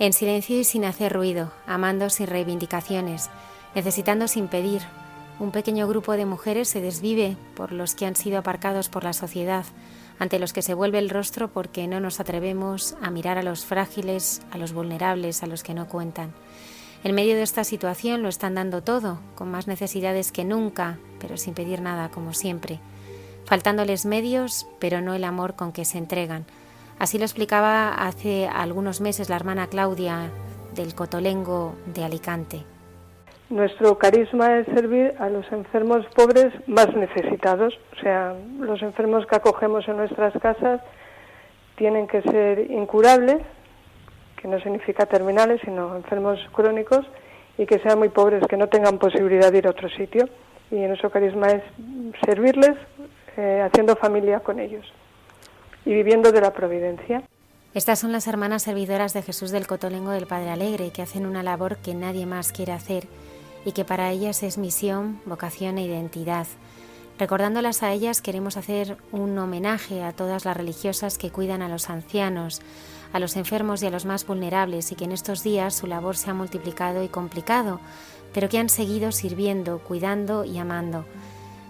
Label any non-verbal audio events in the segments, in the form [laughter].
En silencio y sin hacer ruido, amando sin reivindicaciones, necesitando sin pedir, un pequeño grupo de mujeres se desvive por los que han sido aparcados por la sociedad, ante los que se vuelve el rostro porque no nos atrevemos a mirar a los frágiles, a los vulnerables, a los que no cuentan. En medio de esta situación lo están dando todo, con más necesidades que nunca, pero sin pedir nada, como siempre, faltándoles medios, pero no el amor con que se entregan Así lo explicaba hace algunos meses la hermana Claudia del Cotolengo de Alicante. Nuestro carisma es servir a los enfermos pobres más necesitados, o sea, los enfermos que acogemos en nuestras casas tienen que ser incurables, que no significa terminales, sino enfermos crónicos y que sean muy pobres, que no tengan posibilidad de ir a otro sitio. Y nuestro carisma es servirles eh, haciendo familia con ellos y viviendo de la providencia. Estas son las hermanas servidoras de Jesús del Cotolengo del Padre Alegre, que hacen una labor que nadie más quiere hacer y que para ellas es misión, vocación e identidad. Recordándolas a ellas queremos hacer un homenaje a todas las religiosas que cuidan a los ancianos, a los enfermos y a los más vulnerables y que en estos días su labor se ha multiplicado y complicado, pero que han seguido sirviendo, cuidando y amando.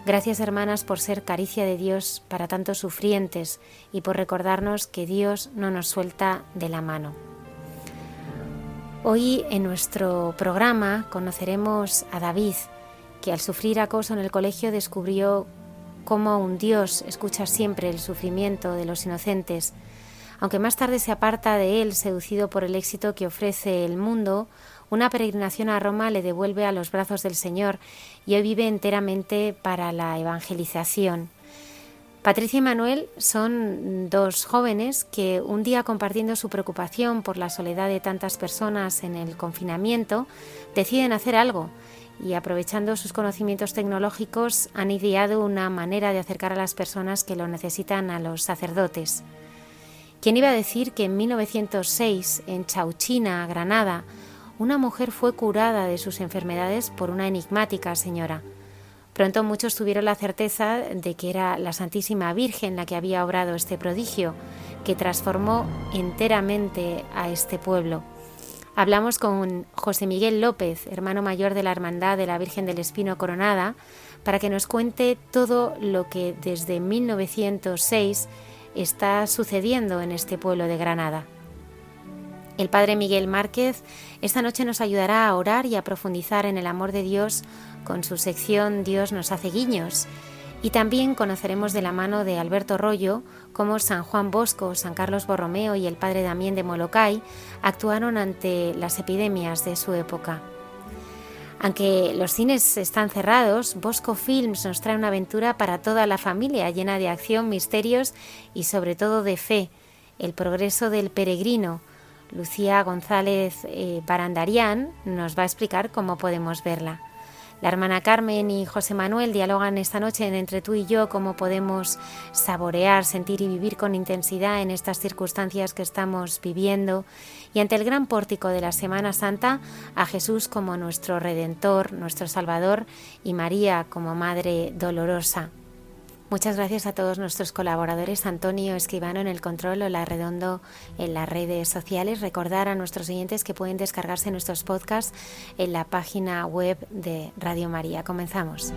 Gracias hermanas por ser caricia de Dios para tantos sufrientes y por recordarnos que Dios no nos suelta de la mano. Hoy en nuestro programa conoceremos a David, que al sufrir acoso en el colegio descubrió cómo un Dios escucha siempre el sufrimiento de los inocentes. Aunque más tarde se aparta de él, seducido por el éxito que ofrece el mundo, una peregrinación a Roma le devuelve a los brazos del Señor y hoy vive enteramente para la evangelización. Patricia y Manuel son dos jóvenes que un día compartiendo su preocupación por la soledad de tantas personas en el confinamiento, deciden hacer algo y aprovechando sus conocimientos tecnológicos han ideado una manera de acercar a las personas que lo necesitan a los sacerdotes. ¿Quién iba a decir que en 1906, en Chauchina, Granada, una mujer fue curada de sus enfermedades por una enigmática señora. Pronto muchos tuvieron la certeza de que era la Santísima Virgen la que había obrado este prodigio, que transformó enteramente a este pueblo. Hablamos con José Miguel López, hermano mayor de la Hermandad de la Virgen del Espino Coronada, para que nos cuente todo lo que desde 1906 está sucediendo en este pueblo de Granada. El Padre Miguel Márquez esta noche nos ayudará a orar y a profundizar en el amor de Dios con su sección Dios nos hace guiños. Y también conoceremos de la mano de Alberto Rollo cómo San Juan Bosco, San Carlos Borromeo y el Padre Damián de Molokai actuaron ante las epidemias de su época. Aunque los cines están cerrados, Bosco Films nos trae una aventura para toda la familia llena de acción, misterios y sobre todo de fe, el progreso del peregrino, Lucía González eh, nos va a explicar cómo podemos verla. La hermana Carmen y José Manuel dialogan esta noche entre tú y yo cómo podemos saborear, sentir y vivir con intensidad en estas circunstancias que estamos viviendo y ante el gran pórtico de la Semana Santa a Jesús como nuestro Redentor, nuestro Salvador y María como Madre Dolorosa. Muchas gracias a todos nuestros colaboradores, Antonio Escribano en el control, la Redondo en las redes sociales. Recordar a nuestros oyentes que pueden descargarse nuestros podcasts en la página web de Radio María. Comenzamos.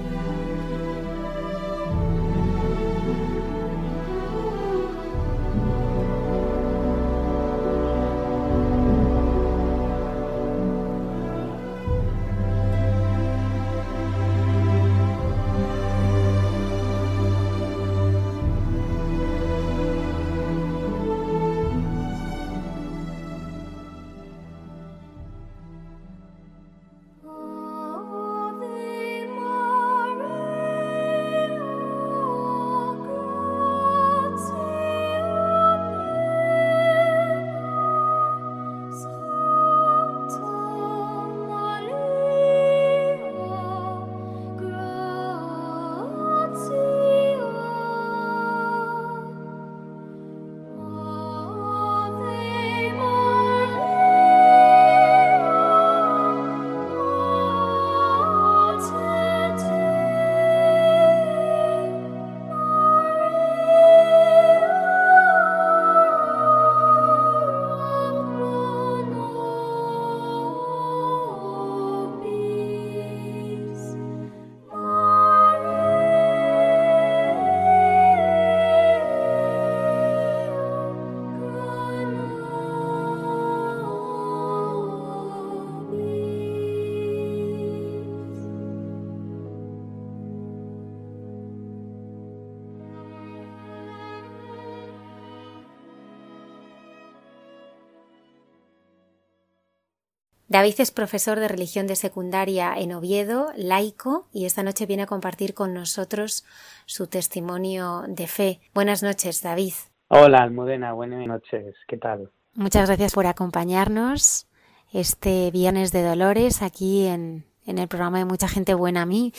David es profesor de religión de secundaria en Oviedo, laico, y esta noche viene a compartir con nosotros su testimonio de fe. Buenas noches, David. Hola, Almudena, buenas noches. ¿Qué tal? Muchas gracias por acompañarnos este Viernes de Dolores aquí en, en el programa de Mucha Gente Buena a mí.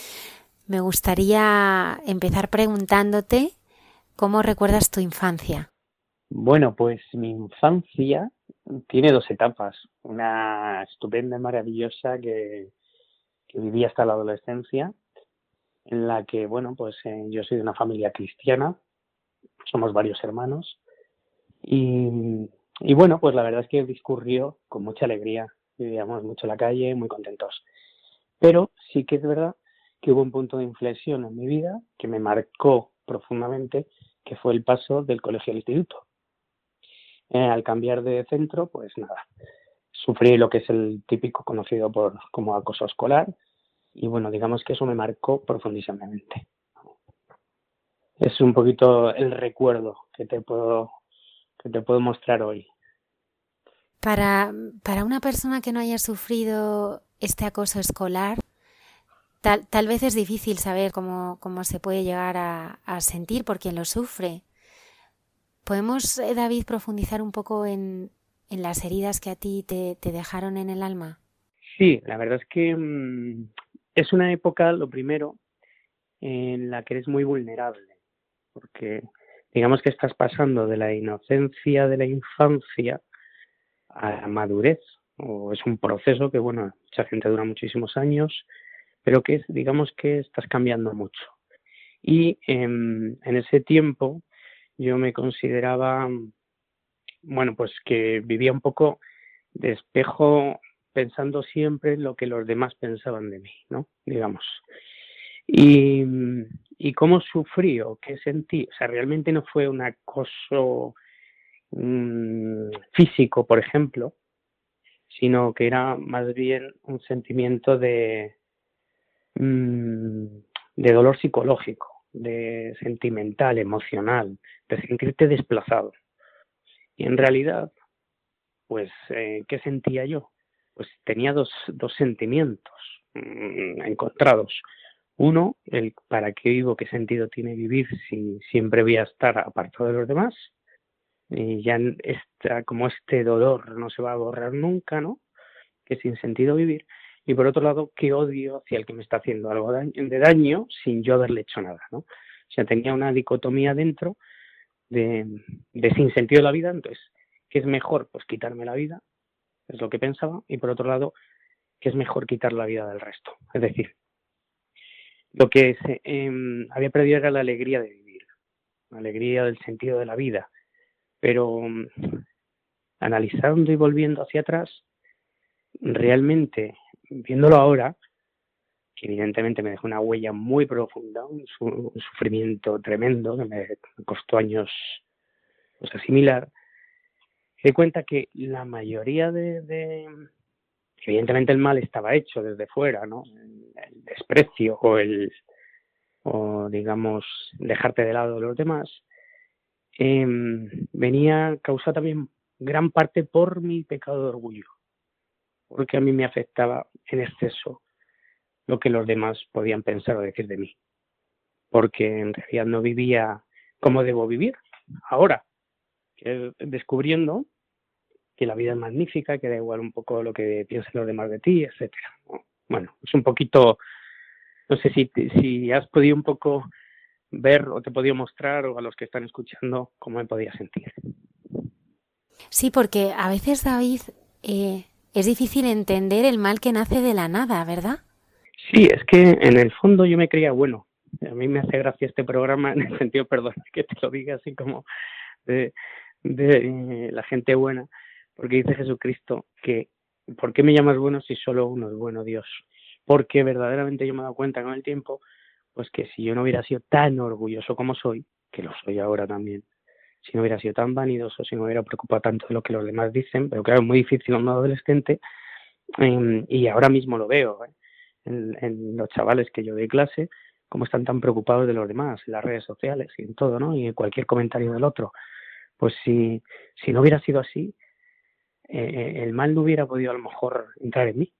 Me gustaría empezar preguntándote cómo recuerdas tu infancia. Bueno, pues mi infancia tiene dos etapas. Una estupenda y maravillosa que, viví hasta la adolescencia, en la que, bueno, pues eh, yo soy de una familia cristiana, somos varios hermanos, y, bueno, pues la verdad es que discurrió con mucha alegría, vivíamos mucho en la calle, muy contentos. Pero sí que es verdad que hubo un punto de inflexión en mi vida que me marcó profundamente, que fue el paso del colegio al instituto. Eh, al cambiar de centro, pues nada, sufrí lo que es el típico conocido por como acoso escolar y bueno, digamos que eso me marcó profundísimamente. Es un poquito el recuerdo que te puedo que te puedo mostrar hoy. Para, para una persona que no haya sufrido este acoso escolar, tal, tal vez es difícil saber cómo, cómo se puede llegar a, a sentir por quien lo sufre. ¿Podemos, eh, David, profundizar un poco en, en las heridas que a ti te, te, dejaron en el alma? Sí, la verdad es que mmm, es una época, lo primero, en la que eres muy vulnerable, porque digamos que estás pasando de la inocencia de la infancia a la madurez, o es un proceso que, bueno, mucha gente dura muchísimos años, pero que digamos que estás cambiando mucho. Y eh, en ese tiempo, yo me consideraba, bueno, pues que vivía un poco de espejo pensando siempre en lo que los demás pensaban de mí, ¿no? Digamos. Y, y cómo sufrí o qué sentí, o sea, realmente no fue un acoso mmm, físico, por ejemplo, sino que era más bien un sentimiento de, mmm, de dolor psicológico de sentimental, emocional, de sentirte desplazado. Y en realidad, pues, eh, ¿qué sentía yo? Pues tenía dos, dos sentimientos mmm, encontrados. Uno, el para qué vivo, qué sentido tiene vivir si siempre voy a estar apartado de los demás. Y ya está, como este dolor no se va a borrar nunca, ¿no? Que sin sentido vivir y por otro lado, qué odio hacia el que me está haciendo algo de daño sin yo haberle hecho nada, ¿no? O sea, tenía una dicotomía dentro de, de sin sentido de la vida, entonces, ¿qué es mejor? Pues quitarme la vida, es lo que pensaba, y por otro lado, ¿qué es mejor quitar la vida del resto? Es decir, lo que se, eh, había perdido era la alegría de vivir, la alegría del sentido de la vida, pero analizando y volviendo hacia atrás, realmente viéndolo ahora, que evidentemente me dejó una huella muy profunda, un, su, un sufrimiento tremendo que me costó años pues, asimilar, me di cuenta que la mayoría de, de, evidentemente el mal estaba hecho desde fuera, ¿no? El desprecio o el o digamos dejarte de lado de los demás eh, venía causado también gran parte por mi pecado de orgullo porque a mí me afectaba en exceso lo que los demás podían pensar o decir de mí, porque en realidad no vivía como debo vivir ahora, descubriendo que la vida es magnífica, que da igual un poco lo que piensen los demás de ti, etcétera. Bueno, es un poquito, no sé si, si has podido un poco ver o te he podido mostrar o a los que están escuchando cómo me podía sentir. Sí, porque a veces David eh, es difícil entender el mal que nace de la nada, ¿verdad? Sí, es que en el fondo yo me creía bueno. A mí me hace gracia este programa [laughs] en el sentido, perdón, que te lo diga así como de, eh, la gente buena, porque dice Jesucristo que ¿por qué me llamas bueno si solo uno es bueno, Dios? Porque verdaderamente yo me he dado cuenta con el tiempo, pues que si yo no hubiera sido tan orgulloso como soy, que lo soy ahora también, si no hubiera sido tan vanidoso, si no hubiera preocupado tanto de lo que los demás dicen, pero claro, es muy difícil a un adolescente eh, y ahora mismo lo veo ¿eh? en, los chavales que yo doy clase, cómo están tan preocupados de los demás, en las redes sociales y en todo, ¿no? Y en cualquier comentario del otro. Pues si, si no hubiera sido así, eh, el mal no hubiera podido a lo mejor entrar en mí.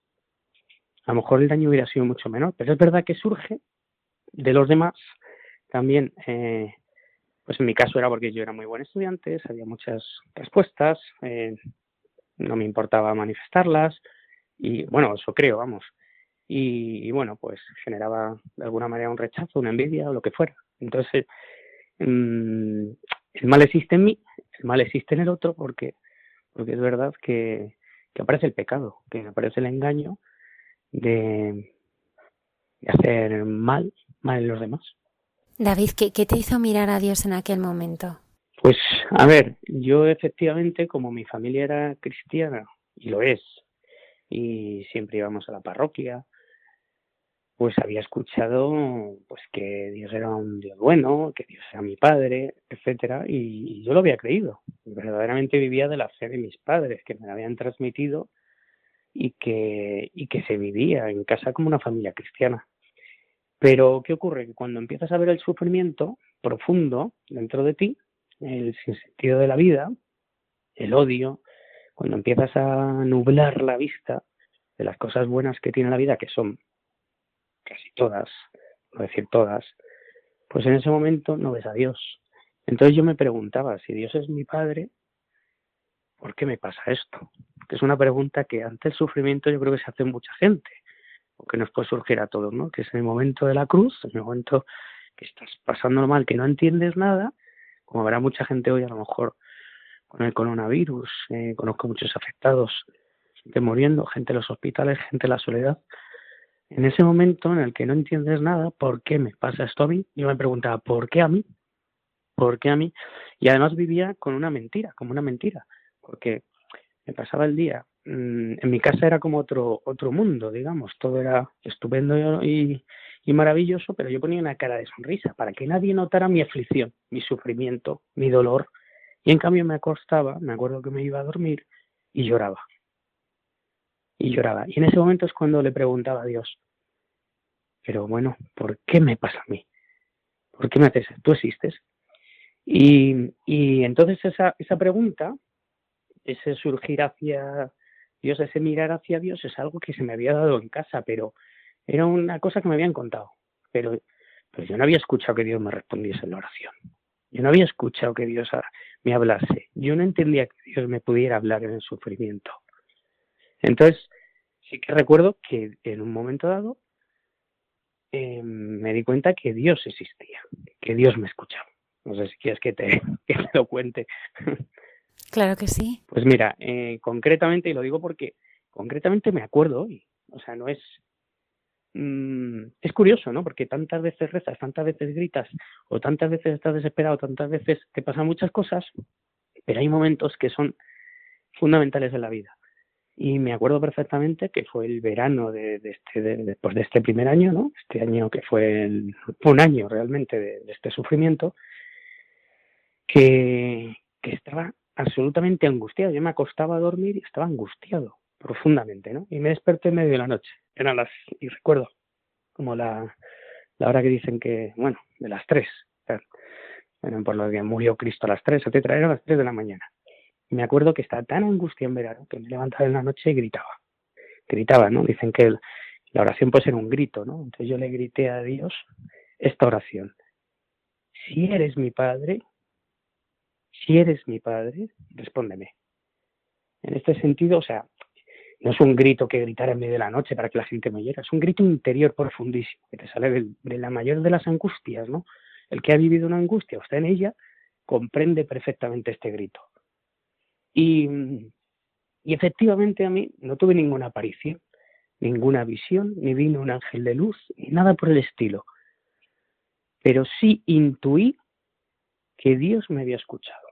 A lo mejor el daño hubiera sido mucho menor, pero es verdad que surge de los demás también, eh, pues en mi caso era porque yo era muy buen estudiante, sabía muchas respuestas, eh, no me importaba manifestarlas y bueno, eso creo, vamos. Y, bueno, pues generaba de alguna manera un rechazo, una envidia o lo que fuera. Entonces, mm, el mal existe en mí, el mal existe en el otro porque, porque es verdad que, que aparece el pecado, que aparece el engaño de, de hacer mal, mal en los demás. David, ¿qué, ¿qué, te hizo mirar a Dios en aquel momento? Pues, a ver, yo efectivamente, como mi familia era cristiana, y lo es, y siempre íbamos a la parroquia, pues había escuchado pues que Dios era un Dios bueno, que Dios era mi padre, etcétera, y, yo lo había creído. Verdaderamente vivía de la fe de mis padres, que me la habían transmitido y que, y que se vivía en casa como una familia cristiana. Pero, ¿qué ocurre? Que cuando empiezas a ver el sufrimiento profundo dentro de ti, el sinsentido de la vida, el odio, cuando empiezas a nublar la vista de las cosas buenas que tiene la vida, que son casi todas, no decir todas, pues en ese momento no ves a Dios. Entonces yo me preguntaba, si Dios es mi Padre, ¿por qué me pasa esto? Que es una pregunta que ante el sufrimiento yo creo que se hace mucha gente, que nos puede surgir a todos, ¿no? Que es el momento de la cruz, el momento que estás pasando mal, que no entiendes nada, como habrá mucha gente hoy a lo mejor con el coronavirus, eh, conozco muchos afectados, gente muriendo, gente en los hospitales, gente en la soledad, en ese momento en el que no entiendes nada, ¿por qué me pasa esto a mí? Yo me preguntaba, ¿por qué a mí? ¿Por qué a mí? Y además vivía con una mentira, como una mentira, porque me pasaba el día. Mm, en mi casa era como otro, otro mundo, digamos, todo era estupendo y, y maravilloso, pero yo ponía una cara de sonrisa para que nadie notara mi aflicción, mi sufrimiento, mi dolor. Y en cambio me acostaba, me acuerdo que me iba a dormir y lloraba y lloraba. Y en ese momento es cuando le preguntaba a Dios, pero bueno, ¿por qué me pasa a mí? ¿Por qué me haces? ¿Tú existes? Y, y entonces esa, esa pregunta, ese surgir hacia Dios, ese mirar hacia Dios, es algo que se me había dado en casa, pero era una cosa que me habían contado. Pero, pero yo no había escuchado que Dios me respondiese en la oración. Yo no había escuchado que Dios me hablase. Yo no entendía que Dios me pudiera hablar en el sufrimiento. Entonces, sí que recuerdo que en un momento dado eh, me di cuenta que Dios existía, que Dios me escuchaba. No sé si quieres que te, [laughs] lo cuente. Claro que sí. Pues mira, eh, concretamente, y lo digo porque concretamente me acuerdo hoy, o sea, no es... Mm, es curioso, ¿no? Porque tantas veces rezas, tantas veces gritas, o tantas veces estás desesperado, tantas veces te pasan muchas cosas, pero hay momentos que son fundamentales en la vida. Y me acuerdo perfectamente que fue el verano de, este, después de este primer año, ¿no? Este año que fue, un año realmente de, este sufrimiento, que, estaba absolutamente angustiado. Yo me acostaba a dormir y estaba angustiado profundamente, ¿no? Y me desperté en medio de la noche. Eran las, y recuerdo, como la, la hora que dicen que, bueno, de las tres. Bueno, por lo que murió Cristo a las tres, etcétera, eran las tres de la mañana. Y me acuerdo que estaba tan angustia en verano que me levantaba en la noche y gritaba. Gritaba, ¿no? Dicen que la oración puede ser un grito, ¿no? Entonces yo le grité a Dios esta oración. Si eres mi padre, si eres mi padre, respóndeme. En este sentido, o sea, no es un grito que gritar en medio de la noche para que la gente me oyera, es un grito interior profundísimo, que te sale de, la mayor de las angustias, ¿no? El que ha vivido una angustia o está en ella, comprende perfectamente este grito. Y, efectivamente a mí no tuve ninguna aparición, ninguna visión, ni vino un ángel de luz, ni nada por el estilo. Pero sí intuí que Dios me había escuchado.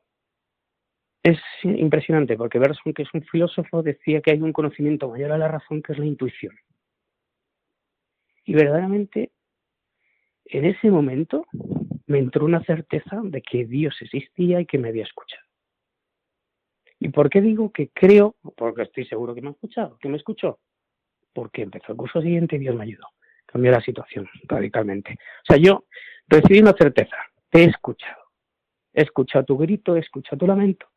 Es impresionante porque Berson, que es un filósofo, decía que hay un conocimiento mayor a la razón que es la intuición. Y verdaderamente, en ese momento me entró una certeza de que Dios existía y que me había escuchado. ¿Y por qué digo que creo? Porque estoy seguro que me ha escuchado, que me escuchó. Porque empezó el curso siguiente y Dios me ayudó. Cambió la situación radicalmente. O sea, yo recibí una certeza. Te he escuchado. He escuchado tu grito, he escuchado tu lamento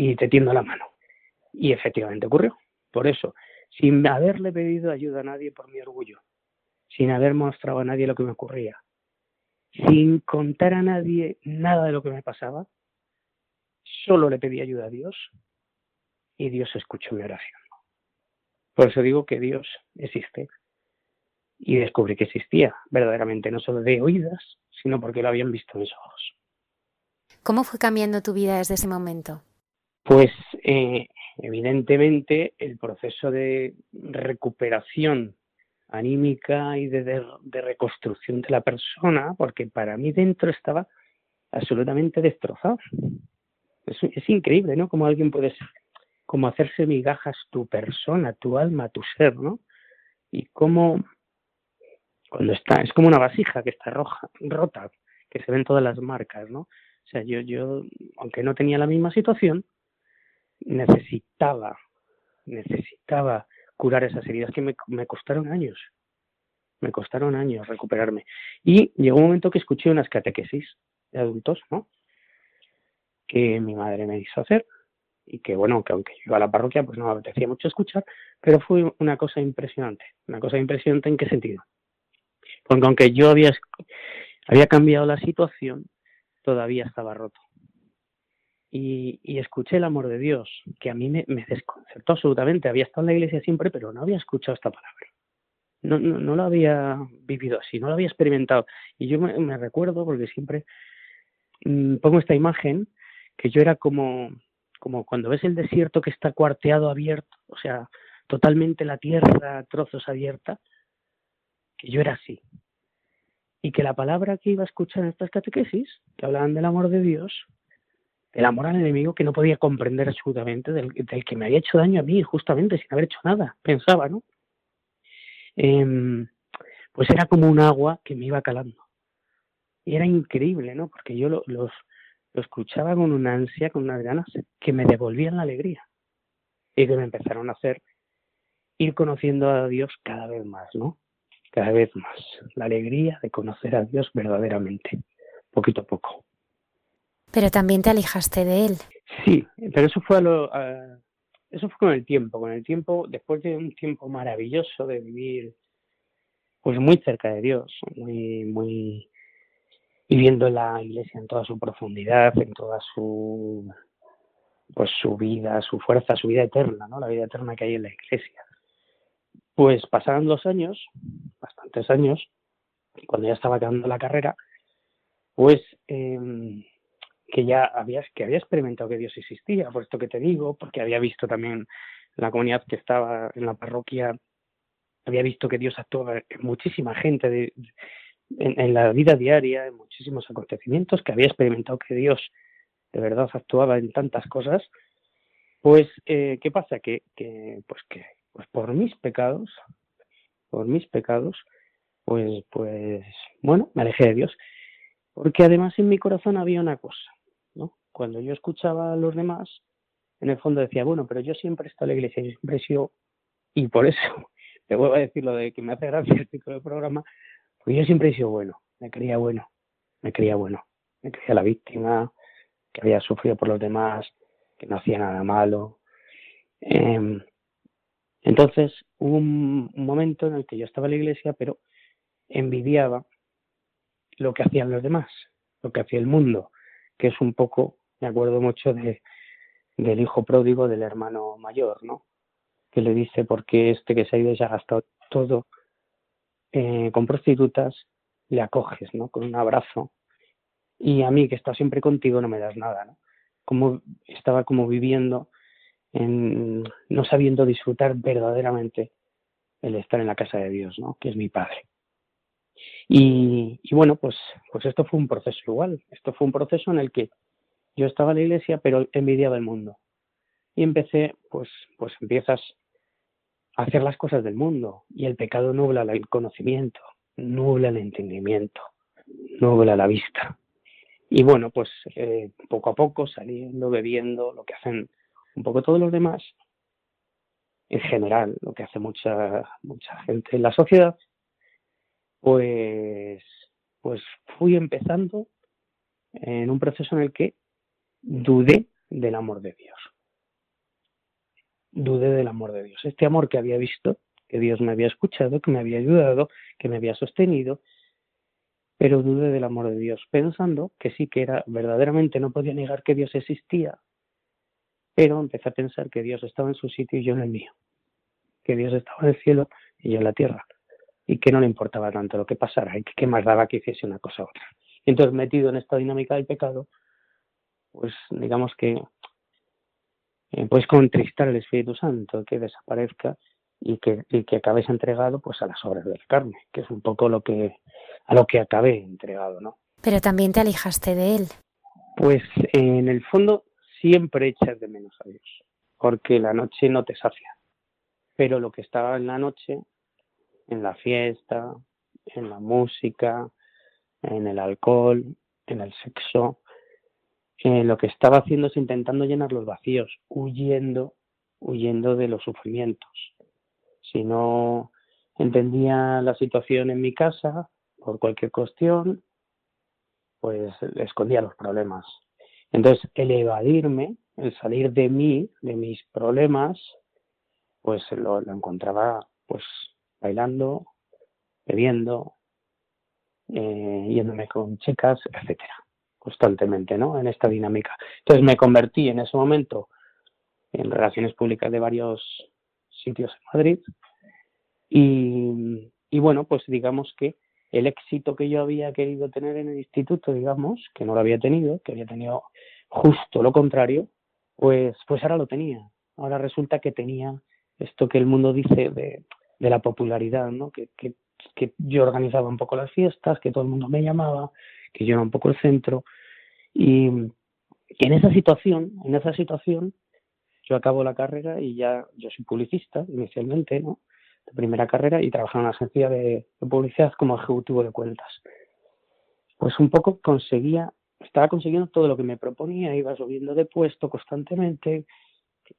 y te tiendo la mano. Y efectivamente ocurrió. Por eso, sin haberle pedido ayuda a nadie por mi orgullo, sin haber mostrado a nadie lo que me ocurría, sin contar a nadie nada de lo que me pasaba, solo le pedí ayuda a Dios y Dios escuchó mi oración. Por eso digo que Dios existe. Y descubrí que existía verdaderamente, no solo de oídas, sino porque lo habían visto mis ojos. ¿Cómo fue cambiando tu vida desde ese momento? Pues eh, evidentemente el proceso de recuperación anímica y de, reconstrucción de la persona, porque para mí dentro estaba absolutamente destrozado. Es, increíble, ¿no? Como alguien puede ser, como hacerse migajas tu persona, tu alma, tu ser, ¿no? Y cómo cuando está, es como una vasija que está roja, rota, que se ven todas las marcas, ¿no? O sea, yo, yo, aunque no tenía la misma situación, necesitaba, necesitaba curar esas heridas que me, me costaron años. Me costaron años recuperarme. Y llegó un momento que escuché unas catequesis de adultos, ¿no? Que mi madre me hizo hacer y que, bueno, que aunque yo iba a la parroquia, pues no me apetecía mucho escuchar, pero fue una cosa impresionante. Una cosa impresionante en qué sentido. Porque aunque yo había, había cambiado la situación, todavía estaba roto y, escuché el amor de Dios, que a mí me, desconcertó absolutamente. Había estado en la iglesia siempre, pero no había escuchado esta palabra. No, no, no lo había vivido así, no lo había experimentado. Y yo me, recuerdo, porque siempre mm, pongo esta imagen, que yo era como, como cuando ves el desierto que está cuarteado abierto, o sea, totalmente la tierra trozos abierta, que yo era así. Y que la palabra que iba a escuchar en estas catequesis, que hablaban del amor de Dios, el amor al enemigo que no podía comprender absolutamente, del, que me había hecho daño a mí, justamente sin haber hecho nada, pensaba, ¿no? Em, pues era como un agua que me iba calando. Y era increíble, ¿no? Porque yo lo, los, lo escuchaba con una ansia, con unas ganas que me devolvían la alegría. Y que me empezaron a hacer ir conociendo a Dios cada vez más, ¿no? Cada vez más. La alegría de conocer a Dios verdaderamente, poquito a poco. Pero también te alejaste de él. Sí, pero eso fue a lo, eso fue con el tiempo, con el tiempo, después de un tiempo maravilloso de vivir, pues muy cerca de Dios, muy, muy viviendo la iglesia en toda su profundidad, en toda su, pues su vida, su fuerza, su vida eterna, ¿no? La vida eterna que hay en la iglesia. Pues pasaron los años, bastantes años, cuando ya estaba acabando la carrera, pues eh, que ya había, que había experimentado que Dios existía, por esto que te digo, porque había visto también la comunidad que estaba en la parroquia, había visto que Dios actuaba en muchísima gente de, en, la vida diaria, en muchísimos acontecimientos, que había experimentado que Dios de verdad actuaba en tantas cosas, pues, eh, ¿qué pasa? Que, que, pues que, pues por mis pecados, por mis pecados, pues, pues, bueno, me alejé de Dios. Porque además en mi corazón había una cosa, cuando yo escuchaba a los demás, en el fondo decía, bueno, pero yo siempre he estado en la iglesia, yo siempre he sido, y por eso [laughs] te vuelvo a decir lo de que me hace gracia el título del programa, porque yo siempre he sido bueno, me creía bueno, me creía bueno, me creía la víctima, que había sufrido por los demás, que no hacía nada malo. Em, entonces hubo un, un momento en el que yo estaba en la iglesia, pero envidiaba lo que hacían los demás, lo que hacía el mundo, que es un poco me acuerdo mucho de, del hijo pródigo del hermano mayor, ¿no? Que le dice, porque este que se ha ido ya ha gastado todo eh, con prostitutas, le acoges, ¿no? Con un abrazo. Y a mí, que está siempre contigo, no me das nada, ¿no? Como estaba como viviendo, en, no sabiendo disfrutar verdaderamente el estar en la casa de Dios, ¿no? Que es mi padre. Y, y, bueno, pues, pues esto fue un proceso igual. Esto fue un proceso en el que yo estaba en la iglesia, pero envidiaba el mundo. Y empecé, pues, pues empiezas a hacer las cosas del mundo. Y el pecado nubla el conocimiento, nubla el entendimiento, nubla la vista. Y bueno, pues eh, poco a poco saliendo, bebiendo, lo que hacen un poco todos los demás, en general, lo que hace mucha, mucha gente en la sociedad, pues, pues fui empezando en un proceso en el que dudé del amor de Dios. dudé del amor de Dios. Este amor que había visto, que Dios me había escuchado, que me había ayudado, que me había sostenido, pero dudé del amor de Dios, pensando que sí que era verdaderamente, no podía negar que Dios existía, pero empecé a pensar que Dios estaba en su sitio y yo en el mío, que Dios estaba en el cielo y yo en la tierra, y que no le importaba tanto lo que pasara, y que qué más daba que hiciese una cosa u otra. Entonces, metido en esta dinámica del pecado, pues digamos que eh, pues contristar al Espíritu Santo, que desaparezca y que, y que acabes entregado pues a las obras de la carne, que es un poco lo que a lo que acabé entregado, ¿no? Pero también te alejaste de él. Pues en el fondo siempre echas de menos a Dios, porque la noche no te sacia. Pero lo que estaba en la noche, en la fiesta, en la música, en el alcohol, en el sexo, eh, lo que estaba haciendo es intentando llenar los vacíos, huyendo, huyendo de los sufrimientos si no entendía la situación en mi casa por cualquier cuestión, pues escondía los problemas. Entonces, el evadirme, el salir de mí, de mis problemas, pues lo, encontraba pues bailando, bebiendo, eh, yéndome con chicas, etcétera, constantemente, ¿no? En esta dinámica. Entonces me convertí en ese momento en relaciones públicas de varios sitios en Madrid. Y, y bueno, pues digamos que el éxito que yo había querido tener en el instituto, digamos, que no lo había tenido, que había tenido justo lo contrario, pues, pues ahora lo tenía. Ahora resulta que tenía esto que el mundo dice de, de la popularidad, ¿no? Que, que, que, yo organizaba un poco las fiestas, que todo el mundo me llamaba, que era un poco el centro. Y, en esa situación, en esa situación, yo acabo la carrera y ya, yo soy publicista inicialmente, ¿no? De primera carrera y trabajo en una agencia de, publicidad como ejecutivo de cuentas. Pues un poco conseguía, estaba consiguiendo todo lo que me proponía, iba subiendo de puesto constantemente,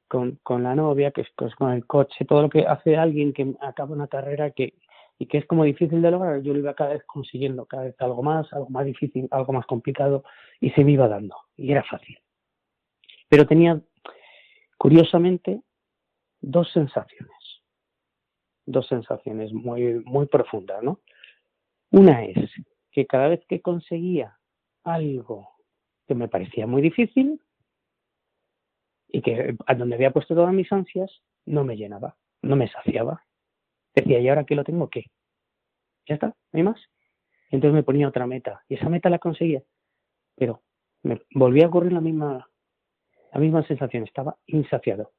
con, con la novia, que es con el coche, todo lo que hace alguien que acaba una carrera que y que es como difícil de lograr, yo lo iba cada vez consiguiendo, cada vez algo más, algo más difícil, algo más complicado, y se me iba dando, y era fácil. Pero tenía Curiosamente, dos sensaciones, dos sensaciones muy, muy profundas, ¿no? Una es que cada vez que conseguía algo que me parecía muy difícil y que a donde había puesto todas mis ansias, no me llenaba, no me saciaba. Decía, ¿y ahora qué lo tengo? ¿Qué? Ya está, no hay más. Entonces me ponía otra meta y esa meta la conseguía, pero me volvía a ocurrir la misma la misma sensación, estaba insaciado.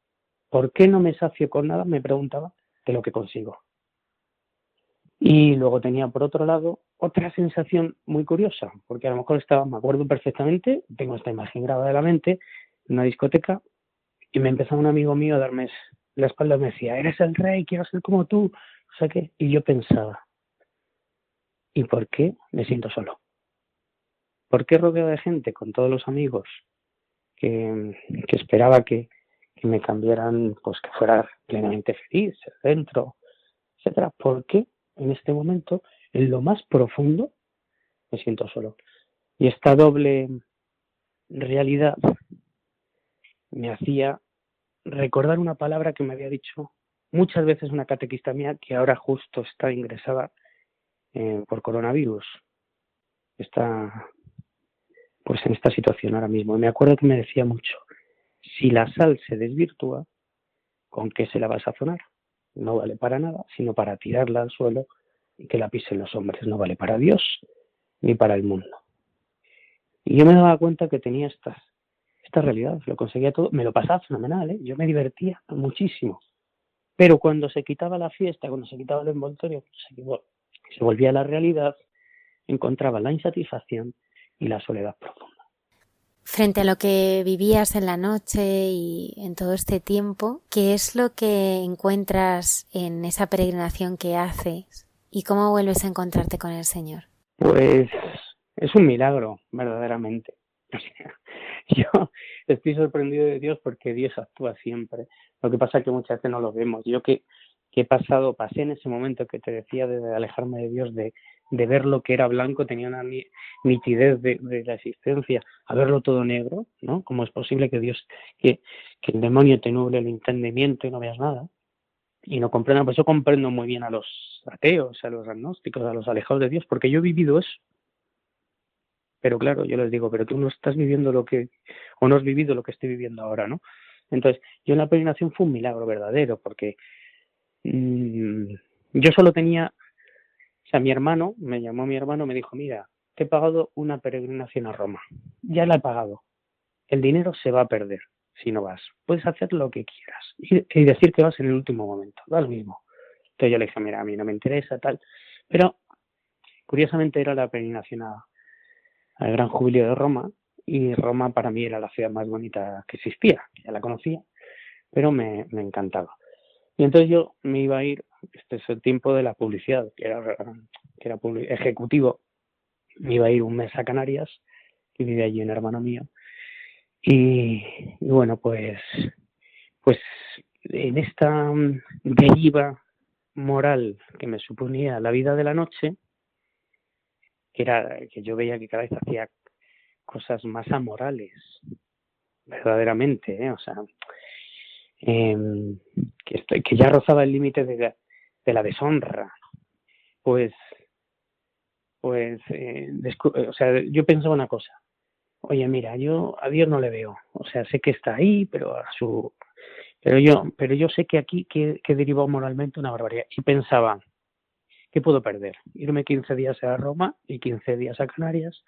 ¿Por qué no me sacio con nada? Me preguntaba de lo que consigo. Y luego tenía por otro lado otra sensación muy curiosa, porque a lo mejor estaba, me acuerdo perfectamente, tengo esta imagen grabada de la mente, en una discoteca, y me empezó un amigo mío a darme la espalda me decía, eres el rey, quiero ser como tú, o sea qué, y yo pensaba, ¿y por qué me siento solo? ¿Por qué rodeado de gente con todos los amigos que, esperaba que, me cambiaran, pues que fuera plenamente feliz, dentro, etcétera. Porque en este momento, en lo más profundo, me siento solo. Y esta doble realidad me hacía recordar una palabra que me había dicho muchas veces una catequista mía que ahora justo está ingresada eh, por coronavirus. Está pues en esta situación ahora mismo. Me acuerdo que me decía mucho, si la sal se desvirtúa, ¿con qué se la va a sazonar? No vale para nada, sino para tirarla al suelo y que la pisen los hombres. No vale para Dios ni para el mundo. Y yo me daba cuenta que tenía estas, estas realidades, lo conseguía todo, me lo pasaba fenomenal, ¿eh? yo me divertía muchísimo. Pero cuando se quitaba la fiesta, cuando se quitaba el envoltorio, se, se volvía a la realidad, encontraba la insatisfacción y la soledad profunda. Frente a lo que vivías en la noche y en todo este tiempo, ¿qué es lo que encuentras en esa peregrinación que haces y cómo vuelves a encontrarte con el Señor? Pues es un milagro, verdaderamente. [laughs] [laughs] yo estoy sorprendido de Dios porque Dios actúa siempre. Lo que pasa es que muchas veces no lo vemos. Yo que, que he pasado, pasé en ese momento que te decía de alejarme de Dios, de, de ver lo que era blanco, tenía una nitidez de, la existencia, a verlo todo negro, ¿no? ¿Cómo es posible que Dios, que, que el demonio te nuble el entendimiento y no veas nada? Y no comprendo, por eso comprendo muy bien a los ateos, a los agnósticos, a los alejados de Dios, porque yo he vivido eso. Pero claro, yo les digo, pero tú no estás viviendo lo que, o no has vivido lo que estoy viviendo ahora, ¿no? Entonces, yo en la peregrinación fue un milagro verdadero, porque mmm, yo solo tenía sea, mi hermano, me llamó mi hermano, me dijo, mira, te he pagado una peregrinación a Roma. Ya la he pagado. El dinero se va a perder si no vas. Puedes hacer lo que quieras y, decir que vas en el último momento. Da lo mismo. Entonces yo le dije, mira, a mí no me interesa, tal. Pero curiosamente era la peregrinación al Gran Jubileo de Roma y Roma para mí era la ciudad más bonita que existía. Ya la conocía, pero me, encantaba. Y entonces yo me iba a ir este es el tiempo de la publicidad, que era, que era ejecutivo. Me iba a ir un mes a Canarias, y vive allí un hermano mío. Y, bueno, pues, pues en esta deriva moral que me suponía la vida de la noche, que era que yo veía que cada vez hacía cosas más amorales, verdaderamente, ¿eh? o sea, em, que, que ya rozaba el límite de, de la deshonra, pues, pues, eh, eh, o sea, yo pensaba una cosa, oye, mira, yo a Dios no le veo, o sea, sé que está ahí, pero a su, pero yo, pero yo sé que aquí que, que moralmente una barbaridad. Y pensaba, ¿qué puedo perder? Irme 15 días a Roma y 15 días a Canarias.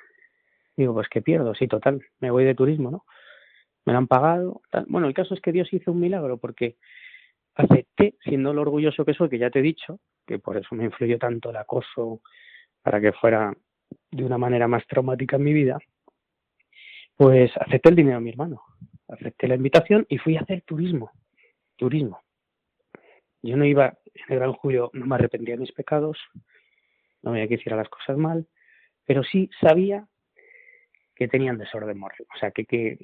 Digo, pues que pierdo, sí, total, me voy de turismo, ¿no? Me lo han pagado. Bueno, el caso es que Dios hizo un milagro porque acepté, siendo lo orgulloso que soy, que ya te he dicho, que por eso me influyó tanto el acoso para que fuera de una manera más traumática en mi vida, pues acepté el dinero de mi hermano, acepté la invitación y fui a hacer turismo, turismo. Yo no iba en el Gran Julio, no me arrepentía de mis pecados, no veía que hiciera las cosas mal, pero sí sabía que tenían desorden moral, o sea, que, que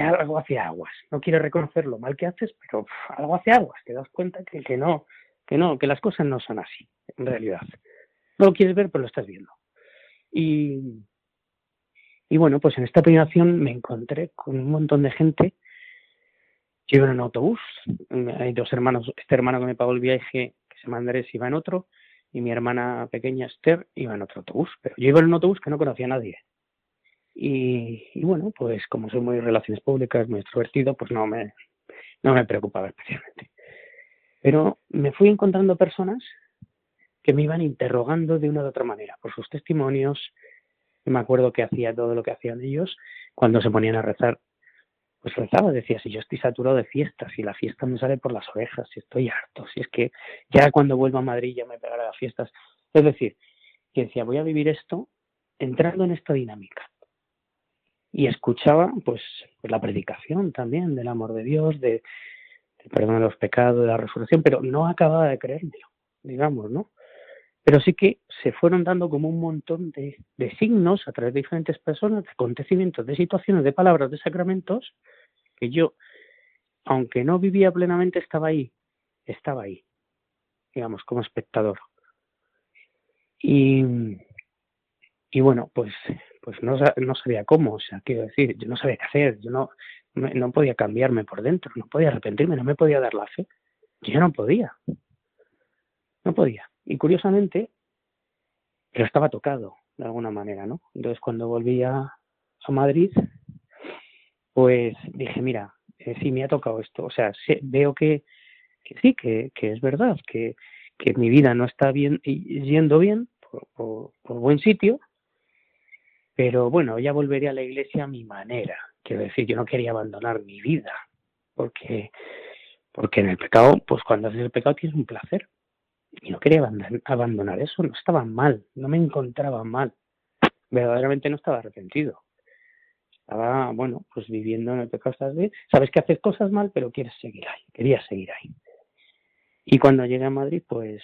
algo hace aguas. No quiero reconocer lo mal que haces, pero algo hace aguas. Te das cuenta que, que no, que no, que las cosas no son así, en realidad. No lo quieres ver, pero lo estás viendo. Y, y bueno, pues en esta peregrinación me encontré con un montón de gente que iba en autobús. Hay dos hermanos, este hermano que me pagó el viaje, que se llama Andrés, iba en otro, y mi hermana pequeña Esther iba en otro autobús. Pero yo iba en un autobús que no conocía a nadie. Y, bueno, pues como soy muy relaciones públicas, muy extrovertido, pues no me, no me preocupaba especialmente. Pero me fui encontrando personas que me iban interrogando de una u otra manera, por sus testimonios. me acuerdo que hacía todo lo que hacían ellos cuando se ponían a rezar. Pues rezaba, decía, si yo estoy saturado de fiestas, si la fiesta me sale por las orejas, si estoy harto, si es que ya cuando vuelva a Madrid ya me pegará las fiestas. Es decir, que decía, voy a vivir esto entrando en esta dinámica y escuchaba pues, pues, la predicación también del amor de Dios, de, perdón de los pecados, de la resurrección, pero no acababa de creérmelo, digamos, ¿no? Pero sí que se fueron dando como un montón de, de signos a través de diferentes personas, de acontecimientos, de situaciones, de palabras, de sacramentos, que yo, aunque no vivía plenamente, estaba ahí, estaba ahí, digamos, como espectador. Y, y bueno, pues pues no, no sabía cómo, o sea, quiero decir, yo no sabía qué hacer, yo no, no podía cambiarme por dentro, no podía arrepentirme, no me podía dar la fe, yo no podía, no podía. Y curiosamente, pero estaba tocado de alguna manera, ¿no? Entonces cuando volví a, Madrid, pues dije, mira, eh, sí me ha tocado esto, o sea, veo que, sí, que, es verdad, que, que mi vida no está bien yendo bien por, por buen sitio, pero bueno, ya volveré a la iglesia a mi manera. Quiero decir, yo no quería abandonar mi vida, porque, porque en el pecado, pues cuando haces el pecado tienes un placer. Y no quería abandonar eso, no estaba mal, no me encontraba mal. Verdaderamente no estaba arrepentido. Estaba, bueno, pues viviendo en el pecado. Sabes que haces cosas mal, pero quieres seguir ahí, quería seguir ahí. Y cuando llegué a Madrid, pues,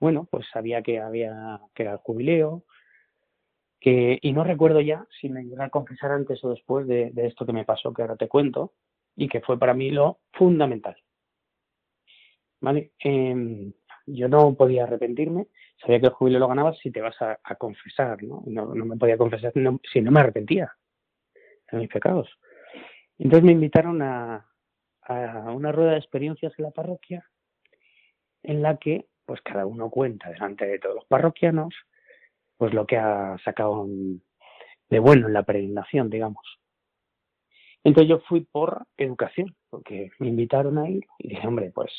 bueno, pues sabía que había, que era el jubileo, que, y no recuerdo ya si me iba a confesar antes o después de, esto que me pasó, que ahora te cuento, y que fue para mí lo fundamental. ¿Vale? Em, yo no podía arrepentirme, sabía que el jubileo lo ganabas si te vas a, confesar, ¿no? ¿no? me podía confesar si no me arrepentía de mis pecados. Entonces me invitaron a, a una rueda de experiencias en la parroquia en la que pues cada uno cuenta delante de todos los parroquianos pues lo que ha sacado de bueno en la peregrinación, digamos. Entonces yo fui por educación, porque me invitaron a ir y dije, hombre, pues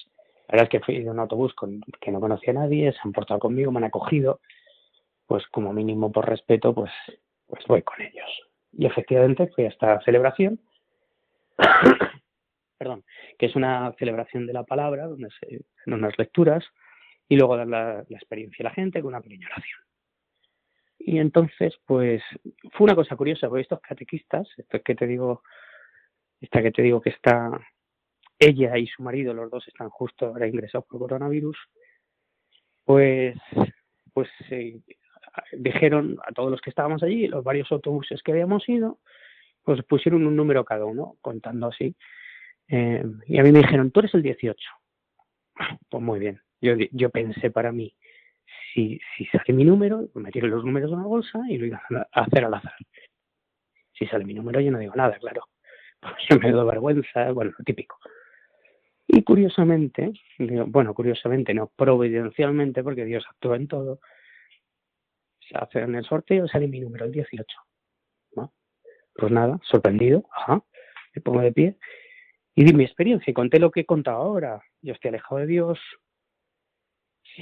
la verdad es que fui de un autobús con, que no conocía a nadie, se han portado conmigo, me han acogido, pues como mínimo por respeto, pues, pues voy con ellos. Y efectivamente fui a esta celebración, [coughs] perdón, que es una celebración de la palabra, donde se hacen unas lecturas y luego dar la, experiencia a la gente con una pequeña oración. Y entonces, pues, fue una cosa curiosa, porque estos catequistas, esto que te digo, esta que te digo que está ella y su marido, los dos están justo ahora ingresados por coronavirus, pues, pues eh, dijeron a todos los que estábamos allí, los varios autobuses que habíamos ido, pues pusieron un número cada uno, contando así. Eh, y a mí me dijeron, tú eres el 18. Pues muy bien. Yo, yo pensé para mí, si, si sale mi número, me tiro los números de una bolsa y lo iba a hacer al azar. Si sale mi número, yo no digo nada, claro. [laughs] Yo me doy vergüenza, bueno, lo típico. Y curiosamente, bueno, curiosamente no, providencialmente, porque Dios actúa en todo, se hace en el sorteo, sale mi número, el 18. Pues nada, sorprendido, ajá, me pongo de pie y di mi experiencia y conté lo que he contado ahora. Yo estoy alejado de Dios,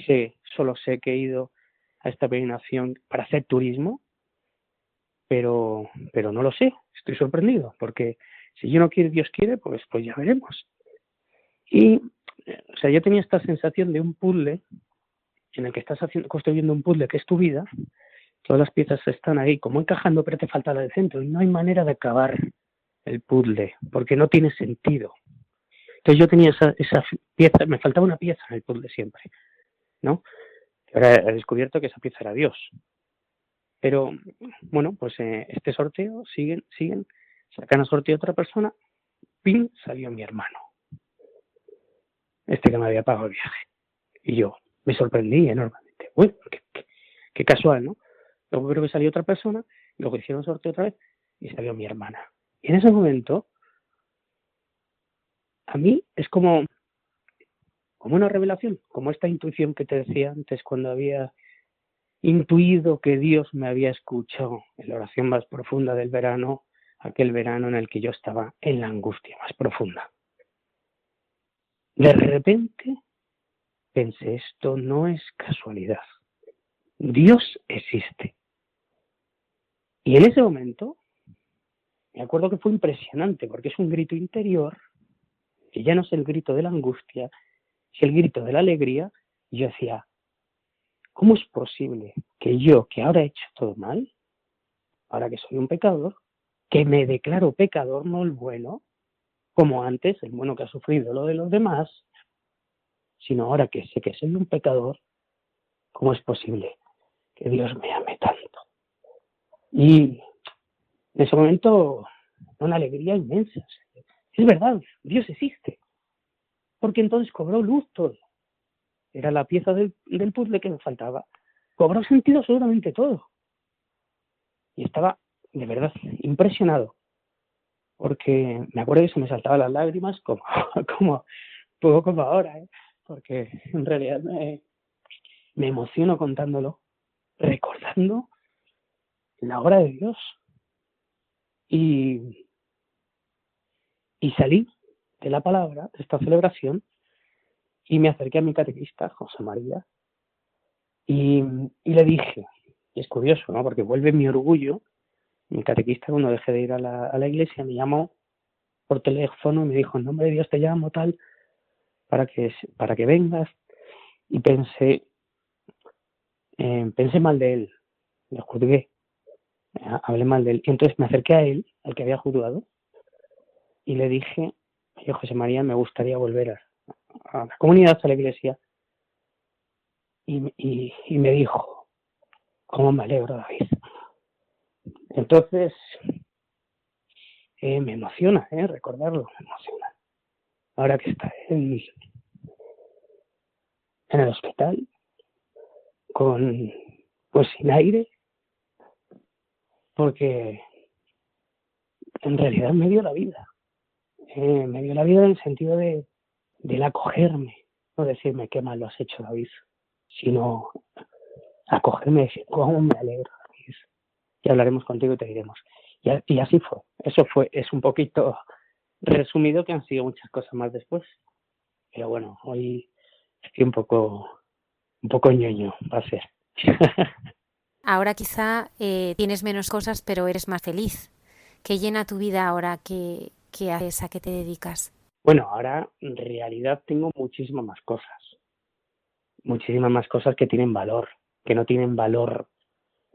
sé, solo sé que he ido a esta peregrinación para hacer turismo, pero, pero no lo sé, estoy sorprendido, porque si yo no quiero, Dios quiere, pues, pues ya veremos. Y, o sea, yo tenía esta sensación de un puzzle en el que estás haciendo, construyendo un puzzle que es tu vida, todas las piezas están ahí como encajando, pero te falta la del centro y no hay manera de acabar el puzzle, porque no tiene sentido. Entonces yo tenía esa, esa pieza, me faltaba una pieza en el puzzle siempre. ¿no? Ahora he descubierto que esa pieza era Dios. Pero, bueno, pues eh, este sorteo, siguen, siguen, sacan a sorteo otra persona, pin, salió mi hermano. Este que me había pagado el viaje. Y yo me sorprendí enormemente. Bueno, qué, casual, ¿no? Luego creo que salió otra persona, luego hicieron sorteo otra vez y salió mi hermana. Y en ese momento, a mí es como, como una revelación, como esta intuición que te decía antes cuando había intuido que Dios me había escuchado en la oración más profunda del verano, aquel verano en el que yo estaba en la angustia más profunda. De repente pensé, esto no es casualidad. Dios existe. Y en ese momento, me acuerdo que fue impresionante, porque es un grito interior, que ya no es el grito de la angustia, si el grito de la alegría, yo decía, ¿cómo es posible que yo, que ahora he hecho todo mal, ahora que soy un pecador, que me declaro pecador, no el bueno, como antes, el bueno que ha sufrido lo de los demás, sino ahora que sé que soy un pecador, ¿cómo es posible que Dios me ame tanto? Y en ese momento, una alegría inmensa. Es verdad, Dios existe porque entonces cobró luz todo. Era la pieza del, puzzle que me faltaba. Cobró sentido absolutamente todo. Y estaba de verdad impresionado, porque me acuerdo que se me saltaban las lágrimas [laughs] como, como poco como ahora, ¿eh? porque en realidad me, emociono contándolo, recordando la obra de Dios. Y, y salí de la palabra, de esta celebración, y me acerqué a mi catequista, José María, y, le dije, y es curioso, ¿no? Porque vuelve mi orgullo, mi catequista cuando dejé de ir a la, iglesia me llamó por teléfono y me dijo, en nombre de Dios te llamo tal, para que, para que vengas, y pensé, eh, pensé mal de él, le juzgué, hablé mal de él, y entonces me acerqué a él, al que había juzgado, y le dije yo, José María, me gustaría volver a, la comunidad, a la iglesia. Y, me dijo, ¿cómo me alegro, David? Entonces, eh, me emociona, eh, recordarlo, me emociona. Ahora que está en, en el hospital, con, pues sin aire, porque en realidad me dio la vida. Eh, me dio la vida en el sentido de, del acogerme, no decirme qué mal lo has hecho, David, sino acogerme y decir, cómo me alegro. Y hablaremos contigo y te diremos. Y, y así fue. Eso fue, es un poquito resumido que han sido muchas cosas más después. Pero bueno, hoy estoy un poco, un poco ñoño, va a ser. [laughs] ahora quizá eh, tienes menos cosas, pero eres más feliz. ¿Qué llena tu vida ahora? ¿Qué, qué haces? ¿A qué te dedicas? Bueno, ahora en realidad tengo muchísimas más cosas. Muchísimas más cosas que tienen valor, que no tienen valor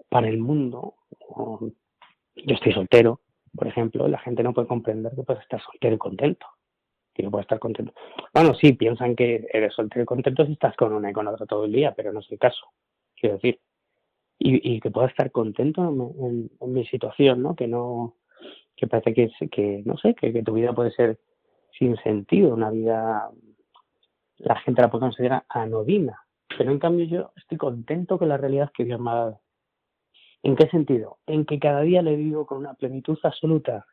para el mundo. Yo estoy soltero, por ejemplo, la gente no puede comprender que puedes estar soltero y contento. Que no puedes estar contento. Bueno, sí, piensan que eres soltero y contento si estás con una y con otra todo el día, pero no es el caso. Quiero decir, y, que pueda estar contento en, mi situación, ¿no? Que no, que parece que, que no sé, que, tu vida puede ser sin sentido, una vida, la gente la puede considerar anodina, pero en cambio yo estoy contento con la realidad que Dios me ha dado. ¿En qué sentido? En que cada día le vivo con una plenitud absoluta,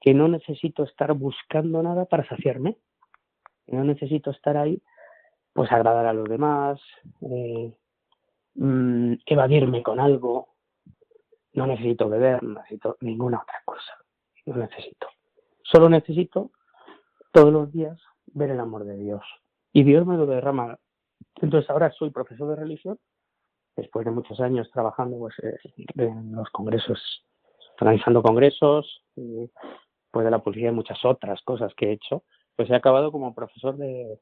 que no necesito estar buscando nada para saciarme, no necesito estar ahí, pues agradar a los demás, eh, Mm, evadirme con algo, no necesito beber, no necesito ninguna otra cosa, no necesito. Solo necesito todos los días ver el amor de Dios. Y Dios me lo derrama. Entonces ahora soy profesor de religión, después de muchos años trabajando pues, eh, en los congresos, organizando congresos, y, pues de la policía y muchas otras cosas que he hecho, pues he acabado como profesor de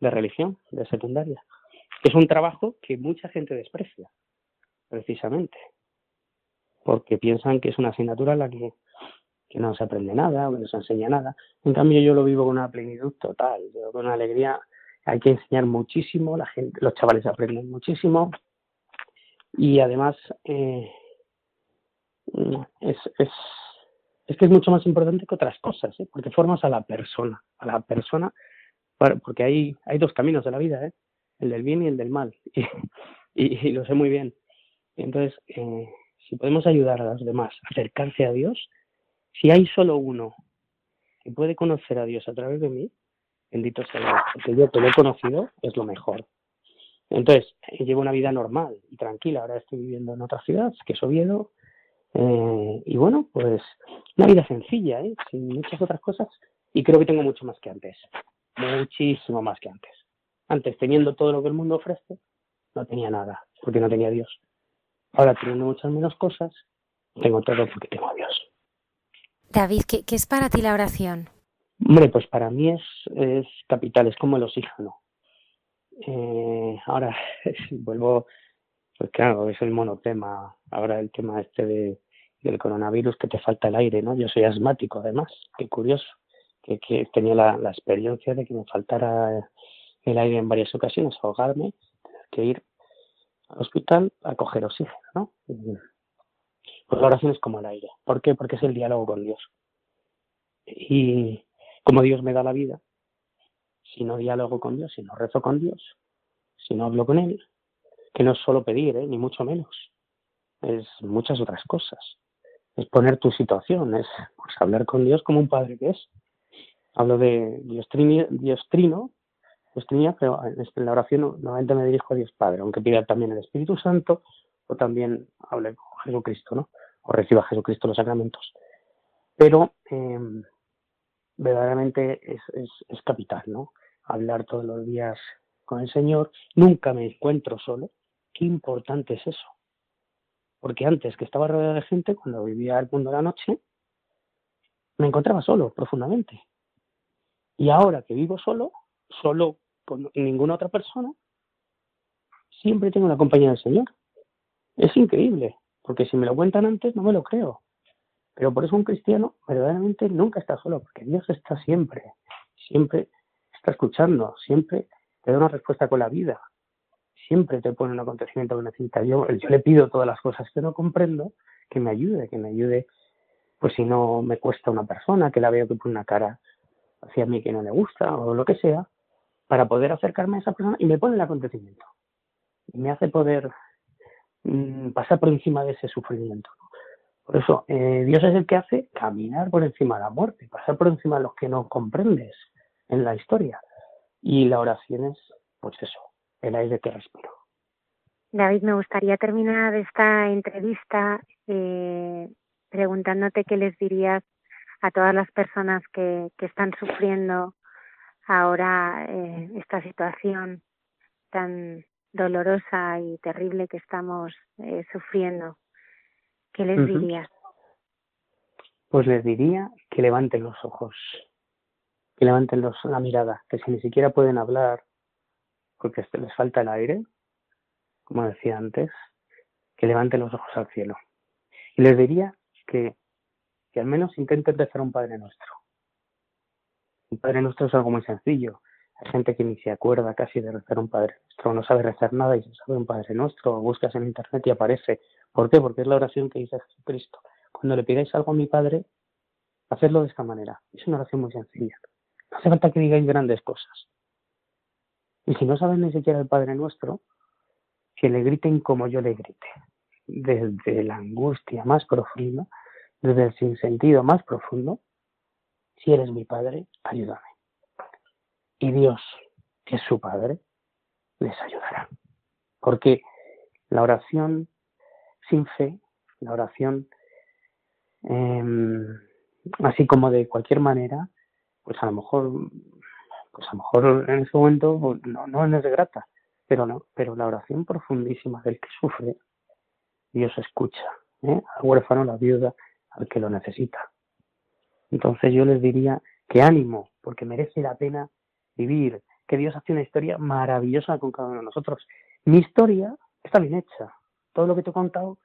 religión, de secundaria. Es un trabajo que mucha gente desprecia, precisamente, porque piensan que es una asignatura en la que, no se aprende nada, o que no se enseña nada. En cambio, yo lo vivo con una plenitud total, con una alegría. Hay que enseñar muchísimo, la gente, los chavales aprenden muchísimo y además eh, es, es, es que es mucho más importante que otras cosas, ¿eh? porque formas a la persona, a la persona, porque hay, hay dos caminos de la vida, ¿eh? el del bien y el del mal, [laughs] y, lo sé muy bien. Entonces, eh, si podemos ayudar a los demás a acercarse a Dios, si hay solo uno que puede conocer a Dios a través de mí, bendito sea Dios, porque yo que lo he conocido es lo mejor. Entonces, eh, llevo una vida normal y tranquila. Ahora estoy viviendo en otra ciudad, que es Oviedo. Eh, y bueno, pues una vida sencilla, ¿eh? sin muchas otras cosas. Y creo que tengo mucho más que antes. Muchísimo más que antes. Antes, teniendo todo lo que el mundo ofrece, no tenía nada, porque no tenía Dios. Ahora, teniendo muchas menos cosas, tengo todo porque tengo a Dios. David, ¿qué, es para ti la oración? Hombre, pues para mí es, es capital, es como el oxígeno. Eh, ahora, [laughs] vuelvo, pues claro, es el monotema, ahora el tema este de, del coronavirus, que te falta el aire, ¿no? Yo soy asmático, además, qué curioso, que, que tenía la, la experiencia de que me faltara el aire en varias ocasiones, ahogarme, tener que ir al hospital a coger oxígeno, ¿no? Pues la oración es como el aire. ¿Por qué? Porque es el diálogo con Dios. Y como Dios me da la vida, si no diálogo con Dios, si no rezo con Dios, si no hablo con Él, que no es solo pedir, ¿eh? ni mucho menos, es muchas otras cosas. Es poner tu situación, es pues, hablar con Dios como un padre que es. Hablo de Dios, Dios trino, pues tenía, pero en la oración normalmente me dirijo a Dios Padre, aunque pida también el Espíritu Santo o también hable con Jesucristo, ¿no? O reciba a Jesucristo los sacramentos. Pero em, verdaderamente es capital, ¿no? Hablar todos los días con el Señor. Nunca me encuentro solo. Qué importante es eso. Porque antes que estaba rodeado de gente, cuando vivía el mundo de la noche, me encontraba solo, profundamente. Y ahora que vivo solo, solo con ninguna otra persona, siempre tengo la compañía del Señor. Es increíble, porque si me lo cuentan antes no me lo creo. Pero por eso un cristiano verdaderamente nunca está solo, porque Dios está siempre, siempre está escuchando, siempre te da una respuesta con la vida, siempre te pone un acontecimiento que necesita. Yo, yo le pido todas las cosas que no comprendo, que me ayude, que me ayude, pues si no me cuesta una persona, que la veo que pone una cara hacia mí que no le gusta o lo que sea, para poder acercarme a esa persona y me pone el acontecimiento. y me hace poder mm, pasar por encima de ese sufrimiento. Por eso, eh, Dios es el que hace caminar por encima de la muerte, pasar por encima de los que no comprendes en la historia. Y la oración es, pues eso, el aire que respiro. David, me gustaría terminar esta entrevista eh, preguntándote qué les dirías a todas las personas que, que están sufriendo ahora eh, esta situación tan dolorosa y terrible que estamos eh, sufriendo. ¿Qué les dirías? Pues les diría que levanten los ojos, que levanten los, la mirada, que si ni siquiera pueden hablar porque les falta el aire, como decía antes, que levanten los ojos al cielo. Y les diría que, que al menos intenten rezar un Padre Nuestro. Un Padre Nuestro es algo muy sencillo. Hay gente que ni se acuerda casi de rezar un Padre Nuestro, no sabe rezar nada y se sabe un Padre Nuestro, buscas en Internet y aparece. ¿Por qué? Porque es la oración que dice Jesucristo. Cuando le pidáis algo a mi Padre, hacedlo de esta manera. Es una oración muy sencilla. No hace falta que digáis grandes cosas. Y si no saben ni siquiera el Padre Nuestro, que le griten como yo le grite, desde la angustia más profunda, desde el sinsentido más profundo, si eres mi Padre, ayúdame. Y Dios, que es su Padre, les ayudará. Porque la oración sin fe, la oración em, así como de cualquier manera, pues a lo mejor, pues a lo mejor en ese momento no, no es grata, pero no, pero la oración profundísima del que sufre, Dios escucha, ¿eh? al huérfano, la viuda, al que lo necesita. Entonces yo les diría que ánimo, porque merece la pena vivir, que Dios hace una historia maravillosa con cada uno de nosotros. Mi historia está bien hecha, todo lo que te he contado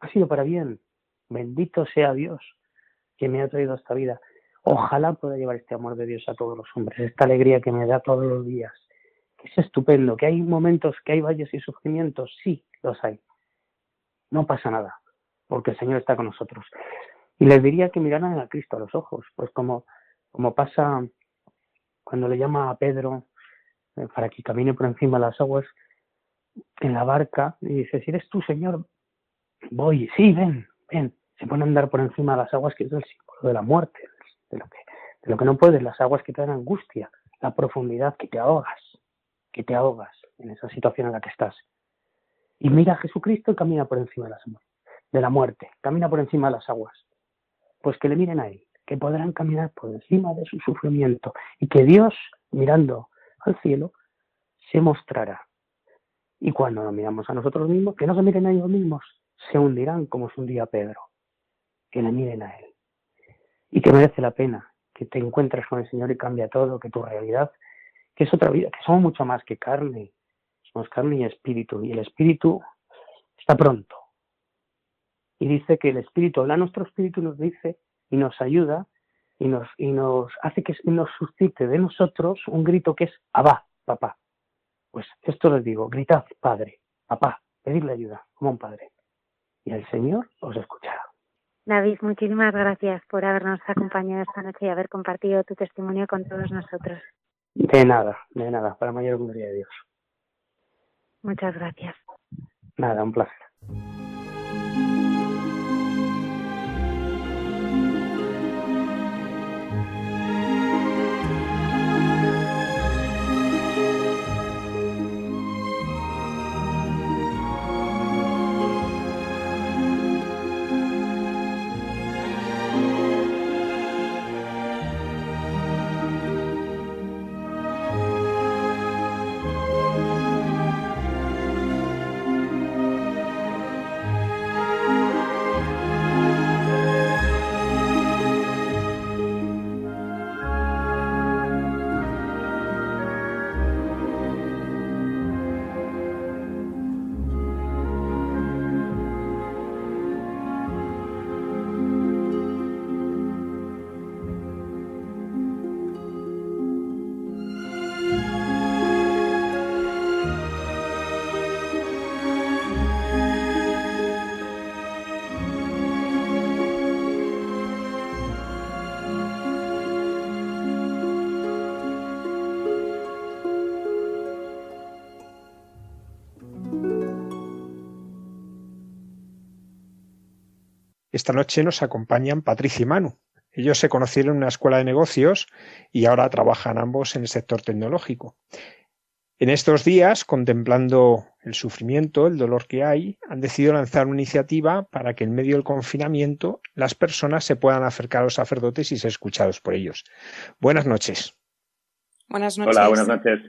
ha sido para bien. Bendito sea Dios que me ha traído a esta vida. Ojalá pueda llevar este amor de Dios a todos los hombres, esta alegría que me da todos los días, es estupendo, que hay momentos, que hay valles y sufrimientos, sí, los hay. No pasa nada, porque el Señor está con nosotros. Y les diría que miraran a Cristo a los ojos, pues como, como pasa cuando le llama a Pedro eh, para que camine por encima de las aguas en la barca y dice, si eres tú, Señor, voy, sí, ven, ven. Se pone a andar por encima de las aguas, que es el símbolo de la muerte, de lo que, de lo que no puedes, las aguas que te dan angustia, la profundidad que te ahogas que te ahogas en esa situación en la que estás. Y mira a Jesucristo y camina por encima de, las, de la muerte, camina por encima de las aguas. Pues que le miren a Él, que podrán caminar por encima de su sufrimiento y que Dios, mirando al cielo, se mostrará. Y cuando nos miramos a nosotros mismos, que no se miren a ellos mismos, se hundirán como se hundía Pedro. Que le miren a Él. Y que merece la pena que te encuentres con el Señor y cambia todo, que tu realidad que es otra vida, que somos mucho más que carne, somos carne y espíritu, y el espíritu está pronto. Y dice que el espíritu habla nuestro espíritu nos dice y nos ayuda y nos, y nos hace que nos suscite de nosotros un grito que es Abba, papá. Pues esto les digo, gritad, padre, papá, pedirle ayuda como un padre. Y el Señor os escuchará. David, muchísimas gracias por habernos acompañado esta noche y haber compartido tu testimonio con todos nosotros. De nada, de nada, para mayor gloria de Dios. Muchas gracias. Nada, un placer. Esta noche nos acompañan Patricia y Manu. Ellos se conocieron en una escuela de negocios y ahora trabajan ambos en el sector tecnológico. En estos días, contemplando el sufrimiento, el dolor que hay, han decidido lanzar una iniciativa para que en medio del confinamiento las personas se puedan acercar a los sacerdotes y ser escuchados por ellos. Buenas noches. Buenas noches. Hola, buenas noches.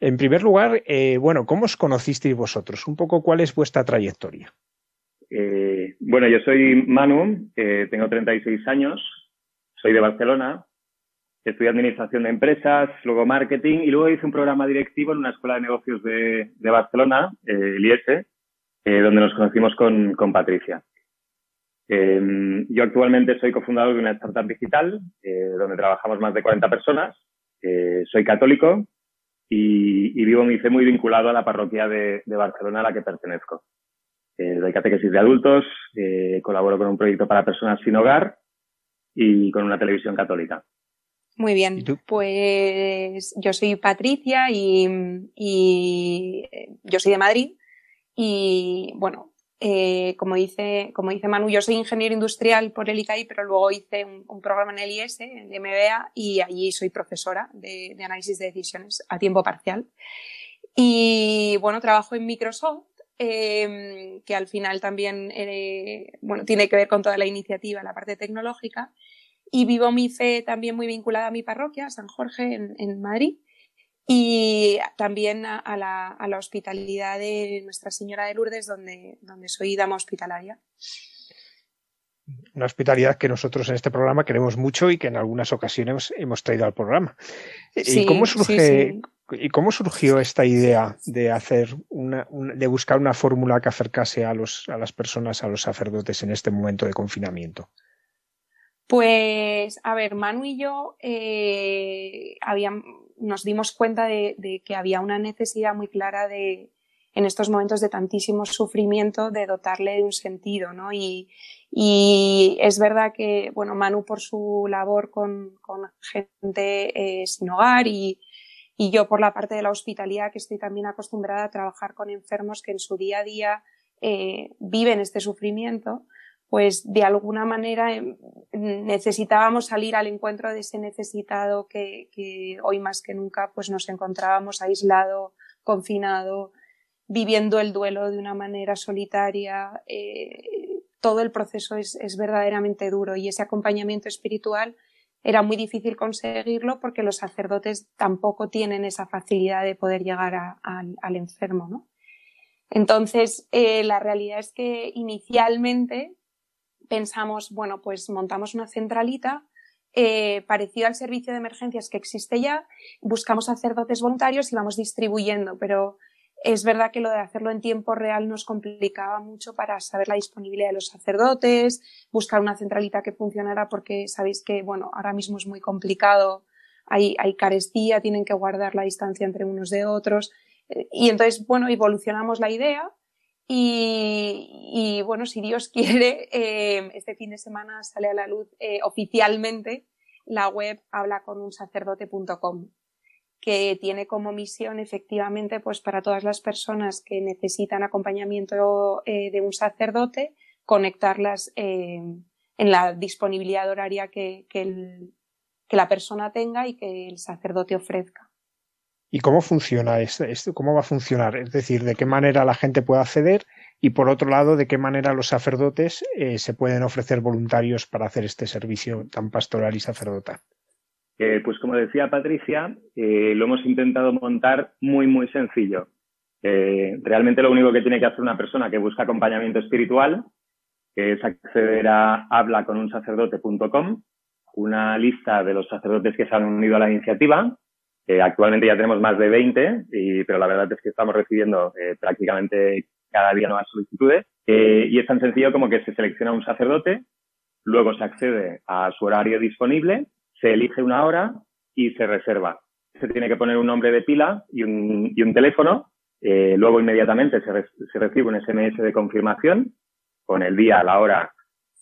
En primer lugar, eh, bueno, ¿cómo os conocisteis vosotros? Un poco cuál es vuestra trayectoria. Eh, bueno, yo soy Manu, eh, tengo 36 años, soy de Barcelona, estudié administración de empresas, luego marketing y luego hice un programa directivo en una escuela de negocios de, Barcelona, eh, el IES, eh, donde nos conocimos con, Patricia. Em, yo actualmente soy cofundador de una startup digital donde trabajamos más de 40 personas. soy católico y, vivo mi fe muy vinculado a la parroquia de Barcelona a la que pertenezco. Doy catequesis de adultos, colaboro con un proyecto para personas sin hogar y con una televisión católica. Muy bien, pues yo soy Patricia y, yo soy de Madrid y bueno, eh, como, dice, como dice Manu, yo soy ingeniero industrial por el ICAI, pero luego hice un, programa en el IS, en el MBA, y allí soy profesora de, análisis de decisiones a tiempo parcial. Y bueno, trabajo en Microsoft, em, que al final también eh, bueno, tiene que ver con toda la iniciativa, la parte tecnológica y vivo mi fe también muy vinculada a mi parroquia, San Jorge, en, Madrid, y también a, la, hospitalidad de Nuestra Señora de Lourdes, donde, donde soy dama hospitalaria. Una hospitalidad que nosotros en este programa queremos mucho y que en algunas ocasiones hemos traído al programa. ¿Y cómo surge, ¿Y cómo surgió esta idea de hacer una, de buscar una fórmula que acercase a los, a las personas, a los sacerdotes en este momento de confinamiento? Pues, a ver, Manu y yo eh, nos dimos cuenta de, que había una necesidad muy clara de, en estos momentos de tantísimo sufrimiento, de dotarle de un sentido, ¿no? Y, es verdad que, bueno, Manu por su labor con, gente eh, sin hogar y, yo por la parte de la hospitalidad, que estoy también acostumbrada a trabajar con enfermos que en su día a día eh, viven este sufrimiento, pues de alguna manera em, necesitábamos salir al encuentro de ese necesitado que, hoy más que nunca pues nos encontrábamos aislado, confinado, viviendo el duelo de una manera solitaria. Eh, todo el proceso es, verdaderamente duro y ese acompañamiento espiritual era muy difícil conseguirlo porque los sacerdotes tampoco tienen esa facilidad de poder llegar al enfermo, ¿no? Entonces, eh, la realidad es que inicialmente pensamos, bueno, pues montamos una centralita eh, parecido al servicio de emergencias que existe ya, buscamos sacerdotes voluntarios y vamos distribuyendo, pero es verdad que lo de hacerlo en tiempo real nos complicaba mucho para saber la disponibilidad de los sacerdotes, buscar una centralita que funcionara porque sabéis que, bueno, ahora mismo es muy complicado, hay, carestía, tienen que guardar la distancia entre unos de otros. Y entonces, bueno, evolucionamos la idea y, bueno, si Dios [laughs] quiere, eh, este fin de semana sale a la luz eh, oficialmente la web hablaconunsacerdote.com que tiene como misión efectivamente pues para todas las personas que necesitan acompañamiento eh, de un sacerdote conectarlas en la disponibilidad horaria que, que la persona tenga y que el sacerdote ofrezca. ¿Y cómo funciona esto? ¿Cómo va a funcionar? Es decir, ¿de qué manera la gente puede acceder? Y por otro lado, ¿de qué manera los sacerdotes eh, se pueden ofrecer voluntarios para hacer este servicio tan pastoral y sacerdotal? Eh, pues como decía Patricia, eh, lo hemos intentado montar muy, muy sencillo. realmente lo único que tiene que hacer una persona que busca acompañamiento espiritual es acceder a hablaconunsacerdote.com, una lista de los sacerdotes que se han unido a la iniciativa actualmente ya tenemos más de 20, pero la verdad es que estamos recibiendo eh, prácticamente cada día nuevas solicitudes. Eh, y es tan sencillo como que se selecciona un sacerdote, luego se accede a su horario disponible, se elige una hora y se reserva. Se tiene que poner un nombre de pila y un, y un teléfono. Eh, luego inmediatamente se, recibe un SMS de confirmación con el día, la hora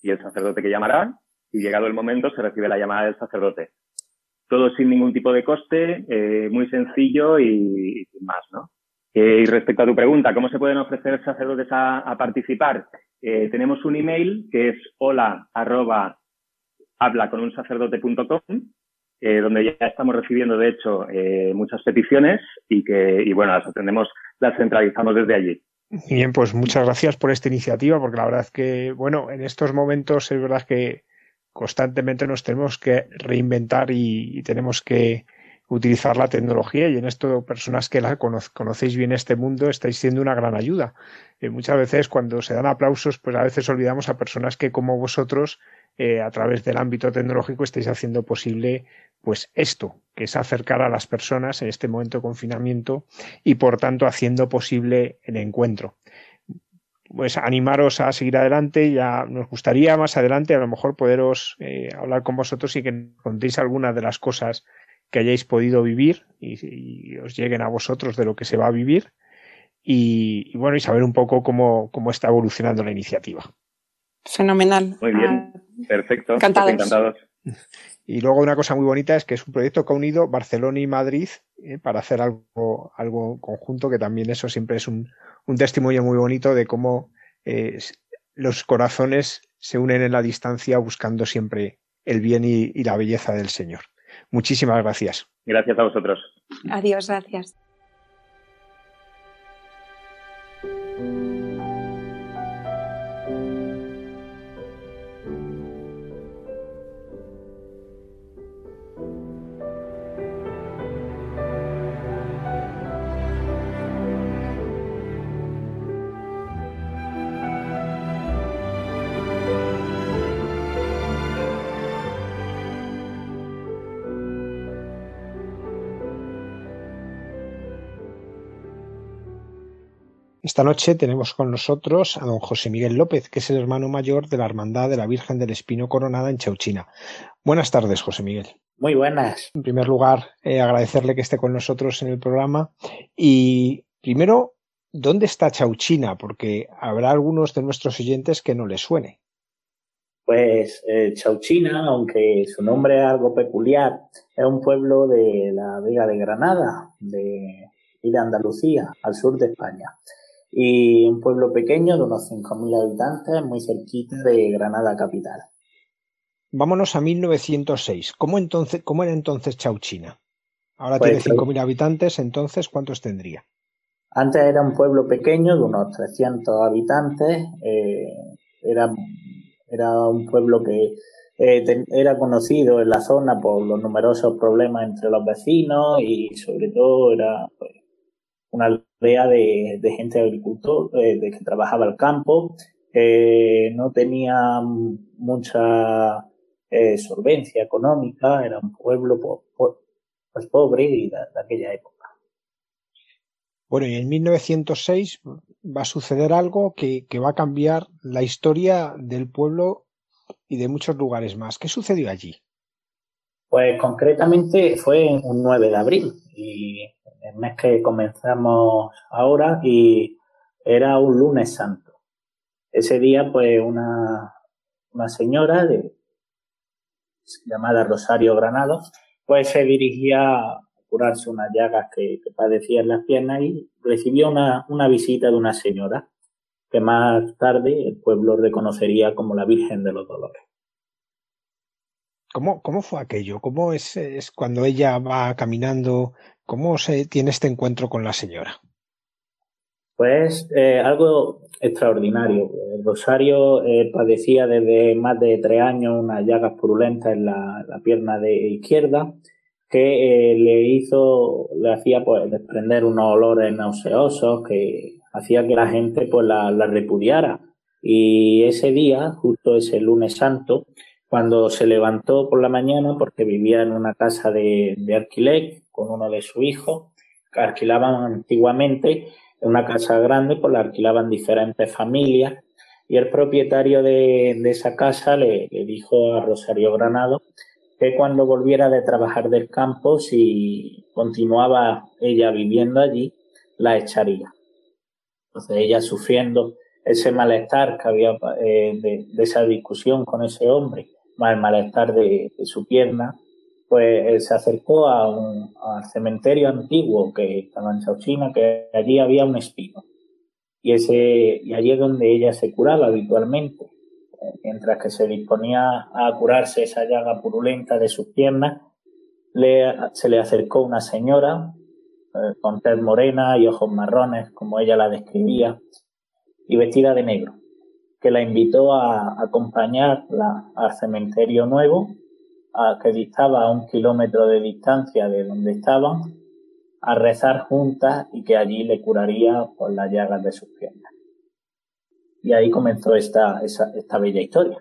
y el sacerdote que llamará. Y llegado el momento se recibe la llamada del sacerdote todo sin ningún tipo de coste, eh, muy sencillo y, sin más, ¿no? y respecto a tu pregunta, ¿cómo se pueden ofrecer sacerdotes a, participar? Eh, tenemos un email que es hola arroba habla con un sacerdote.com, eh, donde ya estamos recibiendo, de hecho, eh, muchas peticiones y que, y bueno, las atendemos, las centralizamos desde allí. Bien, pues muchas gracias por esta iniciativa, porque la verdad es que, bueno, en estos momentos es verdad que constantemente nos tenemos que reinventar y tenemos que utilizar la tecnología y en esto personas que la conocéis bien este mundo estáis siendo una gran ayuda. Eh, muchas veces cuando se dan aplausos, pues a veces olvidamos a personas que como vosotros eh, a través del ámbito tecnológico estáis haciendo posible pues esto, que es acercar a las personas en este momento de confinamiento y por tanto haciendo posible el encuentro. Pues animaros a seguir adelante, ya nos gustaría más adelante a lo mejor poderos eh, hablar con vosotros y que contéis algunas de las cosas que hayáis podido vivir y, os lleguen a vosotros de lo que se va a vivir y, bueno, y saber un poco cómo, cómo, está evolucionando la iniciativa. Fenomenal. Muy bien, ah, perfecto. Encantados. Y luego una cosa muy bonita es que es un proyecto que ha unido Barcelona y Madrid eh, para hacer algo, algo conjunto, que también eso siempre es un, un testimonio muy bonito de cómo eh, los corazones se unen en la distancia buscando siempre el bien y la belleza del Señor. Muchísimas gracias. Gracias a vosotros. Adiós, gracias. Esta noche tenemos con nosotros a don José Miguel López, que es el hermano mayor de la Hermandad de la Virgen del Espino Coronada en Chauchina. Buenas tardes, José Miguel. Muy buenas. En primer lugar, eh, agradecerle que esté con nosotros en el programa. Y primero, ¿dónde está Chauchina? Porque habrá algunos de nuestros oyentes que no les suene. Pues eh, Chauchina, aunque su nombre es algo peculiar, es un pueblo de la Vega de Granada, de, y de Andalucía, al sur de España y un pueblo pequeño de unos 5.000 habitantes, muy cerquita de Granada capital. Vámonos a 1906. ¿Cómo, entonces, cómo era entonces Chauchina? Ahora pues tiene 5.000 habitantes, entonces ¿cuántos tendría? Antes era un pueblo pequeño de unos 300 habitantes. Eh, era, era un pueblo que eh, era conocido en la zona por los numerosos problemas entre los vecinos y sobre todo era pues, una aldea de, gente agricultor, eh, de que trabajaba el campo, no tenía mucha eh, solvencia económica, era un pueblo pues pobre y de, aquella época. Bueno, y en 1906 va a suceder algo que, que, va a cambiar la historia del pueblo y de muchos lugares más. ¿Qué sucedió allí? Pues concretamente fue un 9 de abril y el mes que comenzamos ahora y era un lunes santo. Ese día, pues, una, una señora de, llamada Rosario Granado, pues se dirigía a curarse unas llagas que, padecía en las piernas y recibió una, una visita de una señora que más tarde el pueblo reconocería como la Virgen de los Dolores. ¿Cómo, cómo fue aquello? ¿Cómo es, es, cuando ella va caminando ¿Cómo se tiene este encuentro con la señora? Pues eh, algo extraordinario. Rosario eh, padecía desde más de tres años unas llagas purulentas en la, pierna de izquierda que eh, le hizo, le hacía pues desprender unos olores nauseosos que hacía que la gente pues la, repudiara. Y ese día, justo ese lunes santo, cuando se levantó por la mañana, porque vivía en una casa de, alquiler, con uno de sus hijos, alquilaban antiguamente en una casa grande, pues la alquilaban diferentes familias y el propietario de, esa casa le, dijo a Rosario Granado que cuando volviera de trabajar del campo, si continuaba ella viviendo allí, la echaría. Entonces ella sufriendo ese malestar que había eh, de, esa discusión con ese hombre, el malestar de su pierna, pues se acercó a un, al cementerio antiguo que estaba en Chauchina, que allí había un espino. Y, ese, y allí es donde ella se curaba habitualmente. Mientras que se disponía a curarse esa llaga purulenta de sus piernas, le, se le acercó una señora eh, con tez morena y ojos marrones, como ella la describía, y vestida de negro, que la invitó a acompañarla al cementerio nuevo que distaba a un kilómetro de distancia de donde estaban, a rezar juntas y que allí le curaría por las llagas de sus piernas. Y ahí comenzó esta, esta bella historia.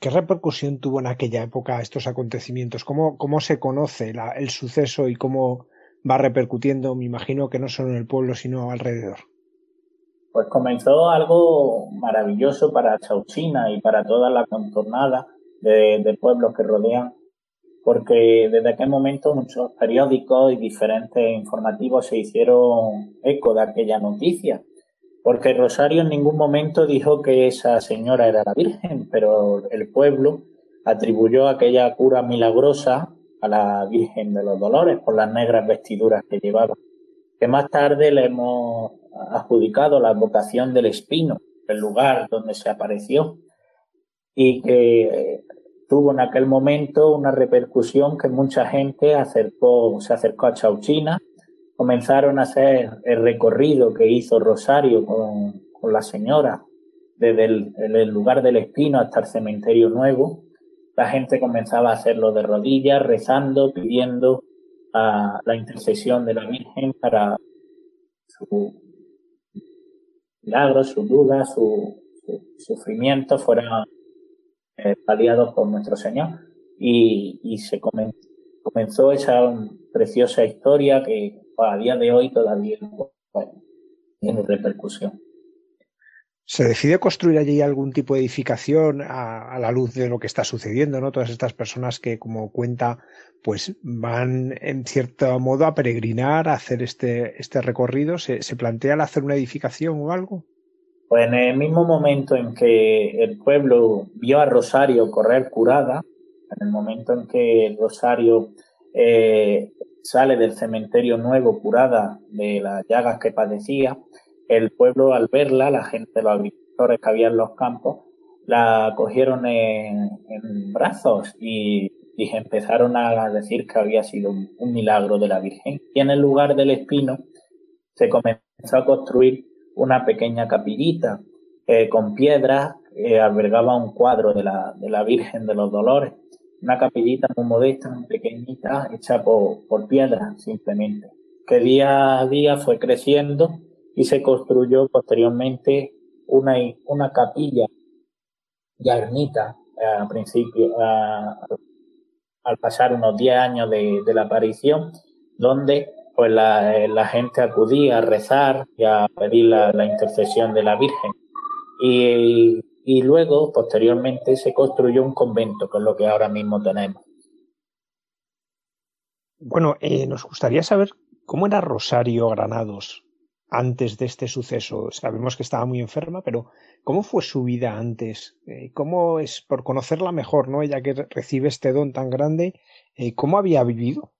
¿Qué repercusión tuvo en aquella época estos acontecimientos? ¿Cómo, cómo se conoce el suceso y cómo va repercutiendo, me imagino que no solo en el pueblo, sino alrededor? Pues comenzó algo maravilloso para Chauchina y para toda la contornada de, pueblos que rodean, porque desde aquel momento muchos periódicos y diferentes informativos se hicieron eco de aquella noticia, porque Rosario en ningún momento dijo que esa señora era la Virgen, pero el pueblo atribuyó aquella cura milagrosa a la Virgen de los Dolores por las negras vestiduras que llevaba, que más tarde le hemos adjudicado la vocación del Espino, el lugar donde se apareció, y que tuvo en aquel momento una repercusión que mucha gente acercó, se acercó a Chauchina, comenzaron a hacer el recorrido que hizo Rosario con, la señora desde el, lugar del Espino hasta el cementerio nuevo. La gente comenzaba a hacerlo de rodillas, rezando, pidiendo la intercesión de la Virgen para su milagro, su duda, su, su sufrimiento fueran eh, paliados por nuestro Señor. Y, se comenzó, esa preciosa historia que a día de hoy todavía tiene repercusión. ¿Se decide construir allí algún tipo de edificación a, la luz de lo que está sucediendo, ¿no? Todas estas personas que, como cuenta, pues van en cierto modo a peregrinar, a hacer este, este recorrido. ¿Se, ¿Se plantea el hacer una edificación o algo? Pues en el mismo momento en que el pueblo vio a Rosario correr curada, en el momento en que Rosario eh, sale del cementerio nuevo curada de las llagas que padecía, el pueblo al verla, la gente, los agricultores que había en los campos, la cogieron en, brazos y, empezaron a decir que había sido un, milagro de la Virgen. Y en el lugar del espino se comenzó a construir una pequeña capillita eh, con piedras, eh, albergaba un cuadro de la, de la Virgen de los Dolores, una capillita muy modesta, muy pequeñita, hecha por, por piedras simplemente, que día a día fue creciendo y se construyó posteriormente una, una capilla y ermita eh, a principio, al pasar unos 10 años de, de la aparición, donde pues la, la, gente acudía a rezar y a pedir la, intercesión de la Virgen. Y, y, luego, posteriormente, se construyó un convento, que es lo que ahora mismo tenemos. Bueno, eh, nos gustaría saber cómo era Rosario Granados antes de este suceso. Sabemos que estaba muy enferma, pero ¿cómo fue su vida antes? Eh, ¿Cómo es, por conocerla mejor, ¿no? Ella que recibe este don tan grande, eh, ¿cómo había vivido?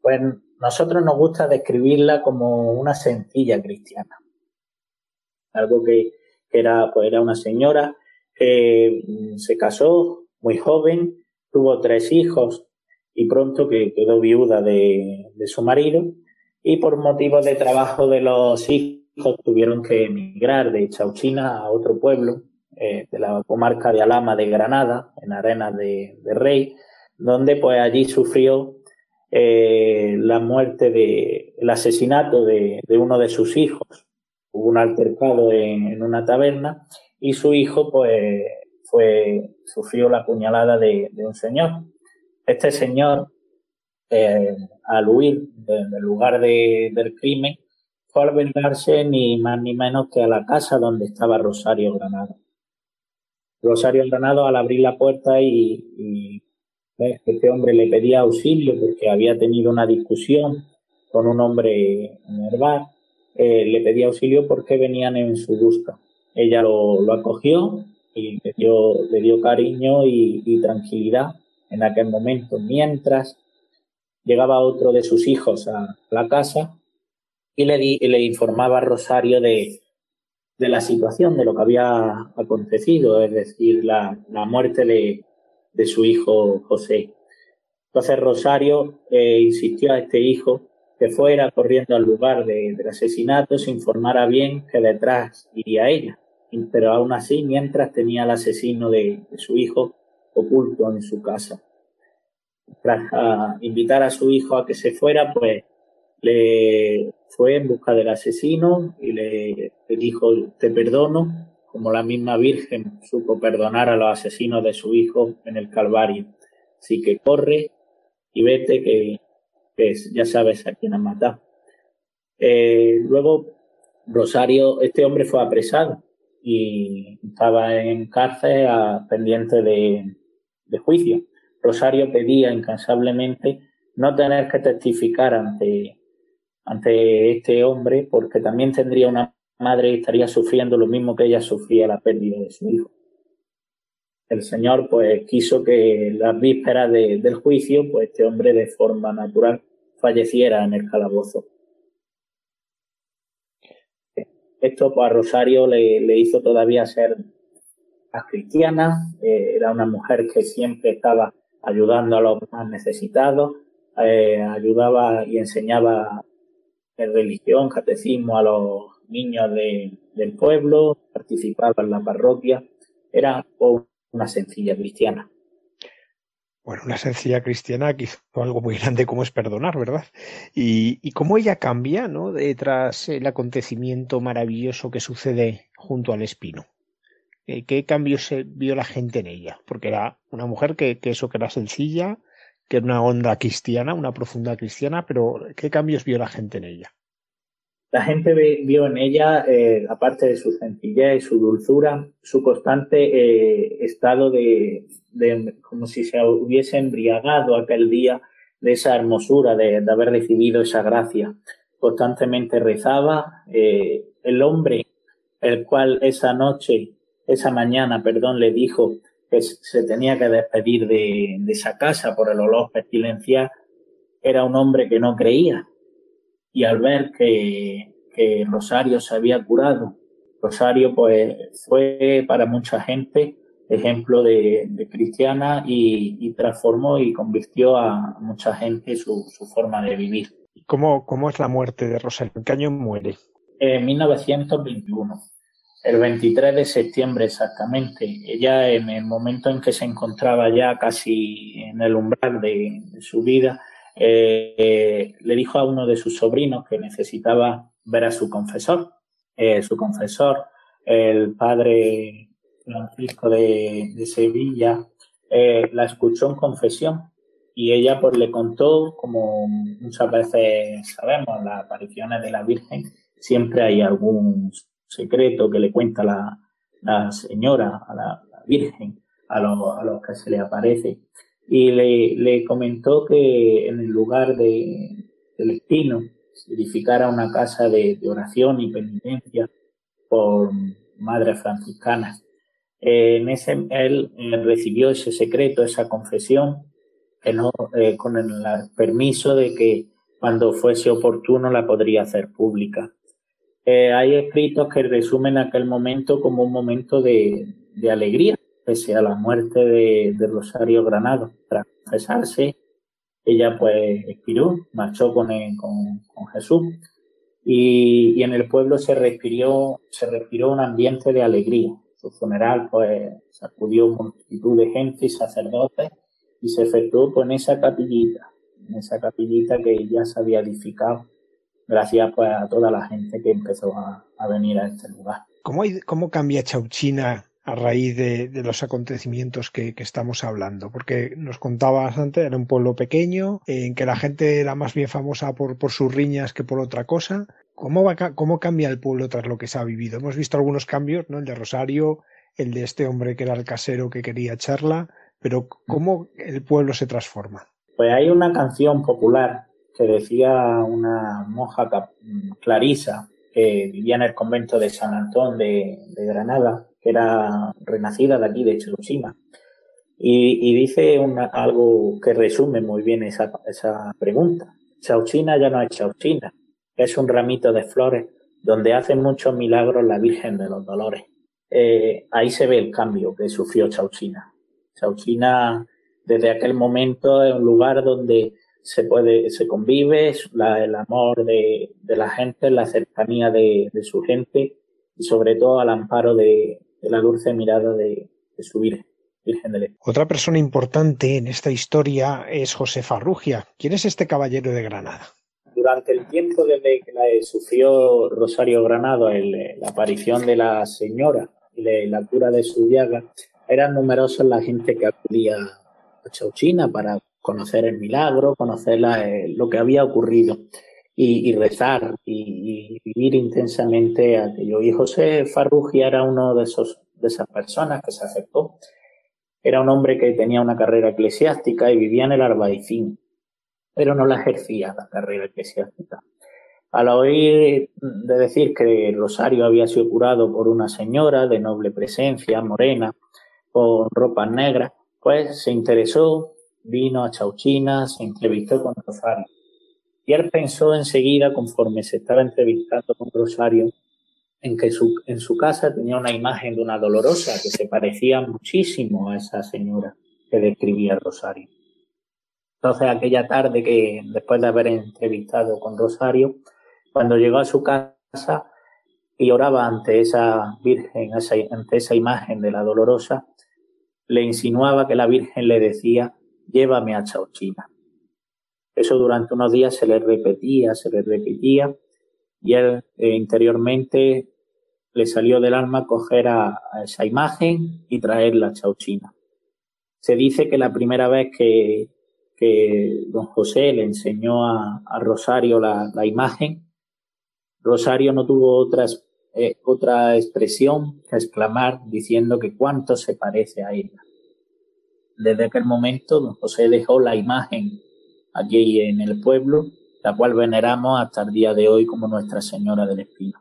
Pues nosotros nos gusta describirla como una sencilla cristiana. Algo que, era, pues era una señora que mm, se casó muy joven, tuvo tres hijos y pronto que quedó viuda de, su marido y por motivos de trabajo de los hijos tuvieron que emigrar de Chauchina a otro pueblo eh, de la comarca de Alama de Granada, en Arenas de, de Rey, donde pues allí sufrió eh, la muerte de, el asesinato de, uno de sus hijos. Hubo un altercado en, una taberna y su hijo, pues, fue, sufrió la puñalada de, un señor. Este señor, eh, al huir del lugar del crimen, fue a albergarse ni más ni menos que a la casa donde estaba Rosario Granado. Rosario Granado, al abrir la puerta y este hombre le pedía auxilio porque había tenido una discusión con un hombre en el bar. Eh, le pedía auxilio porque venían en su busca. Ella lo, acogió y le dio cariño y, tranquilidad en aquel momento, mientras llegaba otro de sus hijos a la casa y le, le informaba a Rosario de, de, la situación, de lo que había acontecido, es decir, la, la muerte de, de, su hijo José. Entonces Rosario eh, insistió a este hijo que fuera corriendo al lugar del asesinato, se informara bien que detrás iría ella. Pero aún así, mientras tenía al asesino de, su hijo oculto en su casa. Tras invitar a su hijo a que se fuera, pues le fue en busca del asesino y le, dijo, te perdono, como la misma Virgen supo perdonar a los asesinos de su hijo en el Calvario. Así que corre y vete que ya sabes a quién ha matado. Eh, luego, Rosario, este hombre fue apresado y estaba en cárcel a, pendiente de, juicio. Rosario pedía incansablemente no tener que testificar ante, ante este hombre porque también tendría una madre y estaría sufriendo lo mismo que ella sufría la pérdida de su hijo. El Señor pues quiso que las vísperas del juicio pues este hombre de forma natural falleciera en el calabozo. Esto pues, a Rosario le, hizo todavía ser más cristiana, eh, era una mujer que siempre estaba ayudando a los más necesitados, eh, ayudaba y enseñaba en religión, catecismo a los niños del pueblo, participaba en la parroquia, era una sencilla cristiana bueno, una sencilla cristiana que hizo algo muy grande como es perdonar, ¿verdad? Y, y cómo ella cambia, ¿no? tras el acontecimiento maravilloso que sucede junto al espino. Eh, ¿Qué cambios vio la gente en ella? Porque era una mujer que, eso que era sencilla, que era una onda cristiana, una profunda cristiana, pero ¿qué cambios vio la gente en ella? La gente vio en ella, eh, aparte de su sencillez, su dulzura, su constante eh, estado de, como si se hubiese embriagado aquel día de esa hermosura, de, haber recibido esa gracia. Constantemente rezaba. El hombre, el cual esa noche, esa mañana, perdón, le dijo que se tenía que despedir de, de esa casa por el olor pestilencial, era un hombre que no creía, y al ver que, que Rosario se había curado, Rosario pues fue para mucha gente ejemplo de, cristiana y, transformó y convirtió a mucha gente su, su forma de vivir. ¿Cómo, ¿Cómo es la muerte de Rosario? ¿En qué año muere? En 1921, el 23 de septiembre exactamente. Ella en el momento en que se encontraba ya casi en el umbral de su vida, eh, le dijo a uno de sus sobrinos que necesitaba ver a su confesor. Eh, su confesor, el padre Francisco de, Sevilla, eh, la escuchó en confesión y ella pues le contó, como muchas veces sabemos, las apariciones de la Virgen, siempre hay algún secreto que le cuenta la, señora a la, Virgen, a, a los que se le aparece y le, comentó que en el lugar de, del espino se edificara una casa de, oración y penitencia por madres franciscanas. en ese, él, recibió ese secreto, esa confesión, eh, con el permiso de que cuando fuese oportuno la podría hacer pública. Eh, hay escritos que resumen aquel momento como un momento de, de alegría, pese a la muerte de, Rosario Granado. Tras confesarse, ella pues expiró, marchó con, con, Jesús y, en el pueblo se respiró, se respiró un ambiente de alegría. Su funeral pues sacudió multitud de gente y sacerdotes y se efectuó pues, en esa capillita, en esa capillita que ya se había edificado gracias pues a toda la gente que empezó a, venir a este lugar. ¿Cómo, ¿Cómo cambia Chauchina a raíz de, los acontecimientos que, estamos hablando, porque nos contabas antes, era un pueblo pequeño, en que la gente era más bien famosa por, por sus riñas que por otra cosa. ¿Cómo, va, ¿Cómo cambia el pueblo tras lo que se ha vivido? Hemos visto algunos cambios, ¿no? El de Rosario, el de este hombre que era el casero que quería echarla, pero ¿cómo el pueblo se transforma? Pues hay una canción popular que decía una monja clarisa que vivía en el convento de San Antón de Granada, que era renacida de aquí, de Chirusima. Y, dice algo que resume muy bien esa, esa pregunta. Chauchina ya no es Chauchina, es un ramito de flores donde hace muchos milagros la Virgen de los Dolores. Eh, ahí se ve el cambio que sufrió Chauchina. Chauchina desde aquel momento es un lugar donde se puede, se convive, el amor de, la gente, la cercanía de, su gente y sobre todo al amparo de, la dulce mirada de, su Virgen. Otra persona importante en esta historia es José Farrugia. ¿Quién es este caballero de Granada? Durante el tiempo desde que la, sufrió Rosario Granado, la aparición de la señora y la cura de su llaga, eran numerosas la gente que acudía a Chauchina para conocer el milagro, conocer eh, lo que había ocurrido y, rezar y, vivir intensamente aquello. Y José Farrugia era uno de, esos, de esas personas que se aceptó era un hombre que tenía una carrera eclesiástica y vivía en el Arbaicín, pero no la ejercía la carrera eclesiástica. Al oír de decir que Rosario había sido curado por una señora de noble presencia, morena, con ropas negras, pues se interesó, vino a Chauchina, se entrevistó con Rosario. Y él pensó enseguida, conforme se estaba entrevistando con Rosario, en que su, en su casa tenía una imagen de una dolorosa que se parecía muchísimo a esa señora que describía Rosario. Entonces aquella tarde que después de haber entrevistado con Rosario, cuando llegó a su casa y oraba ante esa Virgen, ante esa imagen de la dolorosa, le insinuaba que la Virgen le decía, llévame a Chauchina. Eso durante unos días se le repetía, se le repetía, y él eh, interiormente le salió del alma coger a, esa imagen y traerla a Chauchina. Se dice que la primera vez que, don José le enseñó a, Rosario la, imagen, Rosario no tuvo otra, eh, otra expresión que exclamar diciendo que cuánto se parece a ella. Desde aquel momento, don José dejó la imagen aquí en el pueblo, la cual veneramos hasta el día de hoy como Nuestra Señora del Espino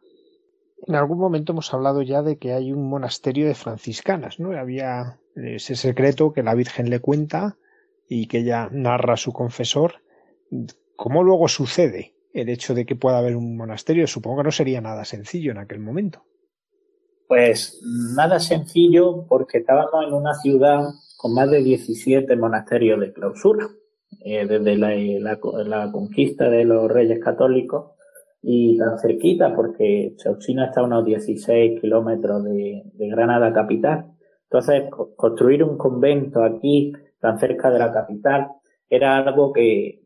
en algún momento hemos hablado ya de que hay un monasterio de franciscanas, ¿no? Había ese secreto que la Virgen le cuenta y que ella narra a su confesor. ¿Cómo luego sucede el hecho de que pueda haber un monasterio? Supongo que no sería nada sencillo en aquel momento. Pues nada sencillo porque estábamos en una ciudad con más de 17 monasterios de clausura. Eh, desde la conquista de los reyes católicos y tan cerquita porque Chauchina está a unos 16 kilómetros de, Granada capital. Entonces, construir un convento aquí, tan cerca de la capital, era algo que,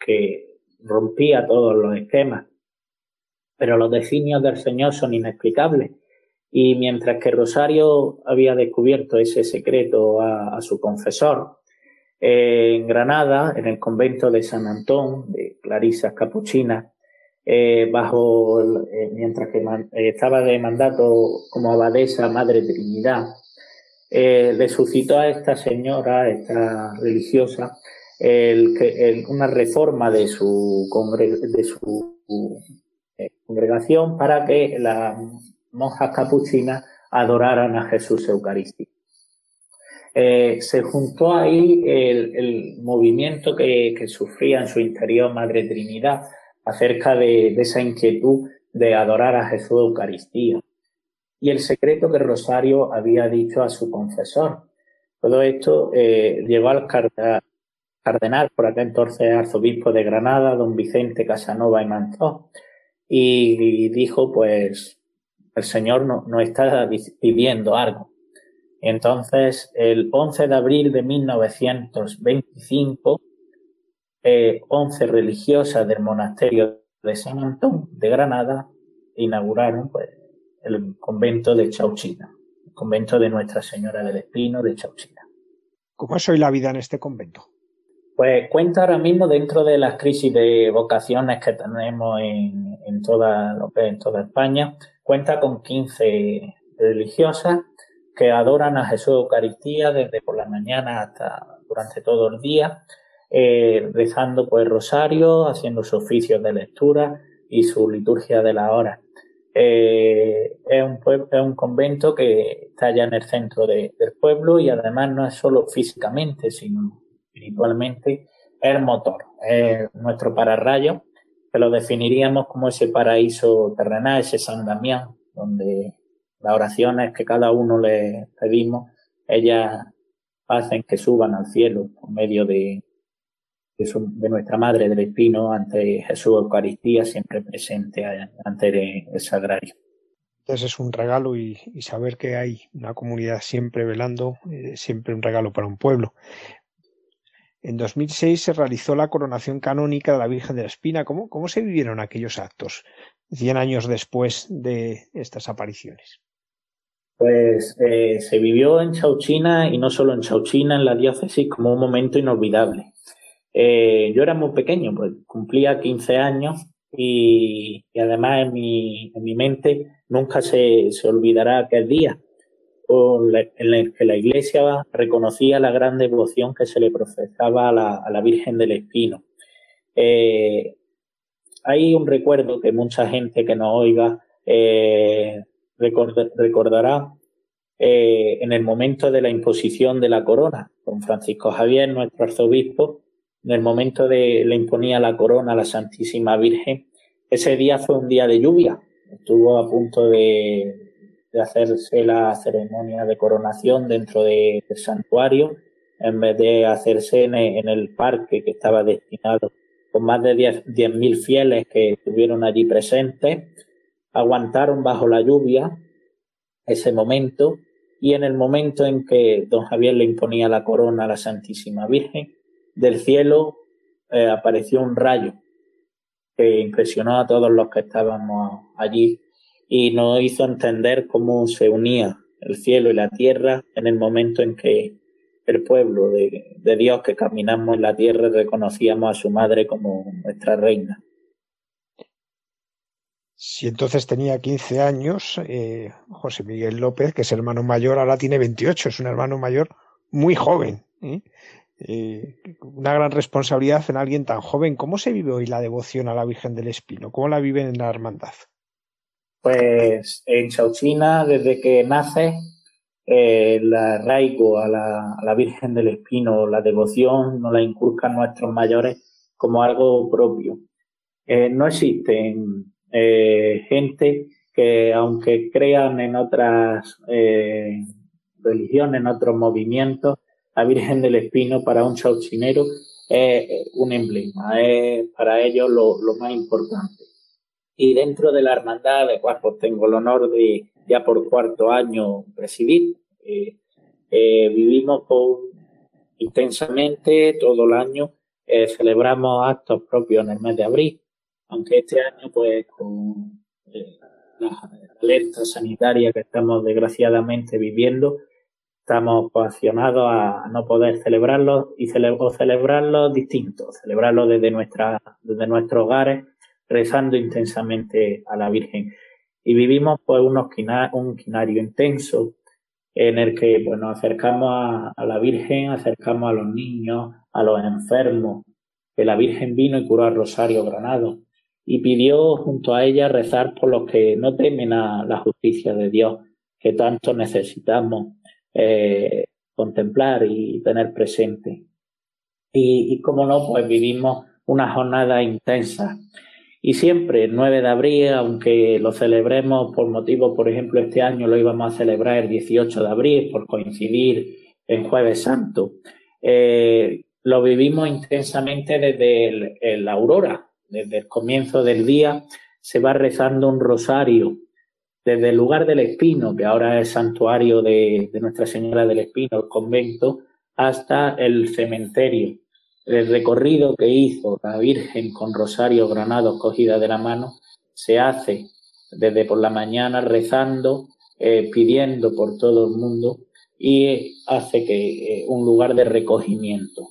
que rompía todos los esquemas. Pero los designios del Señor son inexplicables. Y mientras que Rosario había descubierto ese secreto a, su confesor, en Granada, en el convento de San Antón, de Clarisas Capuchinas, eh, bajo, eh, mientras que eh, estaba de mandato como abadesa Madre Trinidad, le suscitó a esta señora, esta religiosa, el, una reforma de su, de su congregación para que las monjas capuchinas adoraran a Jesús Eucarístico. se juntó ahí el, movimiento que, sufría en su interior Madre Trinidad acerca de, esa inquietud de adorar a Jesús Eucaristía y el secreto que Rosario había dicho a su confesor. Todo esto eh, llegó al cardenal, por aquel entonces arzobispo de Granada, don Vicente Casanova y Manzó, y, dijo, pues, el Señor no está pidiendo algo. Entonces, el 11 de abril de 1925, 11 religiosas del monasterio de San Antón de Granada inauguraron pues, el convento de Chauchina, el convento de Nuestra Señora del Espino de Chauchina. ¿Cómo es hoy la vida en este convento? Pues cuenta ahora mismo dentro de las crisis de vocaciones que tenemos en, en, toda, en toda España, cuenta con 15 religiosas que adoran a Jesús Eucaristía desde por la mañana hasta durante todo el día eh, rezando pues rosario, haciendo su oficios de lectura y su liturgia de la hora. Eh, es, un es un convento que está ya en el centro del pueblo y además no es solo físicamente, sino espiritualmente, es el motor, es nuestro pararrayo, que lo definiríamos como ese paraíso terrenal, ese San Damián, donde las oraciones que cada uno le pedimos, ellas hacen que suban al cielo por medio de, de, nuestra Madre del Espino ante Jesús Eucaristía, siempre presente ante el sagrario. Entonces es un regalo y, saber que hay una comunidad siempre velando, eh, siempre un regalo para un pueblo. En 2006 se realizó la coronación canónica de la Virgen de la Espina. ¿Cómo, cómo se vivieron aquellos actos, cien años después de estas apariciones? Pues eh, se vivió en Chauchina y no solo en Chauchina, en la diócesis, como un momento inolvidable. Eh, yo era muy pequeño, pues cumplía 15 años y, además en mi, en mi mente nunca se, se olvidará aquel día en el que la Iglesia reconocía la gran devoción que se le profesaba a la, a la Virgen del Espino. Eh, hay un recuerdo que mucha gente que nos oiga eh, recordará eh, en el momento de la imposición de la corona. Con Francisco Javier, nuestro arzobispo, en el momento de le imponía la corona a la Santísima Virgen, ese día fue un día de lluvia. Estuvo a punto de, de hacerse la ceremonia de coronación dentro del santuario, en vez de hacerse en, el parque que estaba destinado. Con más de 10.000 fieles que estuvieron allí presentes, aguantaron bajo la lluvia ese momento y en el momento en que don Javier le imponía la corona a la Santísima Virgen, del cielo eh, apareció un rayo que impresionó a todos los que estábamos allí y nos hizo entender cómo se unía el cielo y la tierra en el momento en que el pueblo de, Dios que caminamos en la tierra reconocíamos a su madre como nuestra reina. Si entonces tenía 15 años, eh, José Miguel López, que es hermano mayor, ahora tiene 28, es un hermano mayor muy joven. ¿eh? Eh, una gran responsabilidad en alguien tan joven. ¿Cómo se vive hoy la devoción a la Virgen del Espino? ¿Cómo la viven en la hermandad? Pues en Chauchina, desde que nace, eh, el arraigo a la, Virgen del Espino, la devoción, nos la inculcan nuestros mayores como algo propio. Eh, no existen gente que, aunque crean en otras religiones, en otros movimientos, la Virgen del Espino para un chauchinero es un emblema, es para ellos lo, más importante. Y dentro de la hermandad, de cual pues, tengo el honor de ya por cuarto año presidir, eh, eh, vivimos intensamente todo el año, eh, celebramos actos propios en el mes de abril, aunque este año pues con la alerta sanitaria que estamos desgraciadamente viviendo, estamos coaccionados a no poder celebrarlos y o celebrarlos distintos, celebrarlos desde, desde nuestros hogares, rezando intensamente a la Virgen. Y vivimos pues unos un quinario intenso en el que pues, nos acercamos a, la Virgen, acercamos a los niños, a los enfermos, que la Virgen vino y curó a Rosario Granado y pidió junto a ella rezar por los que no temen a la justicia de Dios, que tanto necesitamos eh, contemplar y tener presente. Y, y como no, pues vivimos una jornada intensa. Y siempre, el 9 de abril, aunque lo celebremos por motivo, por ejemplo, este año lo íbamos a celebrar el 18 de abril por coincidir en Jueves Santo, eh, lo vivimos intensamente desde la aurora, desde el comienzo del día, se va rezando un rosario desde el lugar del Espino, que ahora es santuario de, Nuestra Señora del Espino, el convento, hasta el cementerio. El recorrido que hizo la Virgen con Rosario Granado cogida de la mano se hace desde por la mañana rezando, eh, pidiendo por todo el mundo y hace que eh, un lugar de recogimiento.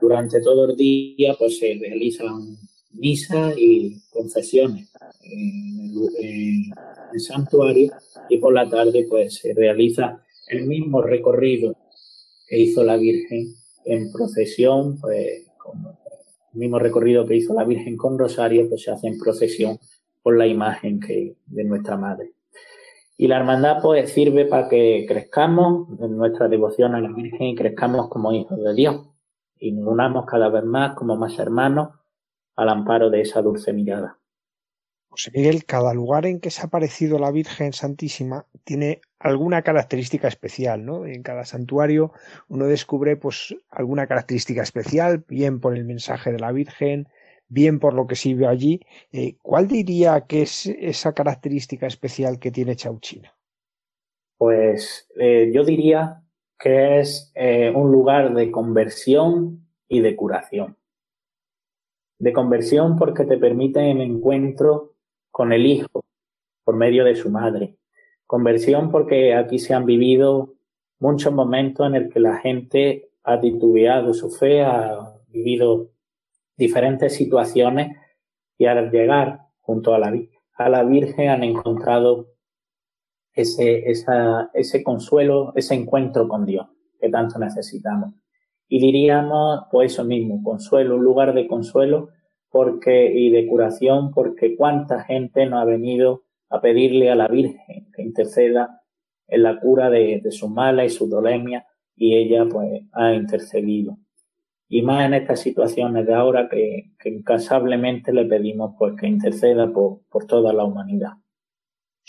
Durante todo el día pues se realizan misa y confesiones en el, santuario y por la tarde pues se realiza el mismo recorrido que hizo la Virgen en procesión, pues el mismo recorrido que hizo la Virgen con Rosario, pues se hace en procesión por la imagen que, de nuestra madre. Y la hermandad pues sirve para que crezcamos en nuestra devoción a la Virgen y crezcamos como hijos de Dios y nos unamos cada vez más como más hermanos al amparo de esa dulce mirada. José Miguel, cada lugar en que se ha aparecido la Virgen Santísima tiene alguna característica especial, ¿no? En cada santuario uno descubre pues alguna característica especial, bien por el mensaje de la Virgen, bien por lo que se vive allí. Eh, ¿Cuál diría que es esa característica especial que tiene Chauchina? Pues eh, yo diría que es eh, un lugar de conversión y de curación. De conversión porque te permite el encuentro con el Hijo por medio de su madre. Conversión porque aquí se han vivido muchos momentos en el que la gente ha titubeado su fe, ha vivido diferentes situaciones y al llegar junto a la, a la Virgen han encontrado ese, ese consuelo, ese encuentro con Dios que tanto necesitamos. Y diríamos, pues eso mismo, consuelo, un lugar de consuelo porque, y de curación, porque cuánta gente no ha venido a pedirle a la Virgen que interceda en la cura de, su mala y su dolemia, y ella pues ha intercedido y más en estas situaciones de ahora que, incansablemente le pedimos pues que interceda por, por toda la humanidad.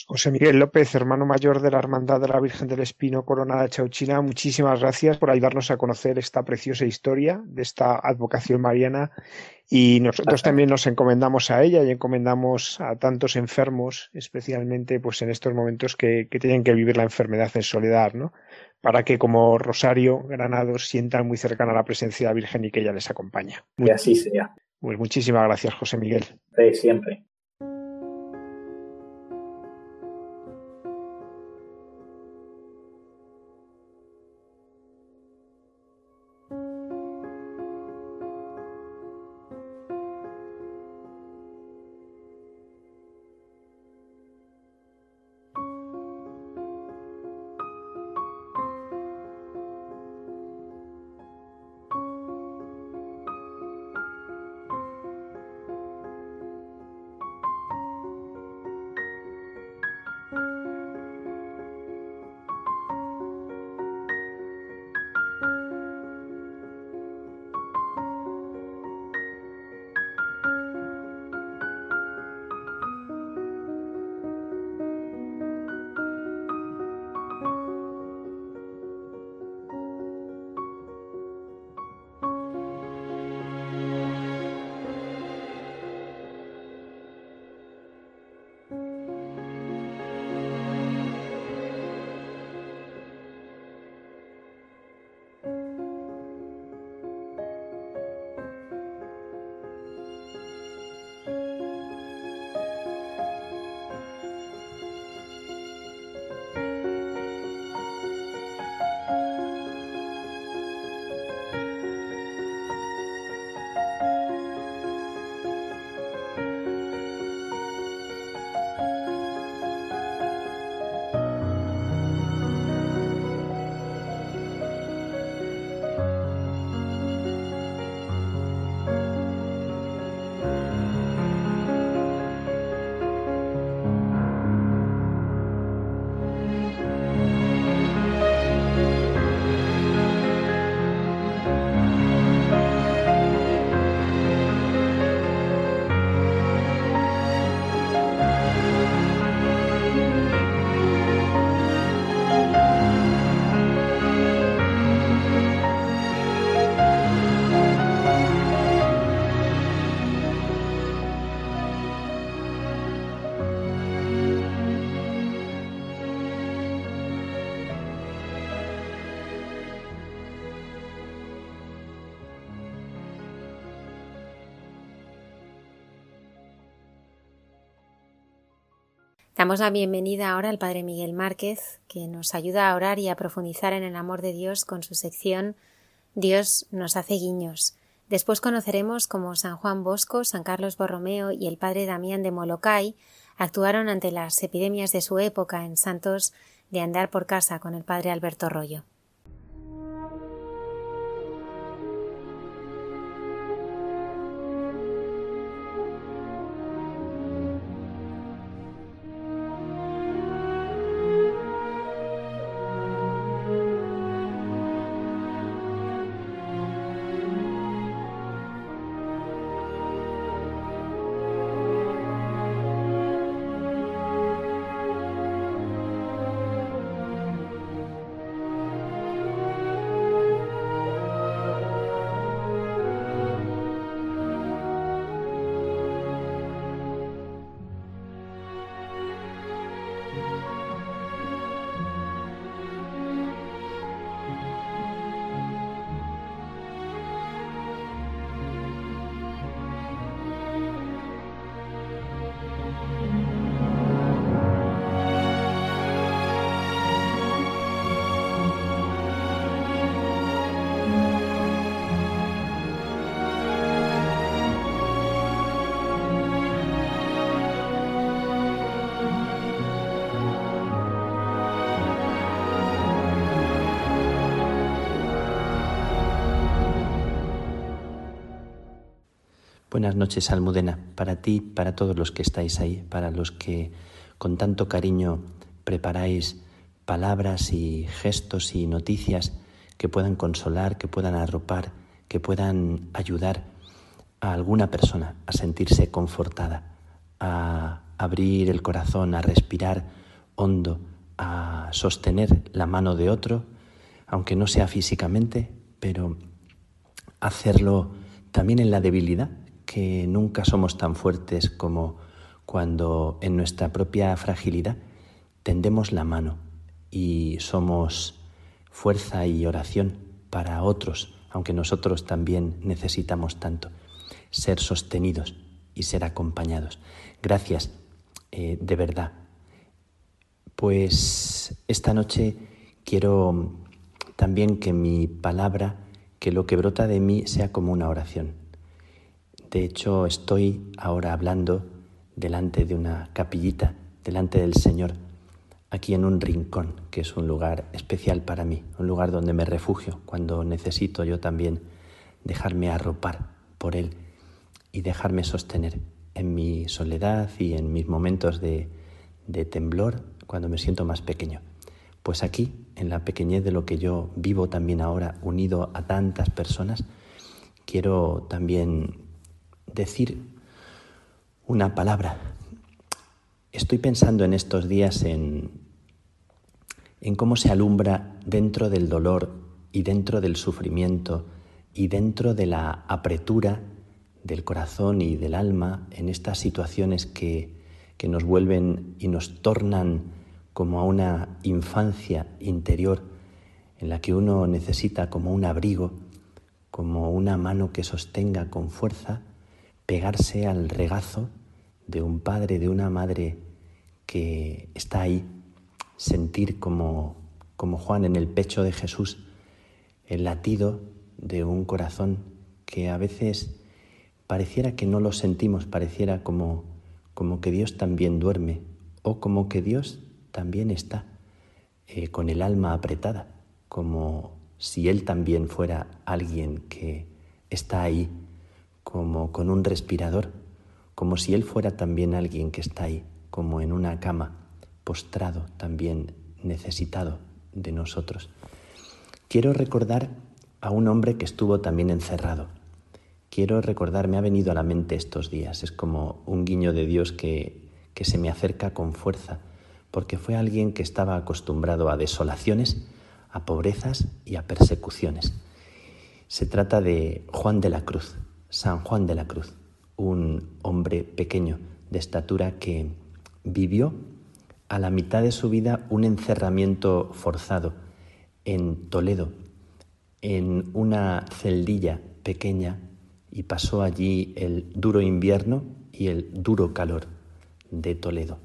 José Miguel López, hermano mayor de la Hermandad de la Virgen del Espino Coronada de Chauchina, muchísimas gracias por ayudarnos a conocer esta preciosa historia de esta advocación mariana y nosotros también nos encomendamos a ella y encomendamos a tantos enfermos, especialmente pues en estos momentos que, que tienen que vivir la enfermedad en soledad, ¿no? para que como Rosario Granados sientan muy cercana la presencia de la Virgen y que ella les acompaña. Que así sea. Pues muchísimas gracias, José Miguel. De siempre. Damos la bienvenida ahora al Padre Miguel Márquez, que nos ayuda a orar y a profundizar en el amor de Dios con su sección Dios nos hace guiños. Después conoceremos cómo San Juan Bosco, San Carlos Borromeo y el Padre Damián de Molokai actuaron ante las epidemias de su época en Santos de andar por casa con el Padre Alberto Rollo. Buenas noches, Almudena, para ti, para todos los que estáis ahí, para los que con tanto cariño preparáis palabras y gestos y noticias que puedan consolar, que puedan arropar, que puedan ayudar a alguna persona a sentirse confortada, a abrir el corazón, a respirar hondo, a sostener la mano de otro, aunque no sea físicamente, pero hacerlo también en la debilidad, que nunca somos tan fuertes como cuando en nuestra propia fragilidad tendemos la mano y somos fuerza y oración para otros, aunque nosotros también necesitamos tanto ser sostenidos y ser acompañados. Gracias, eh, de verdad. Pues esta noche quiero también que mi palabra, que lo que brota de mí sea como una oración. De hecho, estoy ahora hablando delante de una capillita, delante del Señor, aquí en un rincón, que es un lugar especial para mí, un lugar donde me refugio cuando necesito yo también dejarme arropar por Él y dejarme sostener en mi soledad y en mis momentos de, temblor cuando me siento más pequeño. Pues aquí, en la pequeñez de lo que yo vivo también ahora, unido a tantas personas, quiero también decir una palabra. Estoy pensando en estos días en, en cómo se alumbra dentro del dolor y dentro del sufrimiento y dentro de la apretura del corazón y del alma en estas situaciones que, que nos vuelven y nos tornan como a una infancia interior en la que uno necesita como un abrigo, como una mano que sostenga con fuerza, pegarse al regazo de un padre, de una madre que está ahí, sentir como, como Juan en el pecho de Jesús el latido de un corazón que a veces pareciera que no lo sentimos, pareciera como, como que Dios también duerme o como que Dios también está eh, con el alma apretada, como si Él también fuera alguien que está ahí, como con un respirador, como si Él fuera también alguien que está ahí, como en una cama, postrado, también necesitado de nosotros. Quiero recordar a un hombre que estuvo también encerrado, quiero recordar, me ha venido a la mente estos días, es como un guiño de Dios que, que se me acerca con fuerza, porque fue alguien que estaba acostumbrado a desolaciones, a pobrezas y a persecuciones. Se trata de Juan de la Cruz, San Juan de la Cruz, un hombre pequeño de estatura que vivió a la mitad de su vida un encerramiento forzado en Toledo, en una celdilla pequeña y pasó allí el duro invierno y el duro calor de Toledo.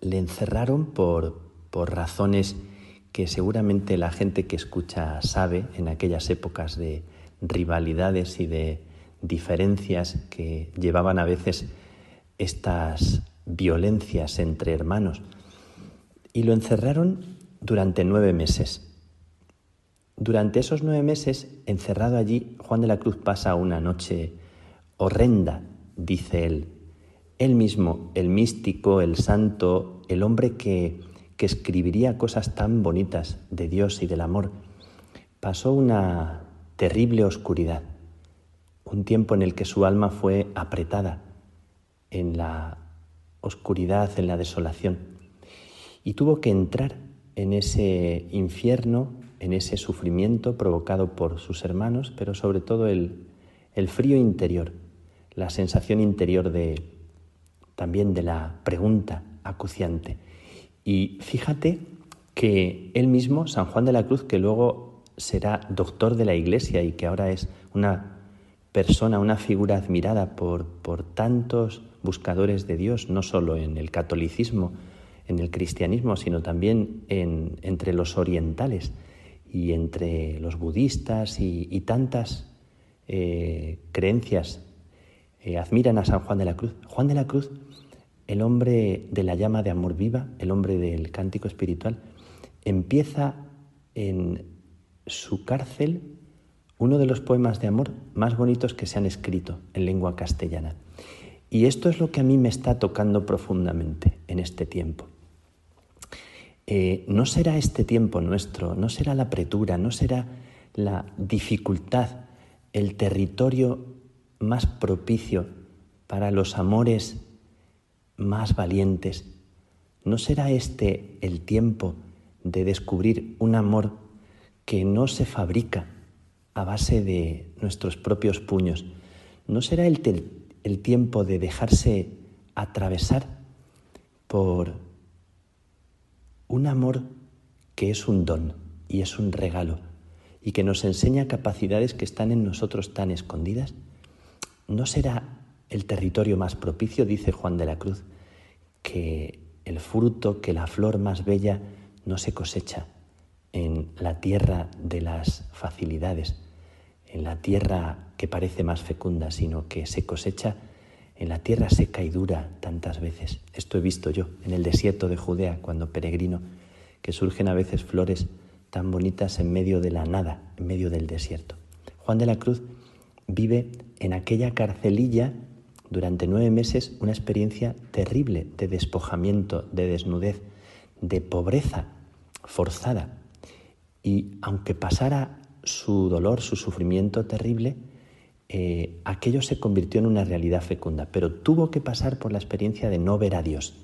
Le encerraron por, por razones que seguramente la gente que escucha sabe en aquellas épocas de rivalidades y de diferencias que llevaban a veces estas violencias entre hermanos. Y lo encerraron durante nueve meses. Durante esos nueve meses, encerrado allí, Juan de la Cruz pasa una noche horrenda, dice él. Él mismo, el místico, el santo, el hombre que, que escribiría cosas tan bonitas de Dios y del amor, pasó una terrible oscuridad, un tiempo en el que su alma fue apretada en la oscuridad, en la desolación, y tuvo que entrar en ese infierno en ese sufrimiento provocado por sus hermanos, pero sobre todo el, el frío interior, la sensación interior de también de la pregunta acuciante. Y fíjate que él mismo, San Juan de la Cruz, que luego será doctor de la Iglesia y que ahora es una persona, una figura admirada por, por tantos buscadores de Dios, no solo en el catolicismo, en el cristianismo, sino también en, entre los orientales, y entre los budistas y, tantas eh, creencias eh, admiran a San Juan de la Cruz. Juan de la Cruz, el hombre de la llama de amor viva, el hombre del cántico espiritual, empieza en su cárcel uno de los poemas de amor más bonitos que se han escrito en lengua castellana. Y esto es lo que a mí me está tocando profundamente en este tiempo. Eh, no será este tiempo nuestro, no será la apretura, no será la dificultad, el territorio más propicio para los amores más valientes. ¿No será este el tiempo de descubrir un amor que no se fabrica a base de nuestros propios puños? ¿No será el, el tiempo de dejarse atravesar por un amor que es un don y es un regalo y que nos enseña capacidades que están en nosotros tan escondidas? ¿No será el territorio más propicio, dice Juan de la Cruz, que el fruto, que la flor más bella no se cosecha en la tierra de las facilidades, en la tierra que parece más fecunda, sino que se cosecha en la tierra seca y dura tantas veces. Esto he visto yo en el desierto de Judea cuando peregrino, que surgen a veces flores tan bonitas en medio de la nada, en medio del desierto. Juan de la Cruz vive en aquella carcelilla durante nueve meses una experiencia terrible de despojamiento, de desnudez, de pobreza forzada. Y aunque pasara su dolor, su sufrimiento terrible, eh, aquello se convirtió en una realidad fecunda, pero tuvo que pasar por la experiencia de no ver a Dios.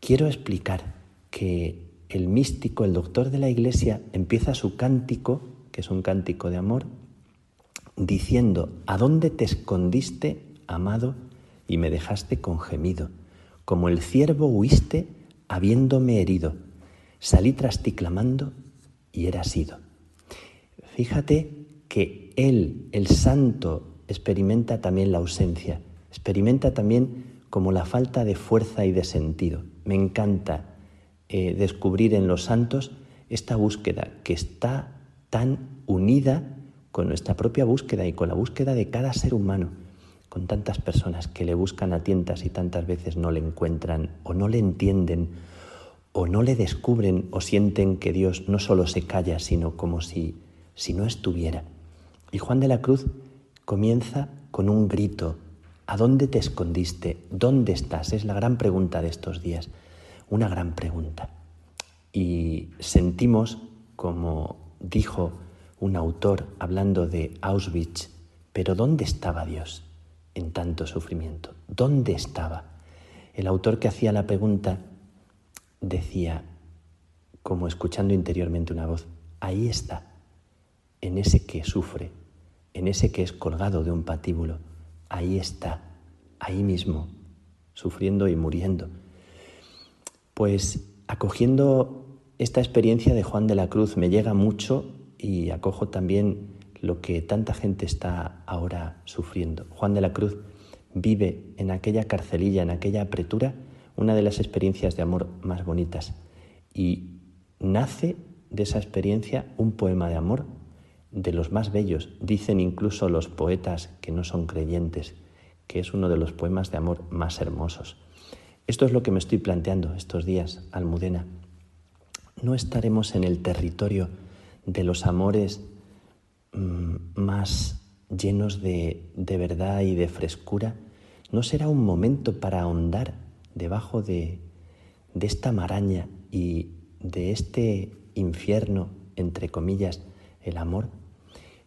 Quiero explicar que el místico, el doctor de la iglesia, empieza su cántico, que es un cántico de amor, diciendo, ¿a dónde te escondiste, amado, y me dejaste con gemido? Como el ciervo huiste, habiéndome herido. Salí tras ti clamando y era sido. Fíjate que él, el santo, experimenta también la ausencia, experimenta también como la falta de fuerza y de sentido. Me encanta eh, descubrir en los santos esta búsqueda que está tan unida con nuestra propia búsqueda y con la búsqueda de cada ser humano, con tantas personas que le buscan a tientas y tantas veces no le encuentran o no le entienden o no le descubren o sienten que Dios no solo se calla, sino como si, si no estuviera. Y Juan de la Cruz comienza con un grito, ¿a dónde te escondiste? ¿Dónde estás? Es la gran pregunta de estos días, una gran pregunta. Y sentimos, como dijo un autor hablando de Auschwitz, pero ¿dónde estaba Dios en tanto sufrimiento? ¿Dónde estaba? El autor que hacía la pregunta decía, como escuchando interiormente una voz, ahí está, en ese que sufre, en ese que es colgado de un patíbulo, ahí está, ahí mismo, sufriendo y muriendo. Pues acogiendo esta experiencia de Juan de la Cruz me llega mucho y acojo también lo que tanta gente está ahora sufriendo. Juan de la Cruz vive en aquella carcelilla, en aquella apretura, una de las experiencias de amor más bonitas y nace de esa experiencia un poema de amor de los más bellos. Dicen incluso los poetas que no son creyentes que es uno de los poemas de amor más hermosos. Esto es lo que me estoy planteando estos días, Almudena. No estaremos en el territorio de los amores mm, más llenos de, de, verdad y de frescura, ¿no será un momento para ahondar debajo de, de esta maraña y de este infierno, entre comillas, el amor?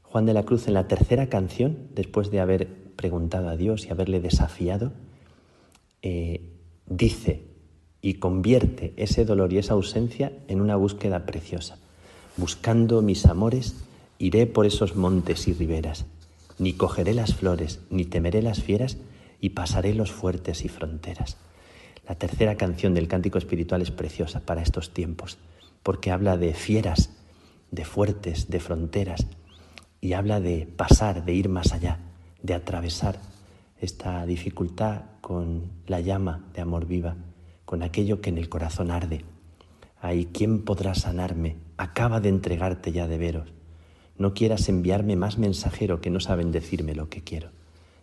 Juan de la Cruz en la tercera canción, después de haber preguntado a Dios y haberle desafiado, eh, dice y convierte ese dolor y esa ausencia en una búsqueda preciosa. Buscando mis amores, iré por esos montes y riberas, ni cogeré las flores, ni temeré las fieras, y pasaré los fuertes y fronteras. La tercera canción del cántico espiritual es preciosa para estos tiempos, porque habla de fieras, de fuertes, de fronteras, y habla de pasar, de ir más allá, de atravesar esta dificultad con la llama de amor viva, con aquello que en el corazón arde Ay, ¿quién podrá sanarme? Acaba de entregarte ya de veros. No quieras enviarme más mensajero que no saben decirme lo que quiero.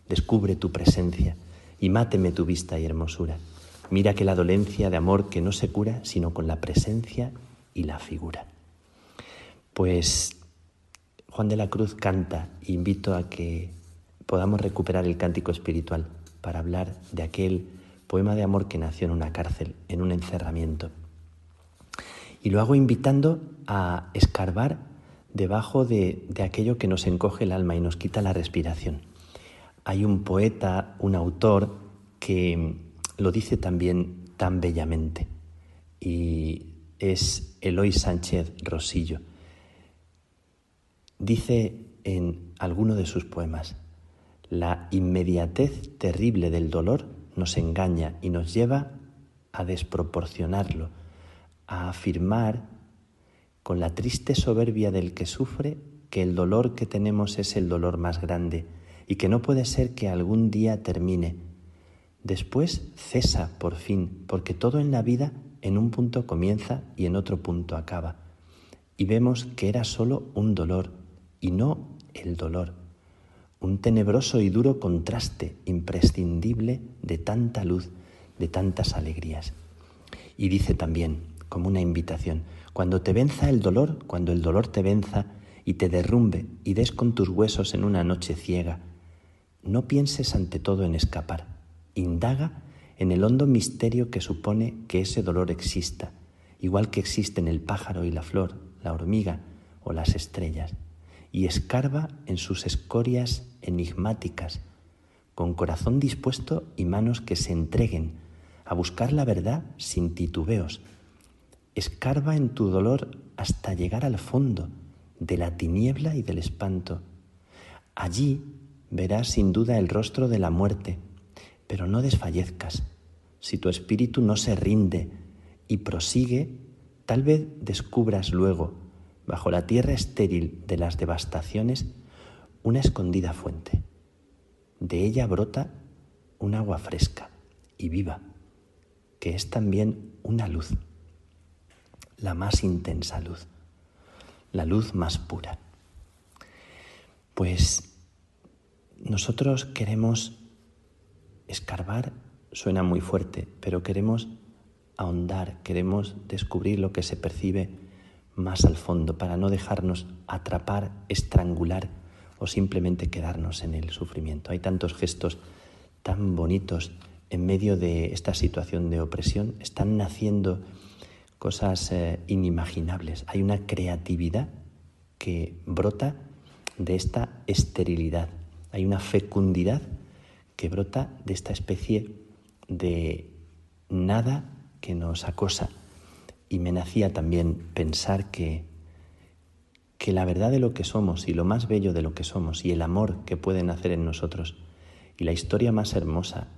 Descubre tu presencia y máteme tu vista y hermosura. Mira que la dolencia de amor que no se cura sino con la presencia y la figura. Pues Juan de la Cruz canta, invito a que podamos recuperar el cántico espiritual para hablar de aquel poema de amor que nació en una cárcel, en un encerramiento. Y lo hago invitando a escarbar debajo de, de aquello que nos encoge el alma y nos quita la respiración. Hay un poeta, un autor, que lo dice también tan bellamente y es Eloy Sánchez Rosillo. Dice en alguno de sus poemas, la inmediatez terrible del dolor nos engaña y nos lleva a desproporcionarlo, a afirmar con la triste soberbia del que sufre que el dolor que tenemos es el dolor más grande y que no puede ser que algún día termine. Después cesa por fin, porque todo en la vida en un punto comienza y en otro punto acaba. Y vemos que era solo un dolor y no el dolor, un tenebroso y duro contraste imprescindible de tanta luz, de tantas alegrías. Y dice también, como una invitación, cuando te venza el dolor, cuando el dolor te venza y te derrumbe y des con tus huesos en una noche ciega, no pienses ante todo en escapar. Indaga en el hondo misterio que supone que ese dolor exista, igual que existen el pájaro y la flor, la hormiga o las estrellas, y escarba en sus escorias enigmáticas, con corazón dispuesto y manos que se entreguen a buscar la verdad sin titubeos, Escarba en tu dolor hasta llegar al fondo de la tiniebla y del espanto. Allí verás sin duda el rostro de la muerte, pero no desfallezcas. Si tu espíritu no se rinde y prosigue, tal vez descubras luego, bajo la tierra estéril de las devastaciones, una escondida fuente. De ella brota un agua fresca y viva, que es también una luz la más intensa luz, la luz más pura. Pues nosotros queremos escarbar, suena muy fuerte, pero queremos ahondar, queremos descubrir lo que se percibe más al fondo para no dejarnos atrapar, estrangular o simplemente quedarnos en el sufrimiento. Hay tantos gestos tan bonitos en medio de esta situación de opresión, están naciendo cosas eh, inimaginables. Hay una creatividad que brota de esta esterilidad. Hay una fecundidad que brota de esta especie de nada que nos acosa. Y me nacía también pensar que, que la verdad de lo que somos y lo más bello de lo que somos y el amor que puede nacer en nosotros y la historia más hermosa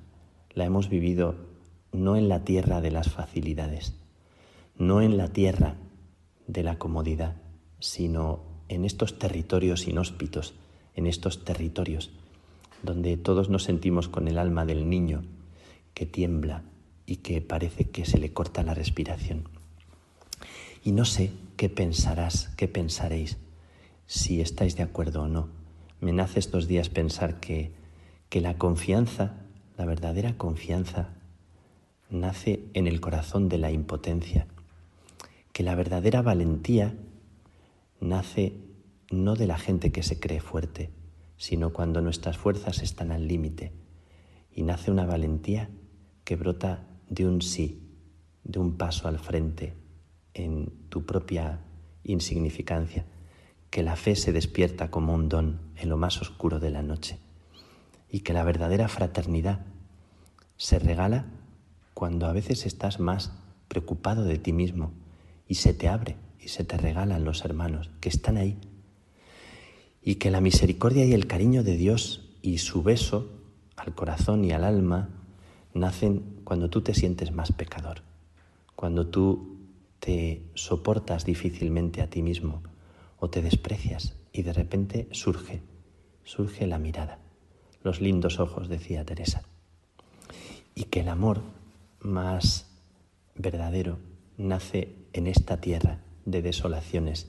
la hemos vivido no en la tierra de las facilidades, no en la tierra de la comodidad, sino en estos territorios inhóspitos, en estos territorios donde todos nos sentimos con el alma del niño que tiembla y que parece que se le corta la respiración. Y no sé qué pensarás, qué pensaréis, si estáis de acuerdo o no. Me nace estos días pensar que, que la confianza, la verdadera confianza, nace en el corazón de la impotencia que la verdadera valentía nace no de la gente que se cree fuerte, sino cuando nuestras fuerzas están al límite. Y nace una valentía que brota de un sí, de un paso al frente en tu propia insignificancia, que la fe se despierta como un don en lo más oscuro de la noche y que la verdadera fraternidad se regala cuando a veces estás más preocupado de ti mismo y se te abre y se te regalan los hermanos que están ahí. Y que la misericordia y el cariño de Dios y su beso al corazón y al alma nacen cuando tú te sientes más pecador, cuando tú te soportas difícilmente a ti mismo o te desprecias y de repente surge, surge la mirada, los lindos ojos, decía Teresa. Y que el amor más verdadero nace en esta tierra de desolaciones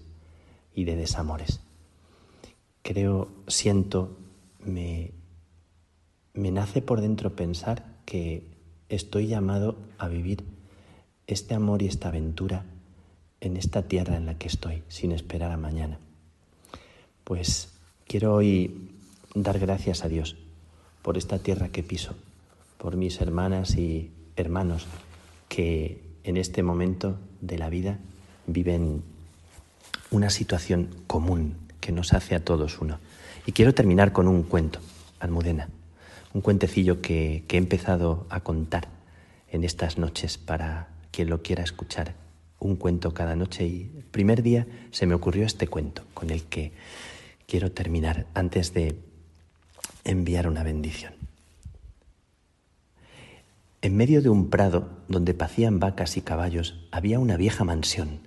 y de desamores. Creo, siento, me, me nace por dentro pensar que estoy llamado a vivir este amor y esta aventura en esta tierra en la que estoy, sin esperar a mañana. Pues quiero hoy dar gracias a Dios por esta tierra que piso, por mis hermanas y hermanos que en este momento de la vida viven una situación común que nos hace a todos uno. Y quiero terminar con un cuento, Almudena, un cuentecillo que, que he empezado a contar en estas noches para quien lo quiera escuchar. Un cuento cada noche y el primer día se me ocurrió este cuento con el que quiero terminar antes de enviar una bendición. En medio de un prado donde pacían vacas y caballos había una vieja mansión.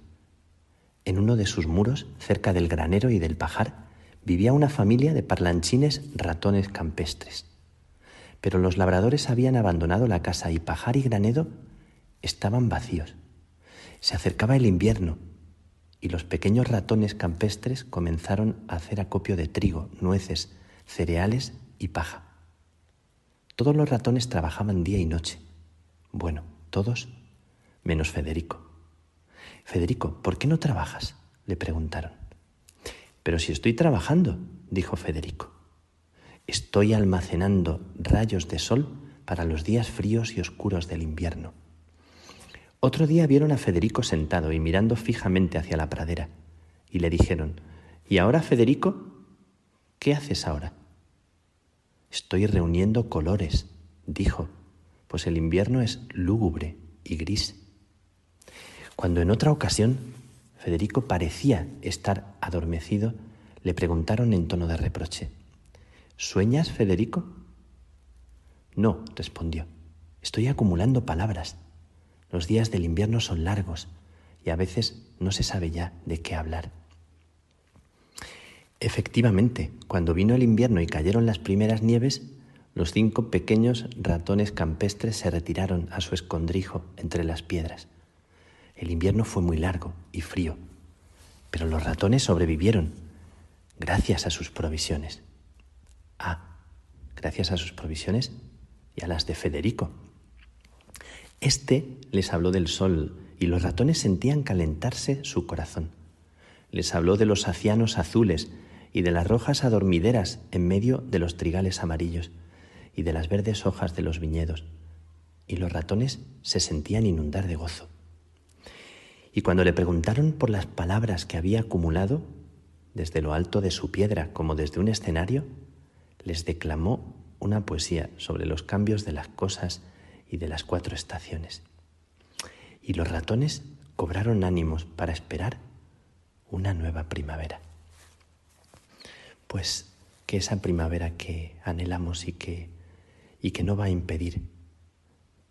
En uno de sus muros, cerca del granero y del pajar, vivía una familia de parlanchines ratones campestres. Pero los labradores habían abandonado la casa y pajar y granero estaban vacíos. Se acercaba el invierno y los pequeños ratones campestres comenzaron a hacer acopio de trigo, nueces, cereales y paja. Todos los ratones trabajaban día y noche. Bueno, todos menos Federico. Federico, ¿por qué no trabajas? le preguntaron. Pero si estoy trabajando, dijo Federico. Estoy almacenando rayos de sol para los días fríos y oscuros del invierno. Otro día vieron a Federico sentado y mirando fijamente hacia la pradera, y le dijeron, ¿Y ahora, Federico? ¿Qué haces ahora? Estoy reuniendo colores, dijo, pues el invierno es lúgubre y gris. Cuando en otra ocasión Federico parecía estar adormecido, le preguntaron en tono de reproche, ¿Sueñas, Federico? No, respondió, estoy acumulando palabras. Los días del invierno son largos y a veces no se sabe ya de qué hablar. Efectivamente, cuando vino el invierno y cayeron las primeras nieves, los cinco pequeños ratones campestres se retiraron a su escondrijo entre las piedras. El invierno fue muy largo y frío, pero los ratones sobrevivieron gracias a sus provisiones. Ah, gracias a sus provisiones y a las de Federico, este les habló del sol y los ratones sentían calentarse su corazón. Les habló de los acianos azules y de las rojas adormideras en medio de los trigales amarillos y de las verdes hojas de los viñedos. Y los ratones se sentían inundar de gozo. Y cuando le preguntaron por las palabras que había acumulado, desde lo alto de su piedra como desde un escenario, les declamó una poesía sobre los cambios de las cosas y de las cuatro estaciones. Y los ratones cobraron ánimos para esperar una nueva primavera. Pues que esa primavera que anhelamos y que, y que no va a impedir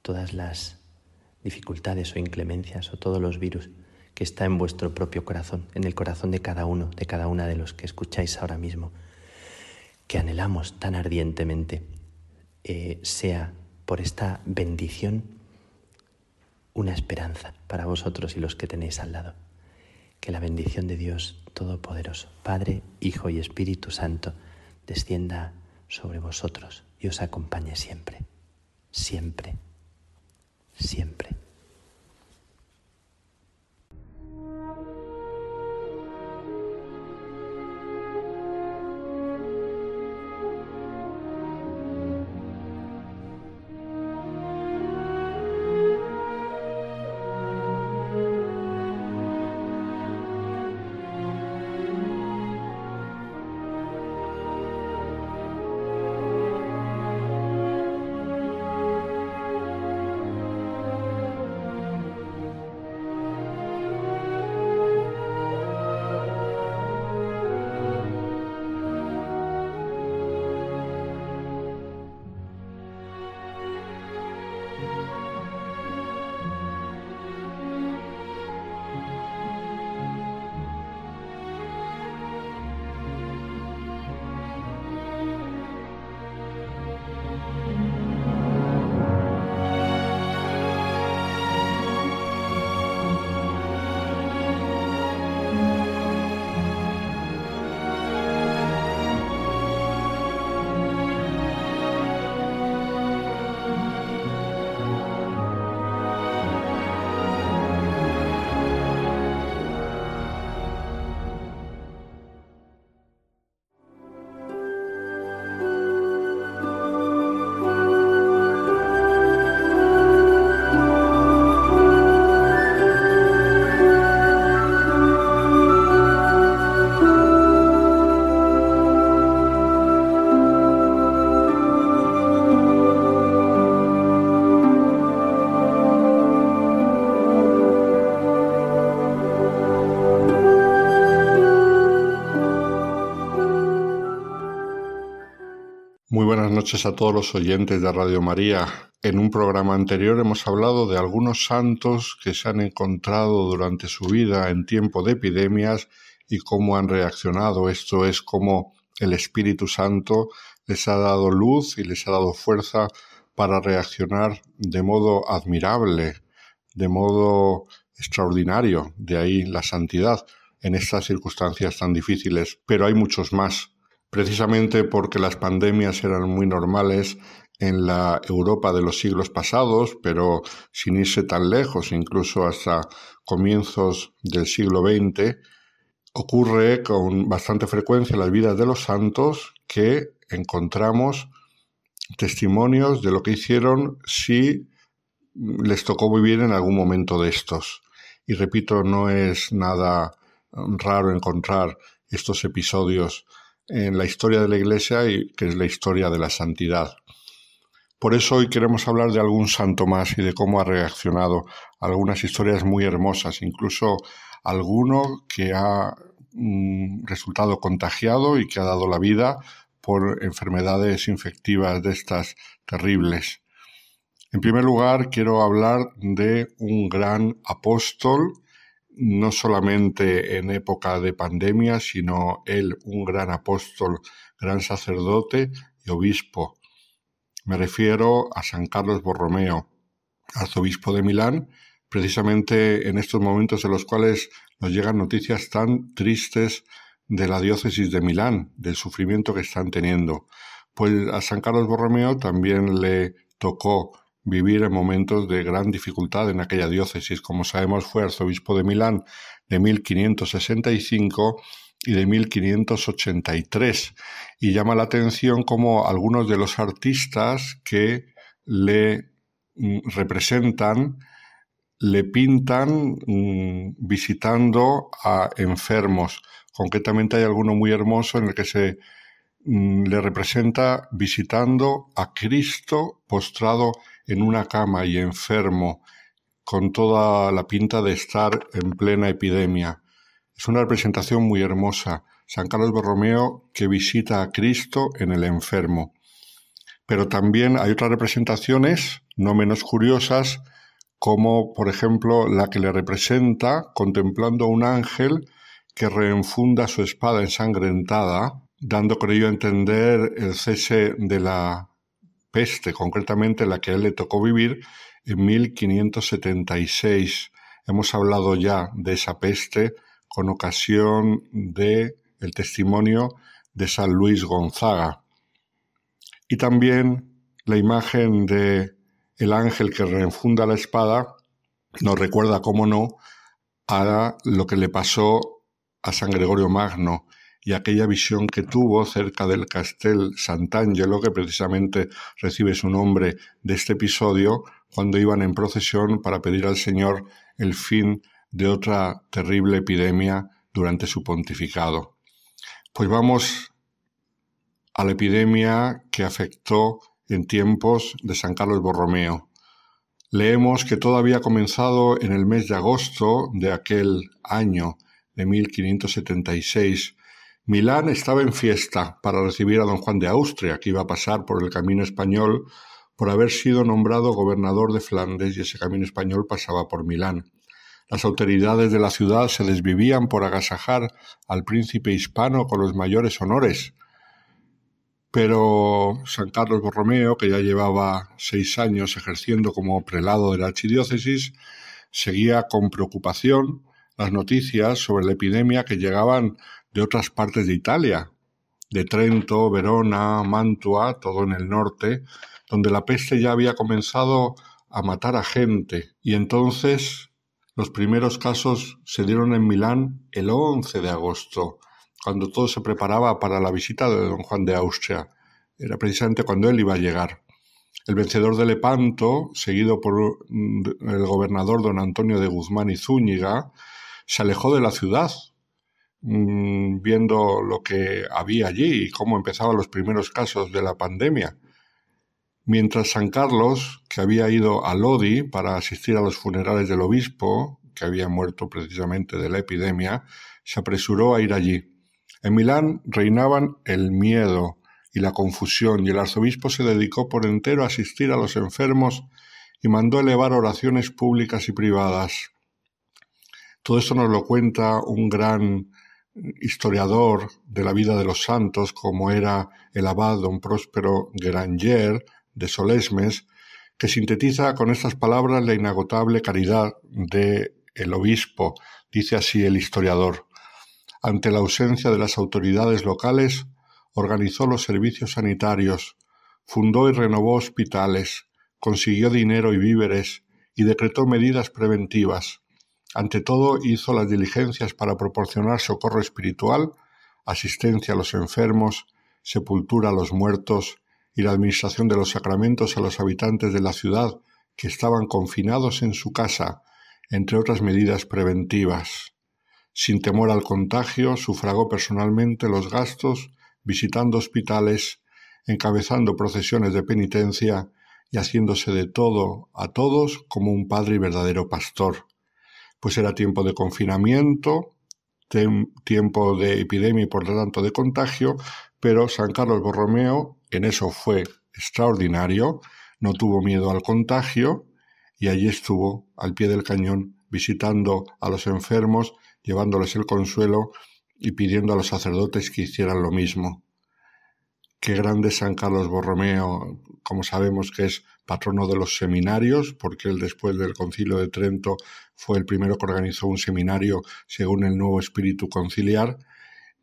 todas las dificultades o inclemencias o todos los virus que está en vuestro propio corazón, en el corazón de cada uno, de cada una de los que escucháis ahora mismo, que anhelamos tan ardientemente, eh, sea por esta bendición una esperanza para vosotros y los que tenéis al lado. Que la bendición de Dios Todopoderoso, Padre, Hijo y Espíritu Santo, descienda sobre vosotros y os acompañe siempre, siempre, siempre. Buenas noches a todos los oyentes de Radio María. En un programa anterior hemos hablado de algunos santos que se han encontrado durante su vida en tiempo de epidemias y cómo han reaccionado. Esto es como el Espíritu Santo les ha dado luz y les ha dado fuerza para reaccionar de modo admirable, de modo extraordinario. De ahí la santidad en estas circunstancias tan difíciles. Pero hay muchos más precisamente porque las pandemias eran muy normales en la Europa de los siglos pasados, pero sin irse tan lejos, incluso hasta comienzos del siglo XX, ocurre con bastante frecuencia en las vidas de los santos que encontramos testimonios de lo que hicieron si les tocó vivir en algún momento de estos. Y repito, no es nada raro encontrar estos episodios en la historia de la Iglesia y que es la historia de la santidad. Por eso hoy queremos hablar de algún santo más y de cómo ha reaccionado. Algunas historias muy hermosas, incluso alguno que ha mm, resultado contagiado y que ha dado la vida por enfermedades infectivas de estas terribles. En primer lugar, quiero hablar de un gran apóstol no solamente en época de pandemia, sino él, un gran apóstol, gran sacerdote y obispo. Me refiero a San Carlos Borromeo, arzobispo de Milán, precisamente en estos momentos en los cuales nos llegan noticias tan tristes de la diócesis de Milán, del sufrimiento que están teniendo. Pues a San Carlos Borromeo también le tocó vivir en momentos de gran dificultad en aquella diócesis. Como sabemos, fue arzobispo de Milán de 1565 y de 1583. Y llama la atención como algunos de los artistas que le mm, representan le pintan mm, visitando a enfermos. Concretamente hay alguno muy hermoso en el que se le representa visitando a Cristo postrado en una cama y enfermo, con toda la pinta de estar en plena epidemia. Es una representación muy hermosa. San Carlos Borromeo que visita a Cristo en el enfermo. Pero también hay otras representaciones no menos curiosas, como por ejemplo la que le representa contemplando a un ángel que reenfunda su espada ensangrentada, dando con a entender el cese de la peste, concretamente la que a él le tocó vivir en 1576. Hemos hablado ya de esa peste con ocasión de el testimonio de San Luis Gonzaga. Y también la imagen de el ángel que reenfunda la espada nos recuerda, cómo no, a lo que le pasó a San Gregorio Magno, y aquella visión que tuvo cerca del Castel Sant'Angelo, que precisamente recibe su nombre de este episodio, cuando iban en procesión para pedir al Señor el fin de otra terrible epidemia durante su pontificado. Pues vamos a la epidemia que afectó en tiempos de San Carlos Borromeo. Leemos que todo había comenzado en el mes de agosto de aquel año de 1576 Milán estaba en fiesta para recibir a don Juan de Austria, que iba a pasar por el camino español por haber sido nombrado gobernador de Flandes y ese camino español pasaba por Milán. Las autoridades de la ciudad se desvivían por agasajar al príncipe hispano con los mayores honores. Pero San Carlos Borromeo, que ya llevaba seis años ejerciendo como prelado de la archidiócesis, seguía con preocupación las noticias sobre la epidemia que llegaban de otras partes de Italia, de Trento, Verona, Mantua, todo en el norte, donde la peste ya había comenzado a matar a gente. Y entonces los primeros casos se dieron en Milán el 11 de agosto, cuando todo se preparaba para la visita de don Juan de Austria. Era precisamente cuando él iba a llegar. El vencedor de Lepanto, seguido por el gobernador don Antonio de Guzmán y Zúñiga, se alejó de la ciudad Mm, viendo lo que había allí y cómo empezaban los primeros casos de la pandemia. Mientras San Carlos, que había ido a Lodi para asistir a los funerales del obispo, que había muerto precisamente de la epidemia, se apresuró a ir allí. En Milán reinaban el miedo, y la confusión, y el arzobispo se dedicó por entero a asistir a los enfermos y mandó elevar oraciones públicas y privadas. Todo esto nos lo cuenta un gran historiador de la vida de los santos, como era el abad don Próspero Granger de Solesmes, que sintetiza con estas palabras la inagotable caridad de el obispo, dice así el historiador. Ante la ausencia de las autoridades locales, organizó los servicios sanitarios, fundó y renovó hospitales, consiguió dinero y víveres y decretó medidas preventivas. Ante todo, hizo las diligencias para proporcionar socorro espiritual, asistencia a los enfermos, sepultura a los muertos y la administración de los sacramentos a los habitantes de la ciudad que estaban confinados en su casa, entre otras medidas preventivas. Sin temor al contagio, sufragó personalmente los gastos, visitando hospitales, encabezando procesiones de penitencia y haciéndose de todo a todos como un padre y verdadero pastor. Pues era tiempo de confinamiento, tiempo de epidemia y por lo tanto de contagio, pero San Carlos Borromeo en eso fue extraordinario, no tuvo miedo al contagio y allí estuvo al pie del cañón visitando a los enfermos, llevándoles el consuelo y pidiendo a los sacerdotes que hicieran lo mismo. Qué grande San Carlos Borromeo, como sabemos que es patrono de los seminarios, porque él después del concilio de Trento fue el primero que organizó un seminario según el nuevo espíritu conciliar,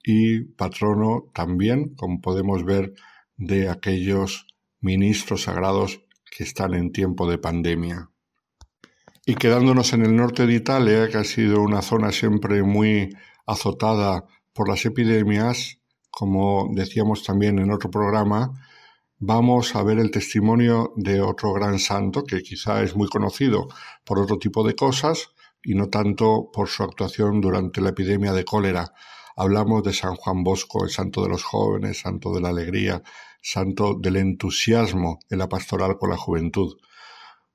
y patrono también, como podemos ver, de aquellos ministros sagrados que están en tiempo de pandemia. Y quedándonos en el norte de Italia, que ha sido una zona siempre muy azotada por las epidemias, como decíamos también en otro programa, vamos a ver el testimonio de otro gran santo que quizá es muy conocido por otro tipo de cosas y no tanto por su actuación durante la epidemia de cólera. Hablamos de San Juan Bosco, el santo de los jóvenes, santo de la alegría, santo del entusiasmo en la pastoral con la juventud.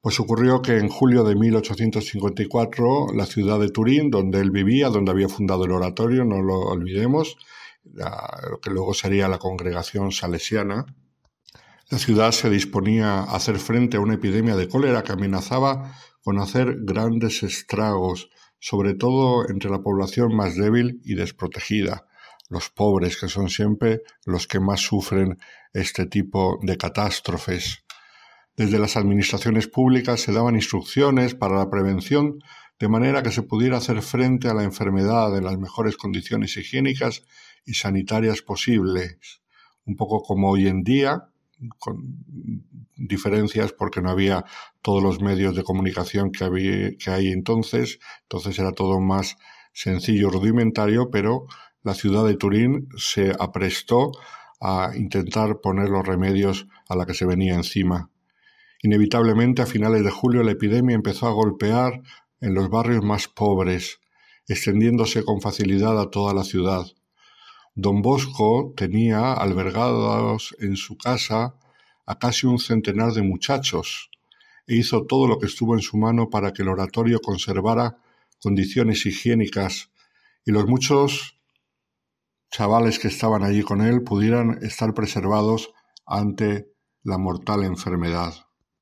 Pues ocurrió que en julio de 1854 la ciudad de Turín, donde él vivía, donde había fundado el oratorio, no lo olvidemos, lo que luego sería la congregación salesiana, la ciudad se disponía a hacer frente a una epidemia de cólera que amenazaba con hacer grandes estragos, sobre todo entre la población más débil y desprotegida, los pobres, que son siempre los que más sufren este tipo de catástrofes. Desde las administraciones públicas se daban instrucciones para la prevención de manera que se pudiera hacer frente a la enfermedad en las mejores condiciones higiénicas y sanitarias posibles, un poco como hoy en día, con diferencias porque no había todos los medios de comunicación que, había, que hay entonces, entonces era todo más sencillo, rudimentario, pero la ciudad de Turín se aprestó a intentar poner los remedios a la que se venía encima. Inevitablemente, a finales de julio, la epidemia empezó a golpear en los barrios más pobres, extendiéndose con facilidad a toda la ciudad. Don Bosco tenía albergados en su casa a casi un centenar de muchachos e hizo todo lo que estuvo en su mano para que el oratorio conservara condiciones higiénicas y los muchos chavales que estaban allí con él pudieran estar preservados ante la mortal enfermedad.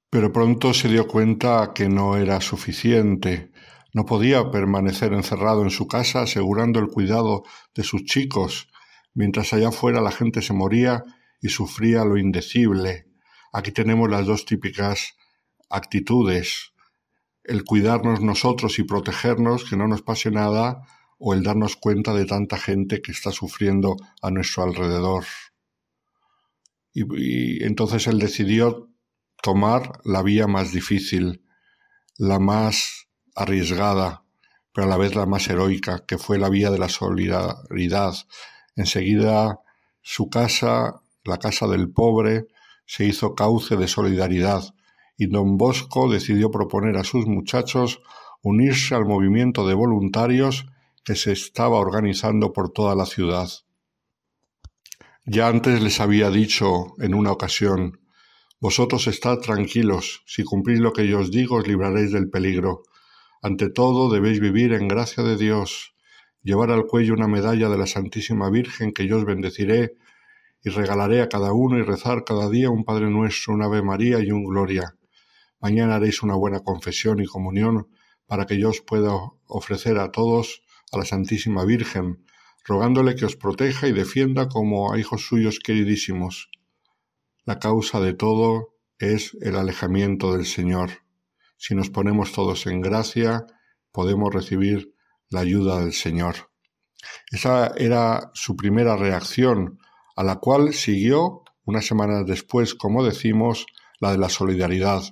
Pero pronto se dio cuenta que no era suficiente. No podía permanecer encerrado en su casa asegurando el cuidado de sus chicos mientras allá afuera la gente se moría y sufría lo indecible. Aquí tenemos las dos típicas actitudes, el cuidarnos nosotros y protegernos, que no nos pase nada, o el darnos cuenta de tanta gente que está sufriendo a nuestro alrededor. Y, entonces él decidió tomar la vía más difícil, la más arriesgada, pero a la vez la más heroica, que fue la vía de la solidaridad, Enseguida su casa, la casa del pobre, se hizo cauce de solidaridad y don Bosco decidió proponer a sus muchachos unirse al movimiento de voluntarios que se estaba organizando por toda la ciudad. Ya antes les había dicho en una ocasión, Vosotros estad tranquilos, si cumplís lo que yo os digo os libraréis del peligro. Ante todo debéis vivir en gracia de Dios, llevar al cuello una medalla de la Santísima Virgen que yo os bendeciré y regalaré a cada uno y rezar cada día un Padre Nuestro, un Ave María y un Gloria. Mañana haréis una buena confesión y comunión para que yo os pueda ofrecer a todos a la Santísima Virgen, rogándole que os proteja y defienda como a hijos suyos queridísimos. La causa de todo es el alejamiento del Señor. Si nos ponemos todos en gracia, podemos recibir la ayuda del Señor. Esa era su primera reacción, a la cual siguió, unas semanas después, como decimos, la de la solidaridad.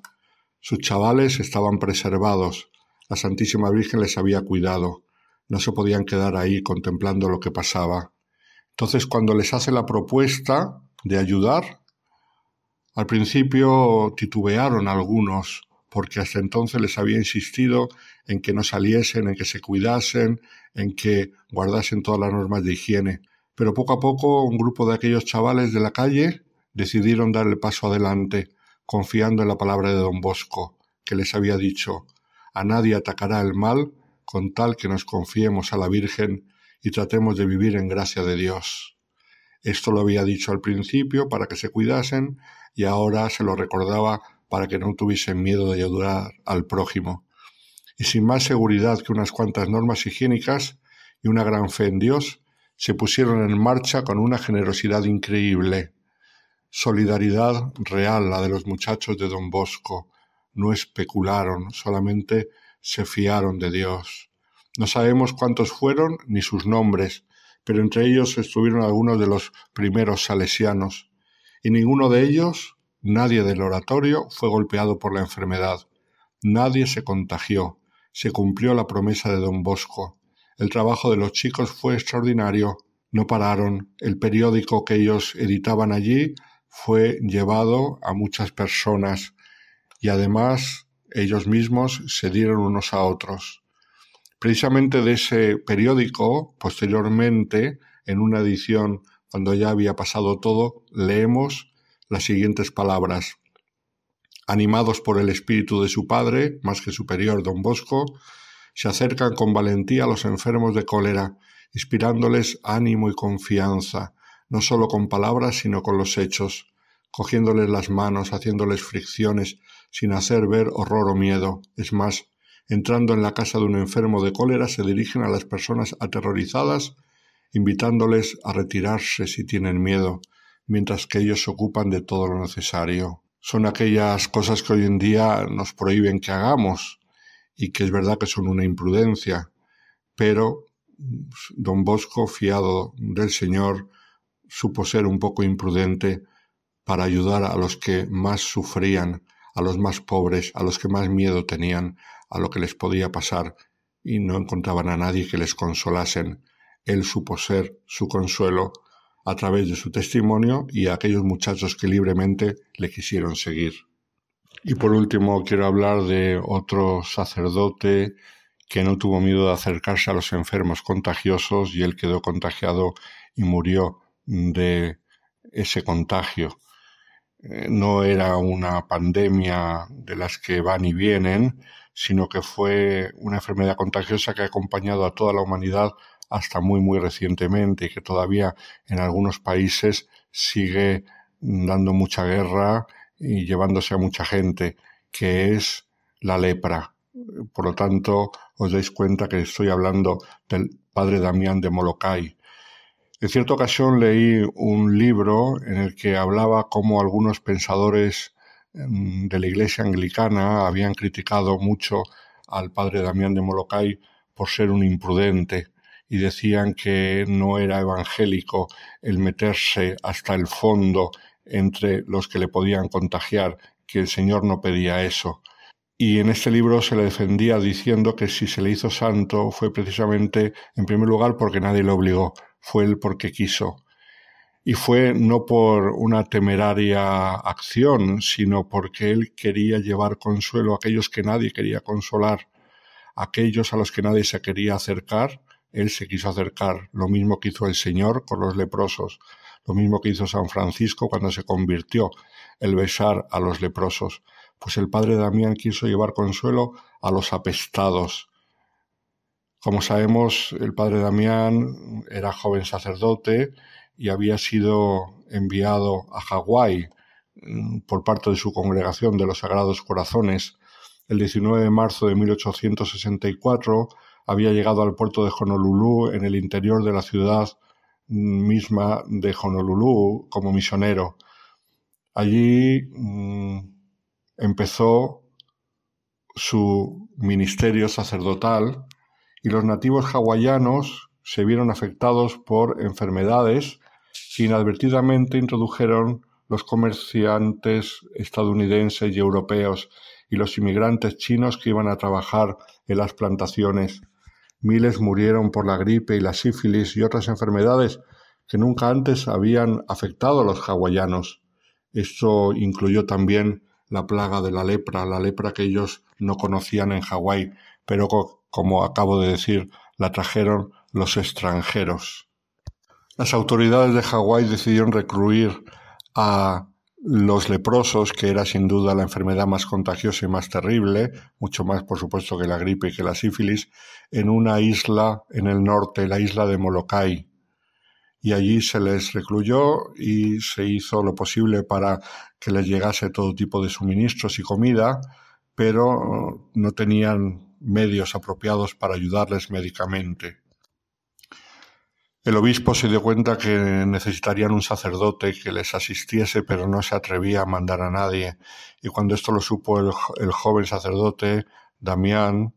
Sus chavales estaban preservados, la Santísima Virgen les había cuidado, no se podían quedar ahí contemplando lo que pasaba. Entonces, cuando les hace la propuesta de ayudar, al principio titubearon algunos, porque hasta entonces les había insistido en que no saliesen, en que se cuidasen, en que guardasen todas las normas de higiene. Pero poco a poco un grupo de aquellos chavales de la calle decidieron dar el paso adelante, confiando en la palabra de don Bosco, que les había dicho a nadie atacará el mal con tal que nos confiemos a la Virgen y tratemos de vivir en gracia de Dios. Esto lo había dicho al principio para que se cuidasen y ahora se lo recordaba para que no tuviesen miedo de ayudar al prójimo. Y sin más seguridad que unas cuantas normas higiénicas y una gran fe en Dios, se pusieron en marcha con una generosidad increíble. Solidaridad real la de los muchachos de don Bosco. No especularon, solamente se fiaron de Dios. No sabemos cuántos fueron ni sus nombres, pero entre ellos estuvieron algunos de los primeros salesianos, y ninguno de ellos Nadie del oratorio fue golpeado por la enfermedad. Nadie se contagió. Se cumplió la promesa de don Bosco. El trabajo de los chicos fue extraordinario. No pararon. El periódico que ellos editaban allí fue llevado a muchas personas y además ellos mismos se dieron unos a otros. Precisamente de ese periódico, posteriormente, en una edición cuando ya había pasado todo, leemos las siguientes palabras. Animados por el espíritu de su padre, más que superior don Bosco, se acercan con valentía a los enfermos de cólera, inspirándoles ánimo y confianza, no solo con palabras, sino con los hechos, cogiéndoles las manos, haciéndoles fricciones, sin hacer ver horror o miedo. Es más, entrando en la casa de un enfermo de cólera, se dirigen a las personas aterrorizadas, invitándoles a retirarse si tienen miedo, mientras que ellos se ocupan de todo lo necesario. Son aquellas cosas que hoy en día nos prohíben que hagamos y que es verdad que son una imprudencia, pero don Bosco, fiado del Señor, supo ser un poco imprudente para ayudar a los que más sufrían, a los más pobres, a los que más miedo tenían a lo que les podía pasar y no encontraban a nadie que les consolasen. Él supo ser su consuelo a través de su testimonio y a aquellos muchachos que libremente le quisieron seguir. Y por último quiero hablar de otro sacerdote que no tuvo miedo de acercarse a los enfermos contagiosos y él quedó contagiado y murió de ese contagio. Eh, no era una pandemia de las que van y vienen, sino que fue una enfermedad contagiosa que ha acompañado a toda la humanidad hasta muy muy recientemente y que todavía en algunos países sigue dando mucha guerra y llevándose a mucha gente, que es la lepra. Por lo tanto, os dais cuenta que estoy hablando del padre Damián de Molokai. En cierta ocasión leí un libro en el que hablaba cómo algunos pensadores mm, de la iglesia anglicana habían criticado mucho al padre Damián de Molokai por ser un imprudente y decían que no era evangélico el meterse hasta el fondo entre los que le podían contagiar, que el Señor no pedía eso. Y en este libro se le defendía diciendo que si se le hizo santo fue precisamente, en primer lugar, porque nadie le obligó, fue él porque quiso. Y fue no por una temeraria acción, sino porque él quería llevar consuelo a aquellos que nadie quería consolar, a aquellos a los que nadie se quería acercar, él se quiso acercar, lo mismo que hizo el Señor con los leprosos, lo mismo que hizo San Francisco cuando se convirtió, el besar a los leprosos. Pues el padre Damián quiso llevar consuelo a los apestados. Como sabemos, el padre Damián era joven sacerdote y había sido enviado a Hawái mm, por parte de su congregación de los Sagrados Corazones, el 19 de marzo de 1864 había llegado al puerto de Honolulu en el interior de la ciudad misma de Honolulu como misionero. Allí mm, empezó su ministerio sacerdotal y los nativos hawaianos se vieron afectados por enfermedades que inadvertidamente introdujeron los comerciantes estadounidenses y europeos y los inmigrantes chinos que iban a trabajar en las plantaciones. Miles murieron por la gripe y la sífilis y otras enfermedades que nunca antes habían afectado a los hawaianos. Esto incluyó también la plaga de la lepra, la lepra que ellos no conocían en Hawái, pero como acabo de decir, la trajeron los extranjeros. Las autoridades de Hawái decidieron recluir a los leprosos, que era sin duda la enfermedad más contagiosa y más terrible, mucho más por supuesto que la gripe y que la sífilis, en una isla en el norte, la isla de Molokai. Y allí se les recluyó y se hizo lo posible para que les llegase todo tipo de suministros y comida, pero no tenían medios apropiados para ayudarles médicamente. El obispo se dio cuenta que necesitarían un sacerdote que les asistiese, pero no se atrevía a mandar a nadie. Y cuando esto lo supo el, joven sacerdote, Damián,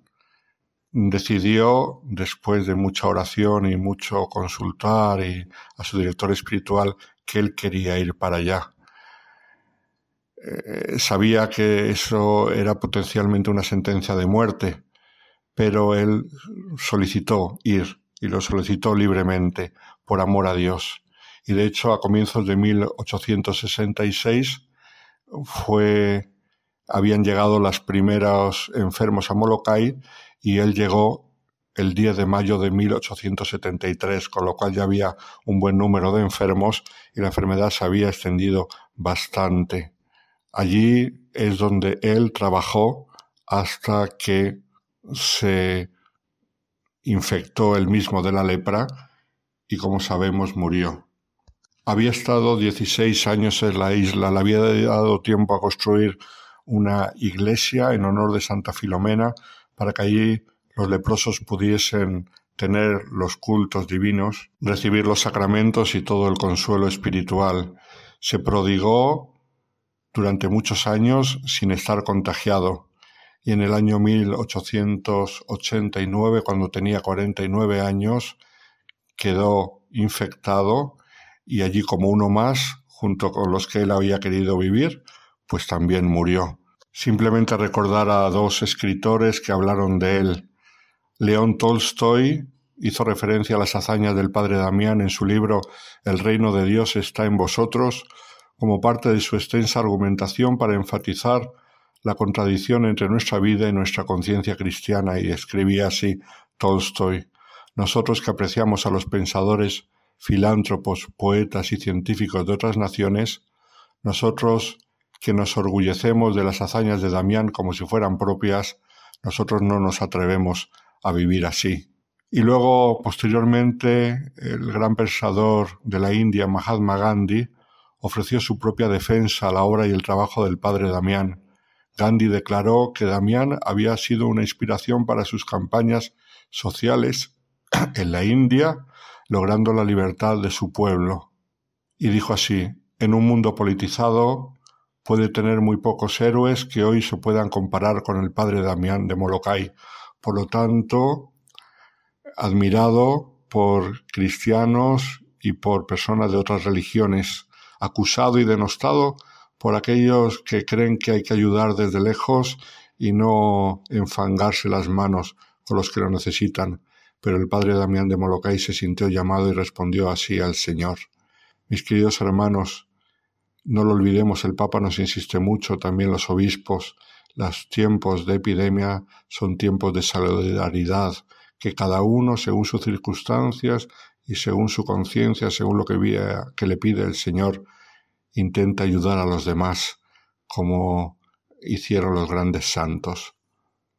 decidió, después de mucha oración y mucho consultar y a su director espiritual, que él quería ir para allá. Eh, sabía que eso era potencialmente una sentencia de muerte, pero él solicitó ir y lo solicitó libremente por amor a Dios. Y de hecho, a comienzos de 1866 fue, habían llegado los primeros enfermos a Molokai y él llegó el 10 de mayo de 1873, con lo cual ya había un buen número de enfermos y la enfermedad se había extendido bastante. Allí es donde él trabajó hasta que se infectó el mismo de la lepra y como sabemos murió. Había estado 16 años en la isla, le había dado tiempo a construir una iglesia en honor de Santa Filomena para que allí los leprosos pudiesen tener los cultos divinos, recibir los sacramentos y todo el consuelo espiritual. Se prodigó durante muchos años sin estar contagiado y en el año 1889, cuando tenía 49 años, quedó infectado y allí como uno más, junto con los que él había querido vivir, pues también murió. Simplemente recordar a dos escritores que hablaron de él. León Tolstoy hizo referencia a las hazañas del padre Damián en su libro El reino de Dios está en vosotros, como parte de su extensa argumentación para enfatizar la contradicción entre nuestra vida y nuestra conciencia cristiana y escribía así Tolstoy. Nosotros que apreciamos a los pensadores, filántropos, poetas y científicos de otras naciones, nosotros que nos orgullecemos de las hazañas de Damián como si fueran propias, nosotros no nos atrevemos a vivir así. Y luego, posteriormente, el gran pensador de la India, Mahatma Gandhi, ofreció su propia defensa a la obra y el trabajo del padre Damián, Gandhi declaró que Damián había sido una inspiración para sus campañas sociales en la India, logrando la libertad de su pueblo. Y dijo así, en un mundo politizado puede tener muy pocos héroes que hoy se puedan comparar con el padre Damián de Molokai. Por lo tanto, admirado por cristianos y por personas de otras religiones, acusado y denostado por aquellos que creen que hay que ayudar desde lejos y no enfangarse las manos con los que lo necesitan. Pero el padre Damián de Molokai se sintió llamado y respondió así al Señor. Mis queridos hermanos, no lo olvidemos, el Papa nos insiste mucho, también los obispos, los tiempos de epidemia son tiempos de solidaridad, que cada uno, según sus circunstancias y según su conciencia, según lo que, que le pide el Señor, intenta ayudar a los demás como hicieron los grandes santos.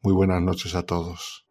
Muy buenas noches a todos.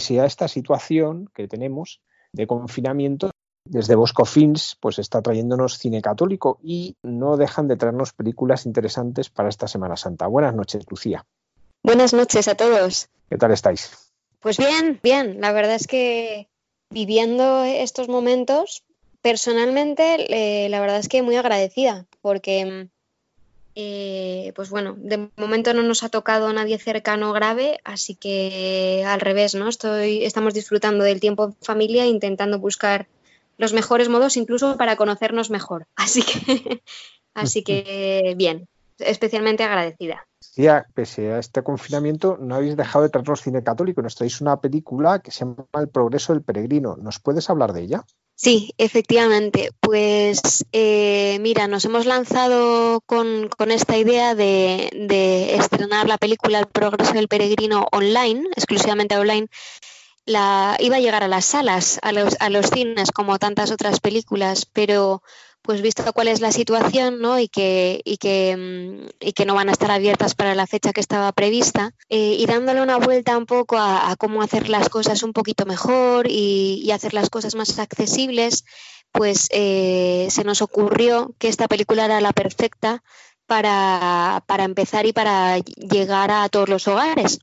Pese a esta situación que tenemos de confinamiento, desde Bosco Films pues está trayéndonos cine católico y no dejan de traernos películas interesantes para esta Semana Santa. Buenas noches, Lucía. Buenas noches a todos. ¿Qué tal estáis? Pues bien, bien. La verdad es que viviendo estos momentos, personalmente, eh, la verdad es que muy agradecida, porque, eh, pues bueno, de momento no nos ha tocado nadie cercano grave, así que al revés, ¿no? Estoy, estamos disfrutando del tiempo en familia, intentando buscar los mejores modos incluso para conocernos mejor. [laughs] Así que, así que bien, especialmente agradecida. Sí, pese a este confinamiento, no habéis dejado de traernos cine católico. Nos traéis una película que se llama El progreso del peregrino. ¿Nos puedes hablar de ella? Sí, efectivamente. Pues eh, mira, nos hemos lanzado con, esta idea de, estrenar la película El progreso del peregrino online, exclusivamente online, la, iba a llegar a las salas, a los, a los cines, como tantas otras películas, pero pues visto cuál es la situación ¿no? y, que, y, que, mm, y que no van a estar abiertas para la fecha que estaba prevista, eh, y dándole una vuelta un poco a, cómo hacer las cosas un poquito mejor y, hacer las cosas más accesibles, pues eh, se nos ocurrió que esta película era la perfecta para, para empezar y para llegar a todos los hogares.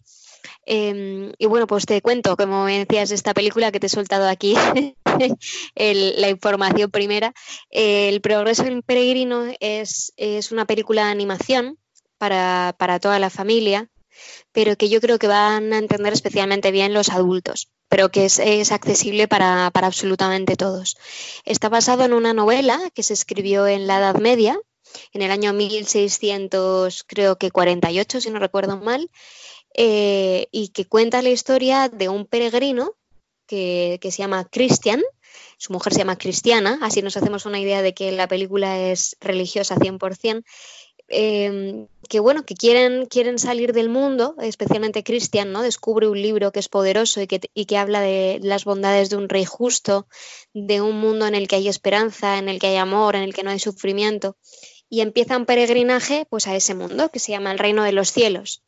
Em, y bueno, pues te cuento, como decías, esta película que te he soltado aquí, [laughs] la información primera. el Progreso del Peregrino es, una película de animación para, toda la familia, pero que yo creo que van a entender especialmente bien los adultos, pero que es, accesible para, para, absolutamente todos. Está basado en una novela que se escribió en la Edad Media, en el año 1600, creo que 48, si no recuerdo mal, eh, y que cuenta la historia de un peregrino que, se llama Christian, su mujer se llama Cristiana, así nos hacemos una idea de que la película es religiosa 100%, eh, que bueno, que quieren, quieren salir del mundo, especialmente Christian, ¿no? Descubre un libro que es poderoso y que, y que habla de las bondades de un rey justo, de un mundo en el que hay esperanza, en el que hay amor, en el que no hay sufrimiento, y empieza un peregrinaje pues a ese mundo que se llama el reino de los cielos.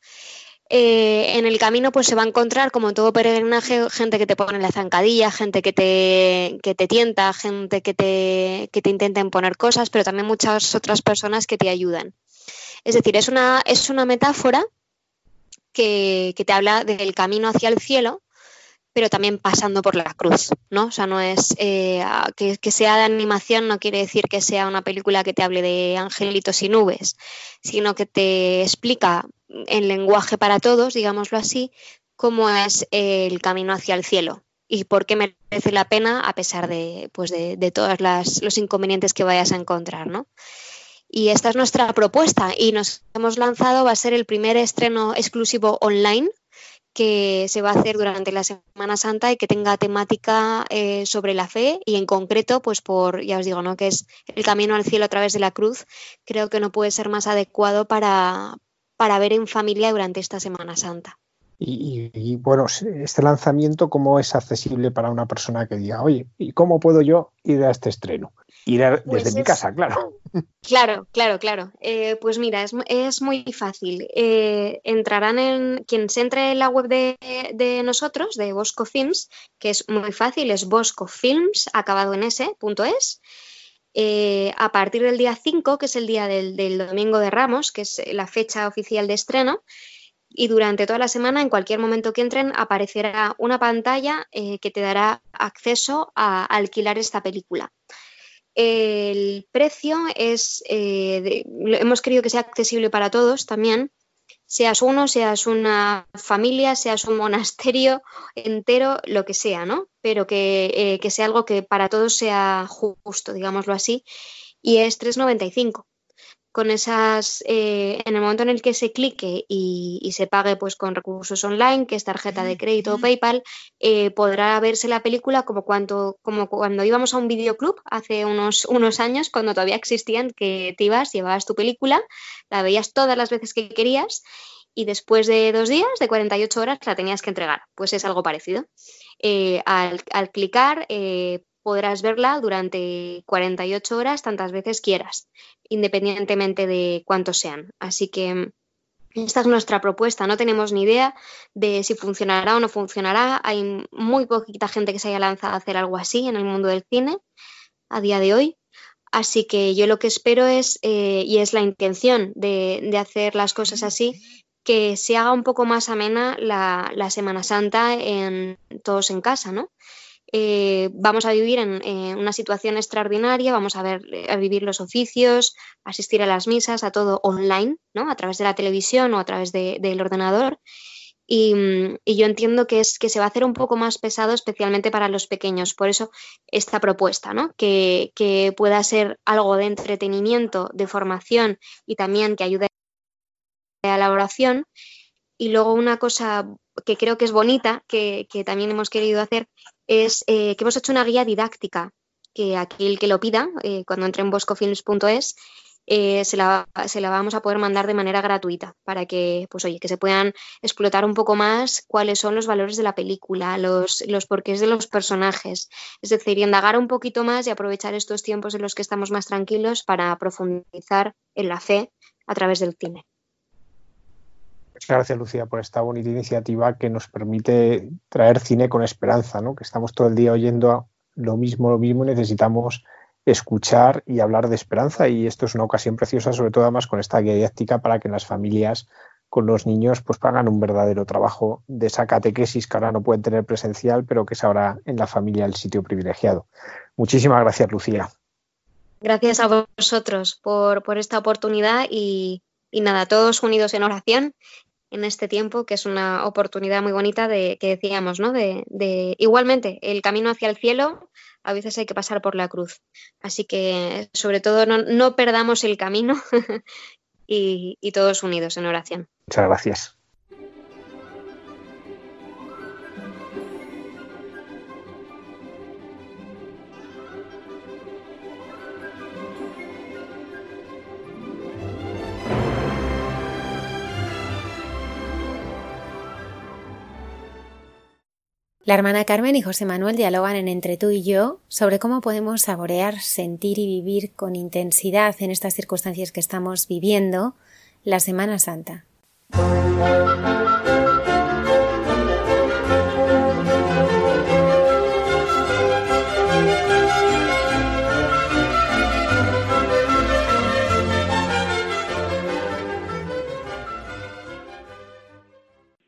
Eh, en el camino pues se va a encontrar, como en todo peregrinaje, gente que te pone la zancadilla, gente que te, te tienta, gente que te, que te intenta imponer cosas, pero también muchas otras personas que te ayudan. Es decir, es una, es una metáfora que, te habla del camino hacia el cielo, pero también pasando por la cruz, ¿no? O sea, no es eh, que, sea de animación, no quiere decir que sea una película que te hable de angelitos y nubes, sino que te explica en lenguaje para todos, digámoslo así, cómo es el camino hacia el cielo y por qué merece la pena a pesar de, pues de, todos los inconvenientes que vayas a encontrar, ¿no? Y esta es nuestra propuesta y nos hemos lanzado, va a ser el primer estreno exclusivo online que se va a hacer durante la Semana Santa y que tenga temática eh, sobre la fe y en concreto, pues por, ya os digo, ¿no? que es el camino al cielo a través de la cruz, creo que no puede ser más adecuado para, para ver en familia durante esta Semana Santa. Y, bueno, este lanzamiento, ¿cómo es accesible para una persona que diga, oye, ¿y cómo puedo yo ir a este estreno? Ir pues desde mi casa, claro. Claro, claro, claro. Eh, pues mira, es, muy fácil. Eh, entrarán en, quien se entre en la web de, nosotros, de Bosco Films, que es muy fácil, es boscofilms, acabado en s.es. Eh, a partir del día 5, que es el día del, domingo de Ramos, que es la fecha oficial de estreno, y durante toda la semana, en cualquier momento que entren, aparecerá una pantalla eh, que te dará acceso a, alquilar esta película. El precio es, eh, hemos querido que sea accesible para todos también, seas uno, seas una familia, seas un monasterio entero, lo que sea, ¿no? Pero que, eh, sea algo que para todos sea justo, digámoslo así, y es 3,95 con esas, eh, en el momento en el que se clique y, se pague pues con recursos online, que es tarjeta de crédito o PayPal, eh, podrá verse la película como cuando, como cuando íbamos a un videoclub hace unos, unos años, cuando todavía existían, que te ibas, llevabas tu película, la veías todas las veces que querías y después de dos días, de 48 horas, la tenías que entregar. Pues es algo parecido. Eh, al, al, clicar podrás verla durante 48 horas tantas veces quieras, independientemente de cuántos sean. Así que Esta es nuestra propuesta. No tenemos ni idea de si funcionará o no funcionará. Hay muy poquita gente que se haya lanzado a hacer algo así en el mundo del cine a día de hoy. Así que yo lo que espero es, eh, y es la intención de, hacer las cosas así, que se haga un poco más amena la Semana Santa en todos en casa, ¿no? Eh, vamos a vivir en, una situación extraordinaria, vamos a, ver, a vivir los oficios, asistir a las misas, a todo online, ¿no? a través de la televisión o a través del ordenador. Y, yo entiendo que, es, que se va a hacer un poco más pesado, especialmente para los pequeños. Por eso esta propuesta, ¿no? que, pueda ser algo de entretenimiento, de formación y también que ayude a la oración. Y luego una cosa que creo que es bonita, que también hemos querido hacer, es eh, que hemos hecho una guía didáctica, que aquel que lo pida, eh, cuando entre en boscofilms.es, eh, se, la, se, la, vamos a poder mandar de manera gratuita para que, pues oye, que se puedan explotar un poco más cuáles son los valores de la película, los, los porqués de los personajes. Es decir, indagar un poquito más y aprovechar estos tiempos en los que estamos más tranquilos para profundizar en la fe a través del cine. Muchas gracias, Lucía, por esta bonita iniciativa que nos permite traer cine con esperanza, ¿no? Que estamos todo el día oyendo lo mismo, lo mismo, necesitamos escuchar y hablar de esperanza y esto es una ocasión preciosa, sobre todo además con esta guía didáctica para que las familias con los niños pues hagan un verdadero trabajo de esa catequesis que ahora no pueden tener presencial, pero que es ahora en la familia el sitio privilegiado. Muchísimas gracias, Lucía. Gracias a vosotros por, por esta oportunidad y, y nada, todos unidos en oración en este tiempo, que es una oportunidad muy bonita de que decíamos, ¿no? De, igualmente el camino hacia el cielo, a veces hay que pasar por la cruz. Así que sobre todo no, no perdamos el camino [laughs] y, y todos unidos en oración. Muchas gracias. La hermana Carmen y José Manuel dialogan en Entre tú y yo sobre cómo podemos saborear, sentir y vivir con intensidad en estas circunstancias que estamos viviendo la Semana Santa.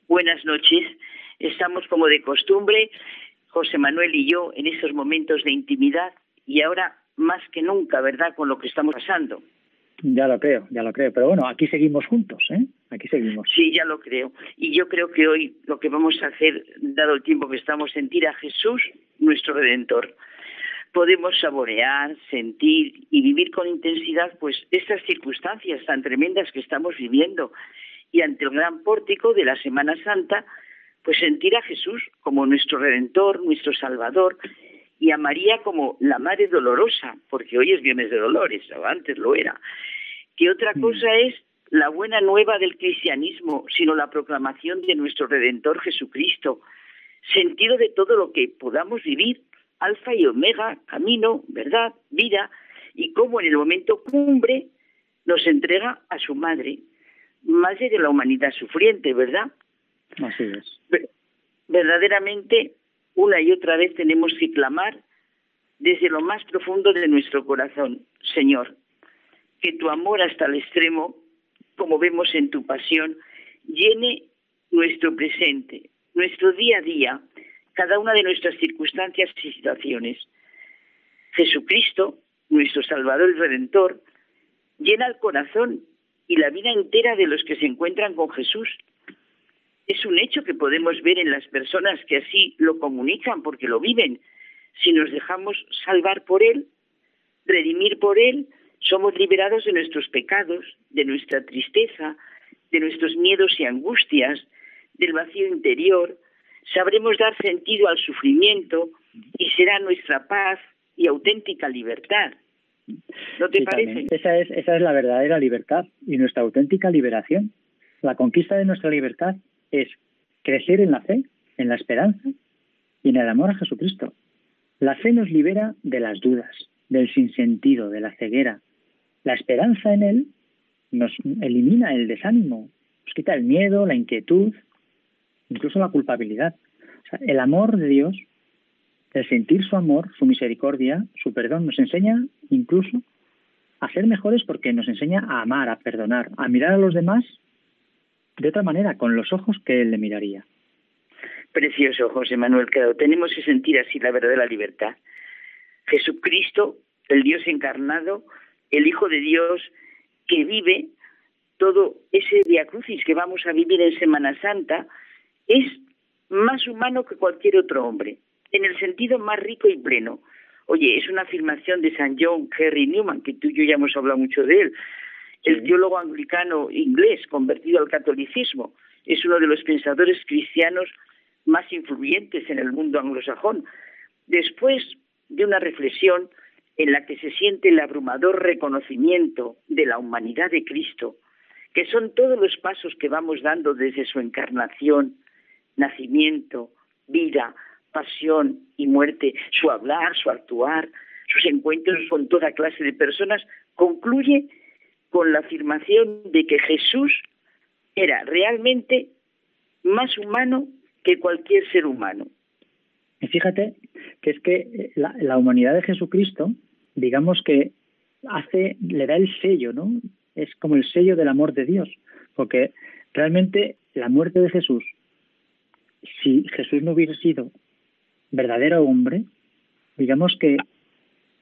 Buenas noches. Estamos como de costumbre, José Manuel y yo, en estos momentos de intimidad y ahora más que nunca, ¿verdad?, con lo que estamos pasando. Ya lo creo, ya lo creo. Pero bueno, aquí seguimos juntos, ¿eh? Aquí seguimos. Sí, ya lo creo. Y yo creo que hoy lo que vamos a hacer, dado el tiempo que estamos, sentir a Jesús, nuestro Redentor. Podemos saborear, sentir y vivir con intensidad, pues, estas circunstancias tan tremendas que estamos viviendo. Y ante el gran pórtico de la Semana Santa, pues sentir a Jesús como nuestro Redentor, nuestro Salvador, y a María como la Madre Dolorosa, porque hoy es Viernes de Dolores, o antes lo era. Que otra mm. cosa es la buena nueva del cristianismo, sino la proclamación de nuestro Redentor Jesucristo, sentido de todo lo que podamos vivir, alfa y omega, camino, verdad, vida, y cómo en el momento cumbre nos entrega a su madre, madre de la humanidad sufriente, ¿verdad? Así es. Verdaderamente, una y otra vez tenemos que clamar desde lo más profundo de nuestro corazón, Señor, que tu amor hasta el extremo, como vemos en tu pasión, llene nuestro presente, nuestro día a día, cada una de nuestras circunstancias y situaciones. Jesucristo, nuestro Salvador y Redentor, llena el corazón y la vida entera de los que se encuentran con Jesús es un hecho que podemos ver en las personas que así lo comunican porque lo viven. Si nos dejamos salvar por Él, redimir por Él, somos liberados de nuestros pecados, de nuestra tristeza, de nuestros miedos y angustias, del vacío interior, sabremos dar sentido al sufrimiento y será nuestra paz y auténtica libertad. ¿No te parece? Esa es, esa es la verdadera libertad y nuestra auténtica liberación. La conquista de nuestra libertad es crecer en la fe, en la esperanza y en el amor a Jesucristo. La fe nos libera de las dudas, del sinsentido, de la ceguera. La esperanza en Él nos elimina el desánimo, nos quita el miedo, la inquietud, incluso la culpabilidad. El amor de Dios, el sentir su amor, su misericordia, su perdón, nos enseña incluso a ser mejores porque nos enseña a amar, a perdonar, a mirar a los demás de otra manera, con los ojos que él le miraría. Precioso, José Manuel, claro, tenemos que sentir así la verdadera libertad. Jesucristo, el Dios encarnado, el Hijo de Dios, que vive todo ese diacrucis que vamos a vivir en Semana Santa, es más humano que cualquier otro hombre, en el sentido más rico y pleno. Oye, es una afirmación de San John Henry Newman, que tú y yo ya hemos hablado mucho de él, el teólogo anglicano inglés convertido al catolicismo. Es uno de los pensadores cristianos más influyentes en el mundo anglosajón. Después de una reflexión en la que se siente el abrumador reconocimiento de la humanidad de Cristo, que son todos los pasos que vamos dando desde su encarnación, nacimiento, vida, pasión y muerte, su hablar, su actuar, sus encuentros con toda clase de personas, concluye con la afirmación de que Jesús era realmente más humano que cualquier ser humano. Y fíjate que es que eh, la, humanidad de Jesucristo, digamos que hace, le da el sello, ¿no? Es como el sello del amor de Dios, porque realmente la muerte de Jesús, si Jesús no hubiera sido verdadero hombre, digamos que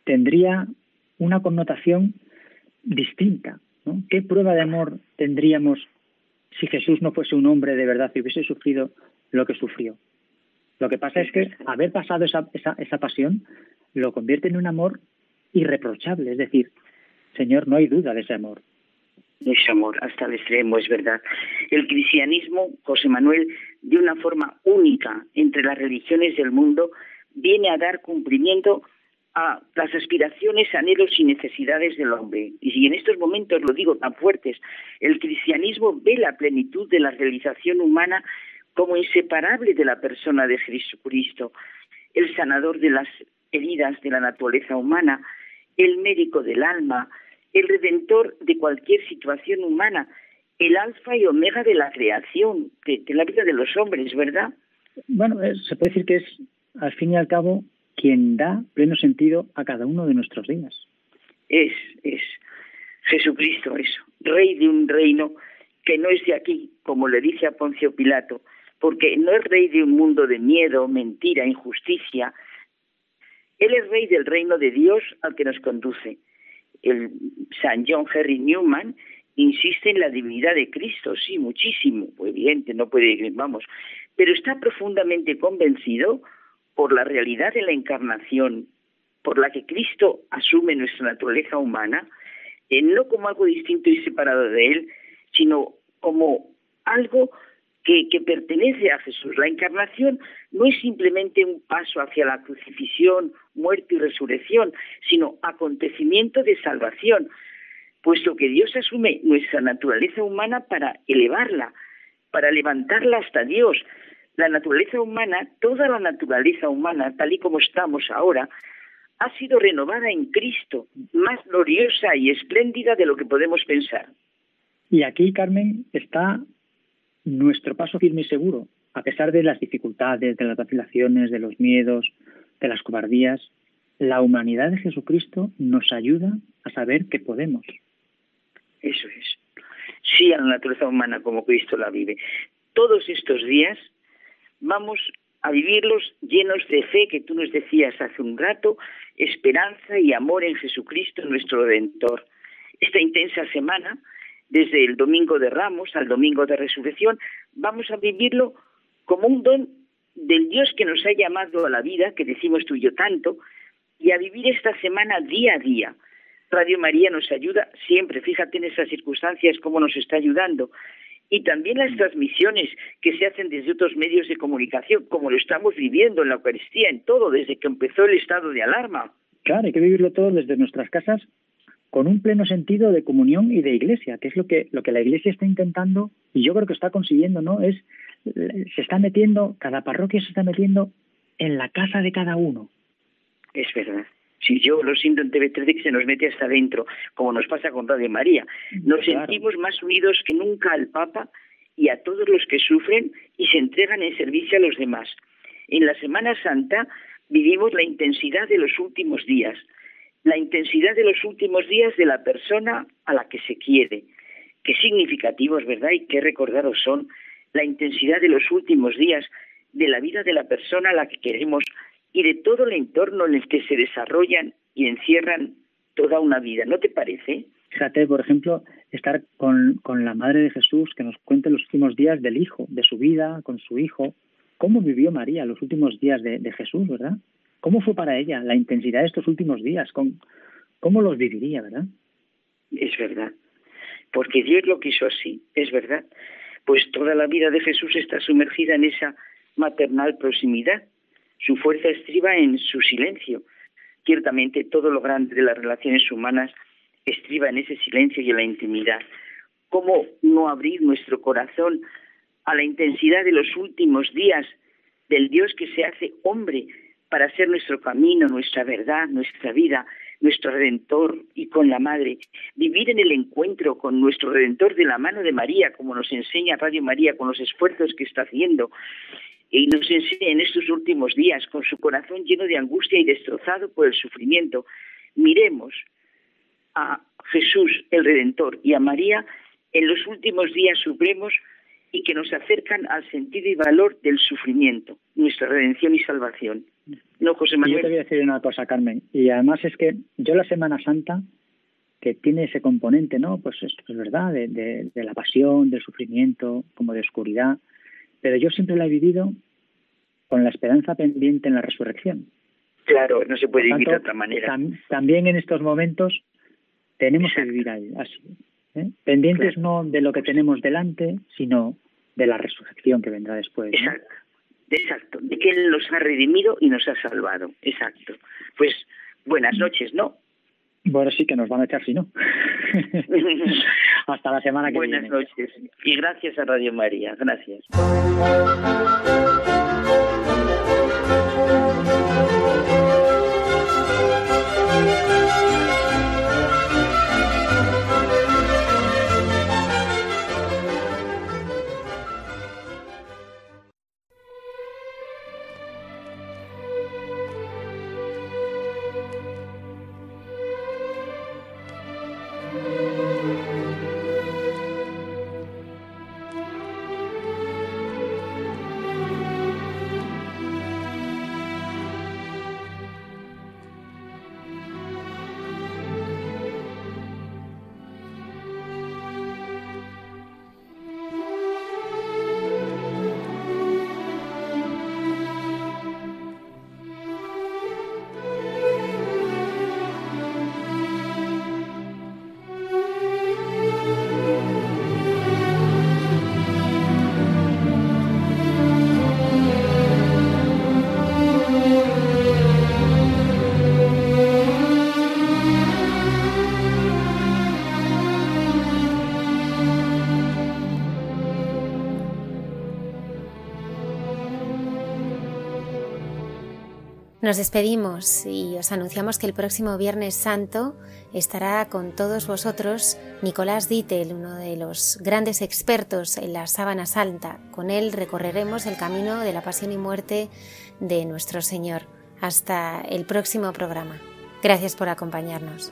tendría una connotación distinta. ¿no? ¿Qué prueba de amor tendríamos si Jesús no fuese un hombre de verdad y hubiese sufrido lo que sufrió? Lo que pasa es que haber pasado esa, esa, esa pasión lo convierte en un amor irreprochable. Es decir, Señor, no hay duda de ese amor. Ese amor hasta el extremo, es verdad. El cristianismo, José Manuel, de una forma única entre las religiones del mundo, viene a dar cumplimiento a las aspiraciones, anhelos y necesidades del hombre. Y en estos momentos lo digo tan fuertes, el cristianismo ve la plenitud de la realización humana como inseparable de la persona de Jesucristo, el sanador de las heridas de la naturaleza humana, el médico del alma, el redentor de cualquier situación humana, el alfa y omega de la creación, de, la vida de los hombres, ¿verdad? Bueno, eh, se puede decir que es, al fin y al cabo, quien da pleno sentido a cada uno de nuestros días. Es, es Jesucristo eso, rey de un reino que no es de aquí, como le dice a Poncio Pilato, porque no es rey de un mundo de miedo, mentira, injusticia. Él es rey del reino de Dios al que nos conduce. El San John Henry Newman insiste en la divinidad de Cristo, sí, muchísimo, evidente, no puede, vamos, pero está profundamente convencido por la realidad de la encarnación, por la que Cristo asume nuestra naturaleza humana, eh, no como algo distinto y separado de Él, sino como algo que, que, pertenece a Jesús. La encarnación no es simplemente un paso hacia la crucifixión, muerte y resurrección, sino acontecimiento de salvación, puesto que Dios asume nuestra naturaleza humana para elevarla, para levantarla hasta Dios, la naturaleza humana, toda la naturaleza humana, tal y como estamos ahora, ha sido renovada en Cristo, más gloriosa y espléndida de lo que podemos pensar. Y aquí, Carmen, está nuestro paso firme y seguro, a pesar de las dificultades, de las vacilaciones, de los miedos, de las cobardías. La humanidad de Jesucristo nos ayuda a saber que podemos. Eso es. Sí a la naturaleza humana como Cristo la vive. Todos estos días vamos a vivirlos llenos de fe, que tú nos decías hace un rato, esperanza y amor en Jesucristo, nuestro Redentor. Esta intensa semana, desde el Domingo de Ramos al Domingo de Resurrección, vamos a vivirlo como un don del Dios que nos ha llamado a la vida, que decimos tú y yo tanto, y a vivir esta semana día a día. Radio María nos ayuda siempre, fíjate en esas circunstancias cómo nos está ayudando y también las transmisiones que se hacen desde otros medios de comunicación, como lo estamos viviendo en la Eucaristía, en todo, desde que empezó el estado de alarma. Claro, hay que vivirlo todo desde nuestras casas con un pleno sentido de comunión y de iglesia, que es lo que, lo que la iglesia está intentando y yo creo que está consiguiendo, ¿no? Es, se está metiendo, cada parroquia se está metiendo en la casa de cada uno. Es verdad. Si yo lo siento en TV13 que se nos mete hasta adentro, como nos pasa con Radio María. Nos sentimos más unidos que nunca al Papa y a todos los que sufren y se entregan en servicio a los demás. En la Semana Santa vivimos la intensidad de los últimos días, la intensidad de los últimos días de la persona a la que se quiere. Qué significativos, ¿verdad? Y qué recordados son la intensidad de los últimos días de la vida de la persona a la que queremos y de todo el entorno en el que se desarrollan y encierran toda una vida. ¿No te parece? Fíjate, por ejemplo, estar con, con la Madre de Jesús que nos cuente los últimos días del Hijo, de su vida, con su Hijo. ¿Cómo vivió María los últimos días de, de Jesús, verdad? ¿Cómo fue para ella la intensidad de estos últimos días? ¿Cómo, ¿Cómo los viviría, verdad? Es verdad. Porque Dios lo quiso así, es verdad. Pues toda la vida de Jesús está sumergida en esa maternal proximidad. Su fuerza estriba en su silencio. Ciertamente todo lo grande de las relaciones humanas estriba en ese silencio y en la intimidad. ¿Cómo no abrir nuestro corazón a la intensidad de los últimos días del Dios que se hace hombre para ser nuestro camino, nuestra verdad, nuestra vida, nuestro Redentor y con la Madre? Vivir en el encuentro con nuestro Redentor de la mano de María, como nos enseña Radio María con los esfuerzos que está haciendo y nos enseña en estos últimos días, con su corazón lleno de angustia y destrozado por el sufrimiento. Miremos a Jesús el Redentor y a María en los últimos días supremos y que nos acercan al sentido y valor del sufrimiento, nuestra redención y salvación. No, José Manuel. yo te voy a decir una cosa, Carmen, y además es que yo la Semana Santa, que tiene ese componente, ¿no? Pues es, es verdad, de, de, de, la pasión, del sufrimiento, como de oscuridad, pero yo siempre la he vivido con la esperanza pendiente en la resurrección. Claro, no se puede vivir de otra manera. Tam, también en estos momentos tenemos Exacto. que vivir ahí, así. ¿eh? Pendientes claro. no de lo que tenemos delante, sino de la resurrección que vendrá después. ¿no? Exacto. Exacto, de que Él nos ha redimido y nos ha salvado. Exacto. Pues buenas noches, ¿no? Bueno, sí que nos van a echar si no. [laughs] Hasta la semana que buenas viene. Buenas noches. Y gracias a Radio María. Gracias. Nos despedimos y os anunciamos que el próximo Viernes Santo estará con todos vosotros Nicolás Dittel, uno de los grandes expertos en la sábana santa. Con él recorreremos el camino de la pasión y muerte de nuestro Señor. Hasta el próximo programa. Gracias por acompañarnos.